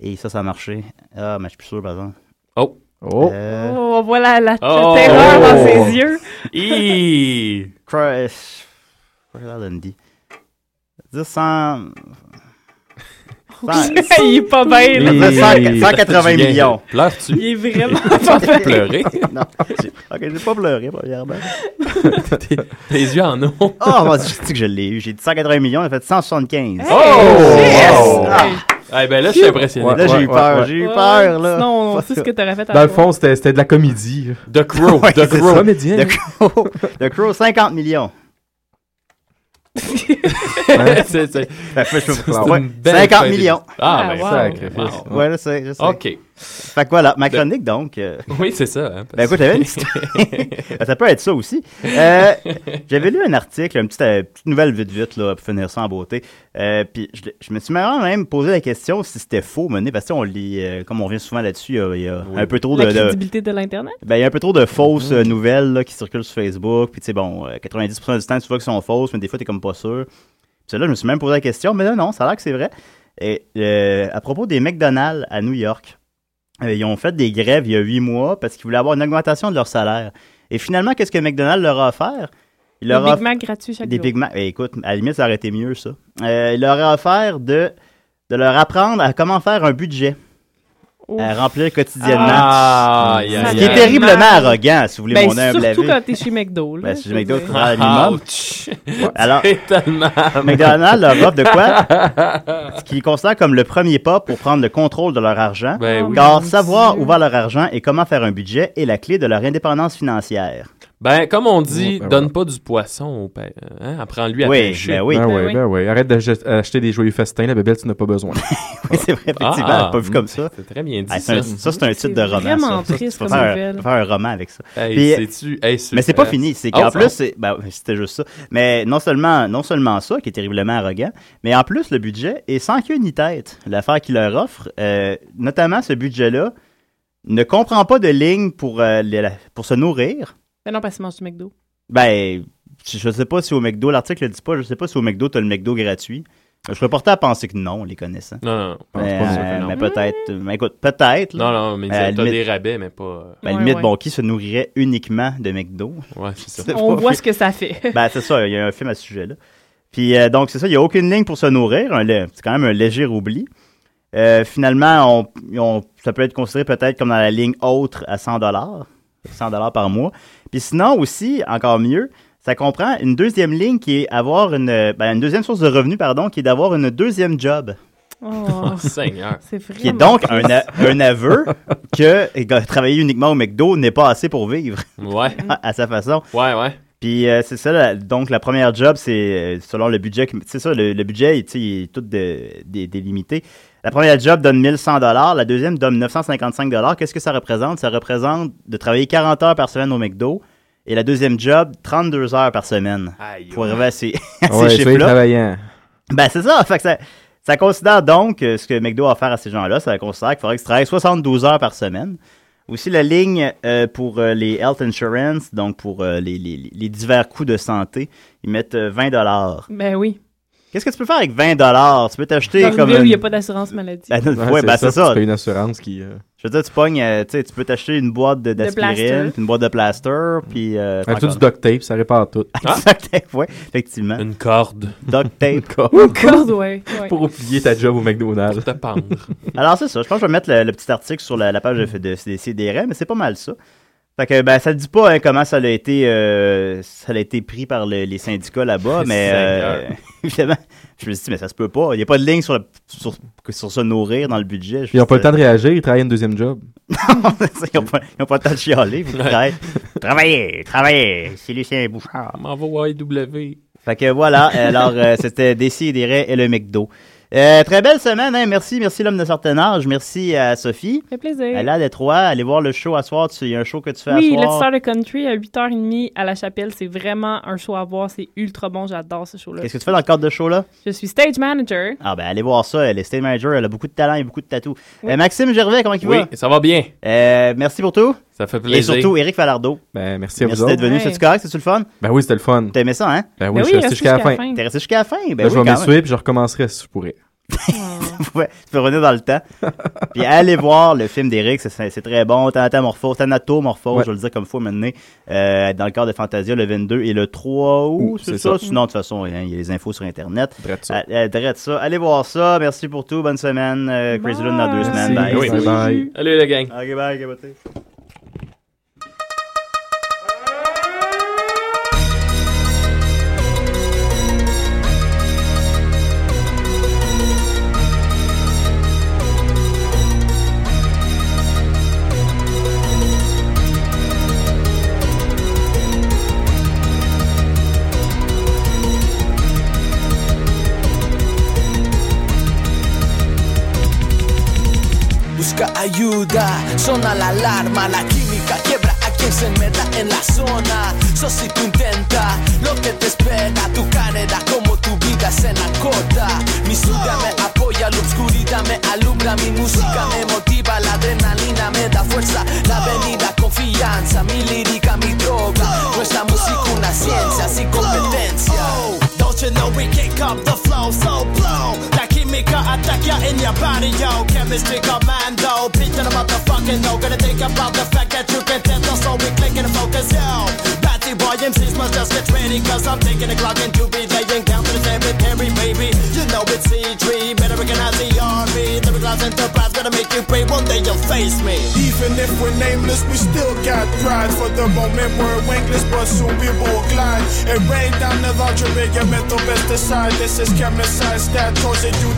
Et ça, ça a marché. Ah, mais je suis plus sûr, par exemple. Oh. Oh! Euh, Oh, on voit la, Oh. terreur dans ses yeux. Hi! Crush. Dundee. Dire 100. il est pas bien, là. vais dire Et- 100 180 Julien, millions. Pleures-tu? Il est vraiment Tu pas bien. pleurer. non, ok, j'ai pas pleuré, premièrement. tes, yeux en eau. Oh, moi, je dis que je l'ai eu. J'ai dit 180 millions, il a fait 175. Oh! Yes! wow. Hey. Eh ben là, je suis impressionné. Ouais. Là, j'ai eu peur, ouais. j'ai eu Ouais, peur, là. Sinon, on sait ce que t'aurais fait à Dans le fond, c'était c'était de la comédie. The Crow. Ouais, The Crow. Comédien. The Crow, The Crow, 50 millions. c'est, c'est, Ben, je peux- c'est ouais, une belle 50 fin millions. Ah, Ah, ben, wow. Sacrifice. wow. Ouais, là, c'est, je sais. OK. Fait que voilà, ma chronique, donc. euh, Oui, c'est ça. hein, Ben écoute, j'avais une petite- Ben, ça peut être ça aussi. Euh, j'avais lu un article, une petite, euh, petite nouvelle vite vite là, pour finir ça en beauté. Euh, puis je, je me suis même posé la question si c'était faux, mené, parce que on lit, euh, comme on revient souvent là-dessus, il y a, il y a Oui. un peu trop de, La crédibilité de l'Internet? ben, il y a un peu trop de fausses euh, nouvelles là, qui circulent sur Facebook. Puis tu sais, bon, euh, 90% du temps, tu vois qu'elles sont fausses, mais des fois, t'es comme pas sûr. Puis là, je me suis même posé la question, mais là, non, ça a l'air que c'est vrai. Et euh, à propos des McDonald's à New York, ils ont fait des grèves il y a huit mois parce qu'ils voulaient avoir une augmentation de leur salaire. Et finalement, qu'est-ce que McDonald's leur a offert? Il leur a Big Mac gratuit chaque des jour. Big Mac. Eh, écoute, à la limite, ça aurait été mieux, ça. Euh, il leur a offert de, de leur apprendre à comment faire un budget. À remplir quotidiennement. Ah, Ce qui est terriblement arrogant, si vous voulez Ben, mon humble surtout avis. quand t'es chez McDo. là, Ben, si McDo, tu minimum. Ouch. Alors, tellement... McDonald's leur offre de quoi? Ce qu'ils considèrent comme le premier pas pour prendre le contrôle de leur argent. Ben oui. Car savoir Dieu. où va leur argent et comment faire un budget est la clé de leur indépendance financière. Ben, comme on dit, Ouais, ben donne pas du poisson au père. Hein? Apprends-lui à Oui, pêcher. ben oui. Ben Ben oui, oui. ben oui. Arrête d'acheter des joyeux festins, la bébelle, tu n'as pas besoin. Oui, c'est vrai, effectivement, Ah, pas vu comme ça. C'est très bien dit, Ah, c'est ça. ça, c'est un titre de C'est roman. vraiment ça. Ça, triste tu peux comme faire, un- faire un roman avec ça. Hey, Puis- sais-tu... Hey, Mais c'est pas super. fini. C'est Oh, qu'en plus, c'est, ben, c'était juste ça. Mais non seulement, non seulement ça, qui est terriblement arrogant, mais en plus, le budget est sans queue ni tête. L'affaire qu'il leur offre, euh, notamment ce budget-là, ne comprend pas de ligne pour, euh, les- pour se nourrir. Ben non, parce qu'il mange du McDo. Ben, je je sais pas si au McDo, l'article le dit pas, je sais pas si au McDo, t'as le McDo gratuit. Je serais porté à penser que non, les connaissant. Non, non, non. Mais, pas, ça, euh, non. mais peut-être, mais écoute, peut-être. Non, non, mais la t'as limite- des rabais, mais pas... euh, Ben, Ouais, limite, ouais. bon, qui se nourrirait uniquement de McDo? Ouais, c'est ça. On voit ce que ça fait. Ben, c'est ça, il y a un film à ce sujet-là. Puis, euh, donc, c'est ça, il n'y a aucune ligne pour se nourrir. C'est quand même un léger oubli. Euh, finalement, on, on- ça peut être considéré peut-être comme dans la ligne autre à 100 100 par mois. Puis sinon aussi, encore mieux, ça comprend une deuxième ligne qui est avoir une, ben, une deuxième source de revenus, pardon, qui est d'avoir une deuxième job. Oh, Oh, Seigneur. c'est vraiment. Qui est donc un, a- un aveu que eh, travailler uniquement au McDo n'est pas assez pour vivre Ouais, à, à sa façon. ouais, ouais. Puis euh, c'est ça, la- donc la première job, c'est euh, selon le budget, que- c'est ça, le, le budget, tu sais, il est tout de- dé- délimité. La première job donne 1100 dollars, la deuxième donne 955 dollars. Qu'est-ce que ça représente? Ça représente de travailler 40 heures par semaine au McDo et la deuxième job 32 heures par semaine. Aïe, Pour arriver à ces, à ces ouais, soyez chiffres-là. travaillant. Ben, c'est ça. Fait que ça, ça considère donc euh, ce que McDo a offert à ces gens-là. Ça considère qu'il faudrait qu'ils travaillent 72 heures par semaine. Aussi, la ligne euh, pour euh, les health insurance, donc pour euh, les, les, les divers coûts de santé, ils mettent euh, 20 dollars. Ben oui. Qu'est-ce que tu peux faire avec 20 dollars? Tu peux t'acheter Dans une comme ville où il une- n'y a pas d'assurance maladie. Ben, non, Ouais, ouais, c'est ben, ça, c'est ça. tu payes une assurance qui, euh, Je veux dire, tu pognes, euh, tu sais, tu peux t'acheter une boîte de- d'aspirine, puis une boîte de plaster, puis... Euh, Avec tout du duct tape, ça répare tout. Duct tape, ouais, effectivement. Une corde. Duct tape. Une corde, ouais. ouais. Pour oublier ta job au McDonald's. Te pendre. Alors, c'est ça. Je pense que je vais mettre le, le petit article sur la, la page de, de, des CDR, mais c'est pas mal ça. Fait que, ben, ça ne dit pas hein, comment ça a été, euh, ça a été pris par le- les syndicats là-bas, mais euh, évidemment, je me suis dit, mais ça se peut pas. Il n'y a pas de ligne sur, le, sur, sur se nourrir dans le budget. Ils n'ont pas le temps de réagir, ils travaillent un deuxième job. ils n'ont pas, le temps de chialer. travaillent. Travaillez, travaillez, c'est Lucien Bouchard. M'en va au IW. Fait que voilà, alors euh, c'était Décideret et le McDo. Euh, très belle semaine, hein? merci, merci l'homme de certain âge, merci à Sophie. Ça fait plaisir. Elle est à Détroit, allez voir le show à soir, tu- il y a un show que tu fais Oui, à Let's soir. Start a Country à 8h30 à la chapelle. C'est vraiment un show à voir. C'est ultra bon. J'adore ce show-là. Qu'est-ce que tu fais dans le cadre de ce show-là? Je suis stage manager. Ah ben allez voir ça, elle est stage manager, elle a beaucoup de talent et beaucoup de tatous. Euh, Maxime Gervais, comment il Oui, va? ça va bien. Euh, merci pour tout. Ça fait Et plaisir. surtout, Eric Falardeau. Ben, merci à Merci vous d'être autres. venu, Ouais. c'est-tu correct, c'est-tu le fun? Ben oui, c'était le fun. T'as aimé ça, hein? Ben oui, Ben je suis resté jusqu'à la fin. T'es resté jusqu'à la fin? Ben, Ben, oui, je vais m'essuyer puis je recommencerai si je pourrais. ouais, tu peux revenir dans le temps. Puis allez voir le film d'Eric, c'est- très bon. Thanatomorphose, Thanatomorphose, Ouais. je vais le dire comme faut maintenant, euh, dans le cadre de Fantasia le 22 et le 3 août, c'est ça? ça. Sinon, de toute façon, hein, il y a les infos sur Internet. Drette ça. Euh, euh, drette ça. Allez voir ça. Merci pour tout. Bonne semaine. Euh, Crazy Lune dans deux Bye. semaines. Merci. Bye. Oui. Bye bye. Allez, la gang. Ok, bye. Busca ayuda, sona la alarma, la química quiebra a quien se meta en la zona. So si tú intentas, lo que te espera, tu carrera como tu vida se corta. Mi suya me apoya, la oscuridad me alumbra, mi música me motiva, la adrenalina me da fuerza, la avenida confianza, mi lírica, mi droga. Nuestra música una ciencia, sin competencia. Don't you know we kick up the flow so blow Química attack ya in your body, yo. Chemistry commando. Picture the motherfucking no. Gonna think about the fact that you can tell us So we click and focus, yo Boy MCs must just get ready Cause I'm taking a clock and into be laying down to the cemetery, baby You know it's C3 Better recognize the army The class enterprise Gonna make you pray One day you'll face me Even if we're nameless, we still got pride. For the moment, we're wingless, but soon we will glide. It rained down the laundry, metal pesticide. This is chemicide, stat torture you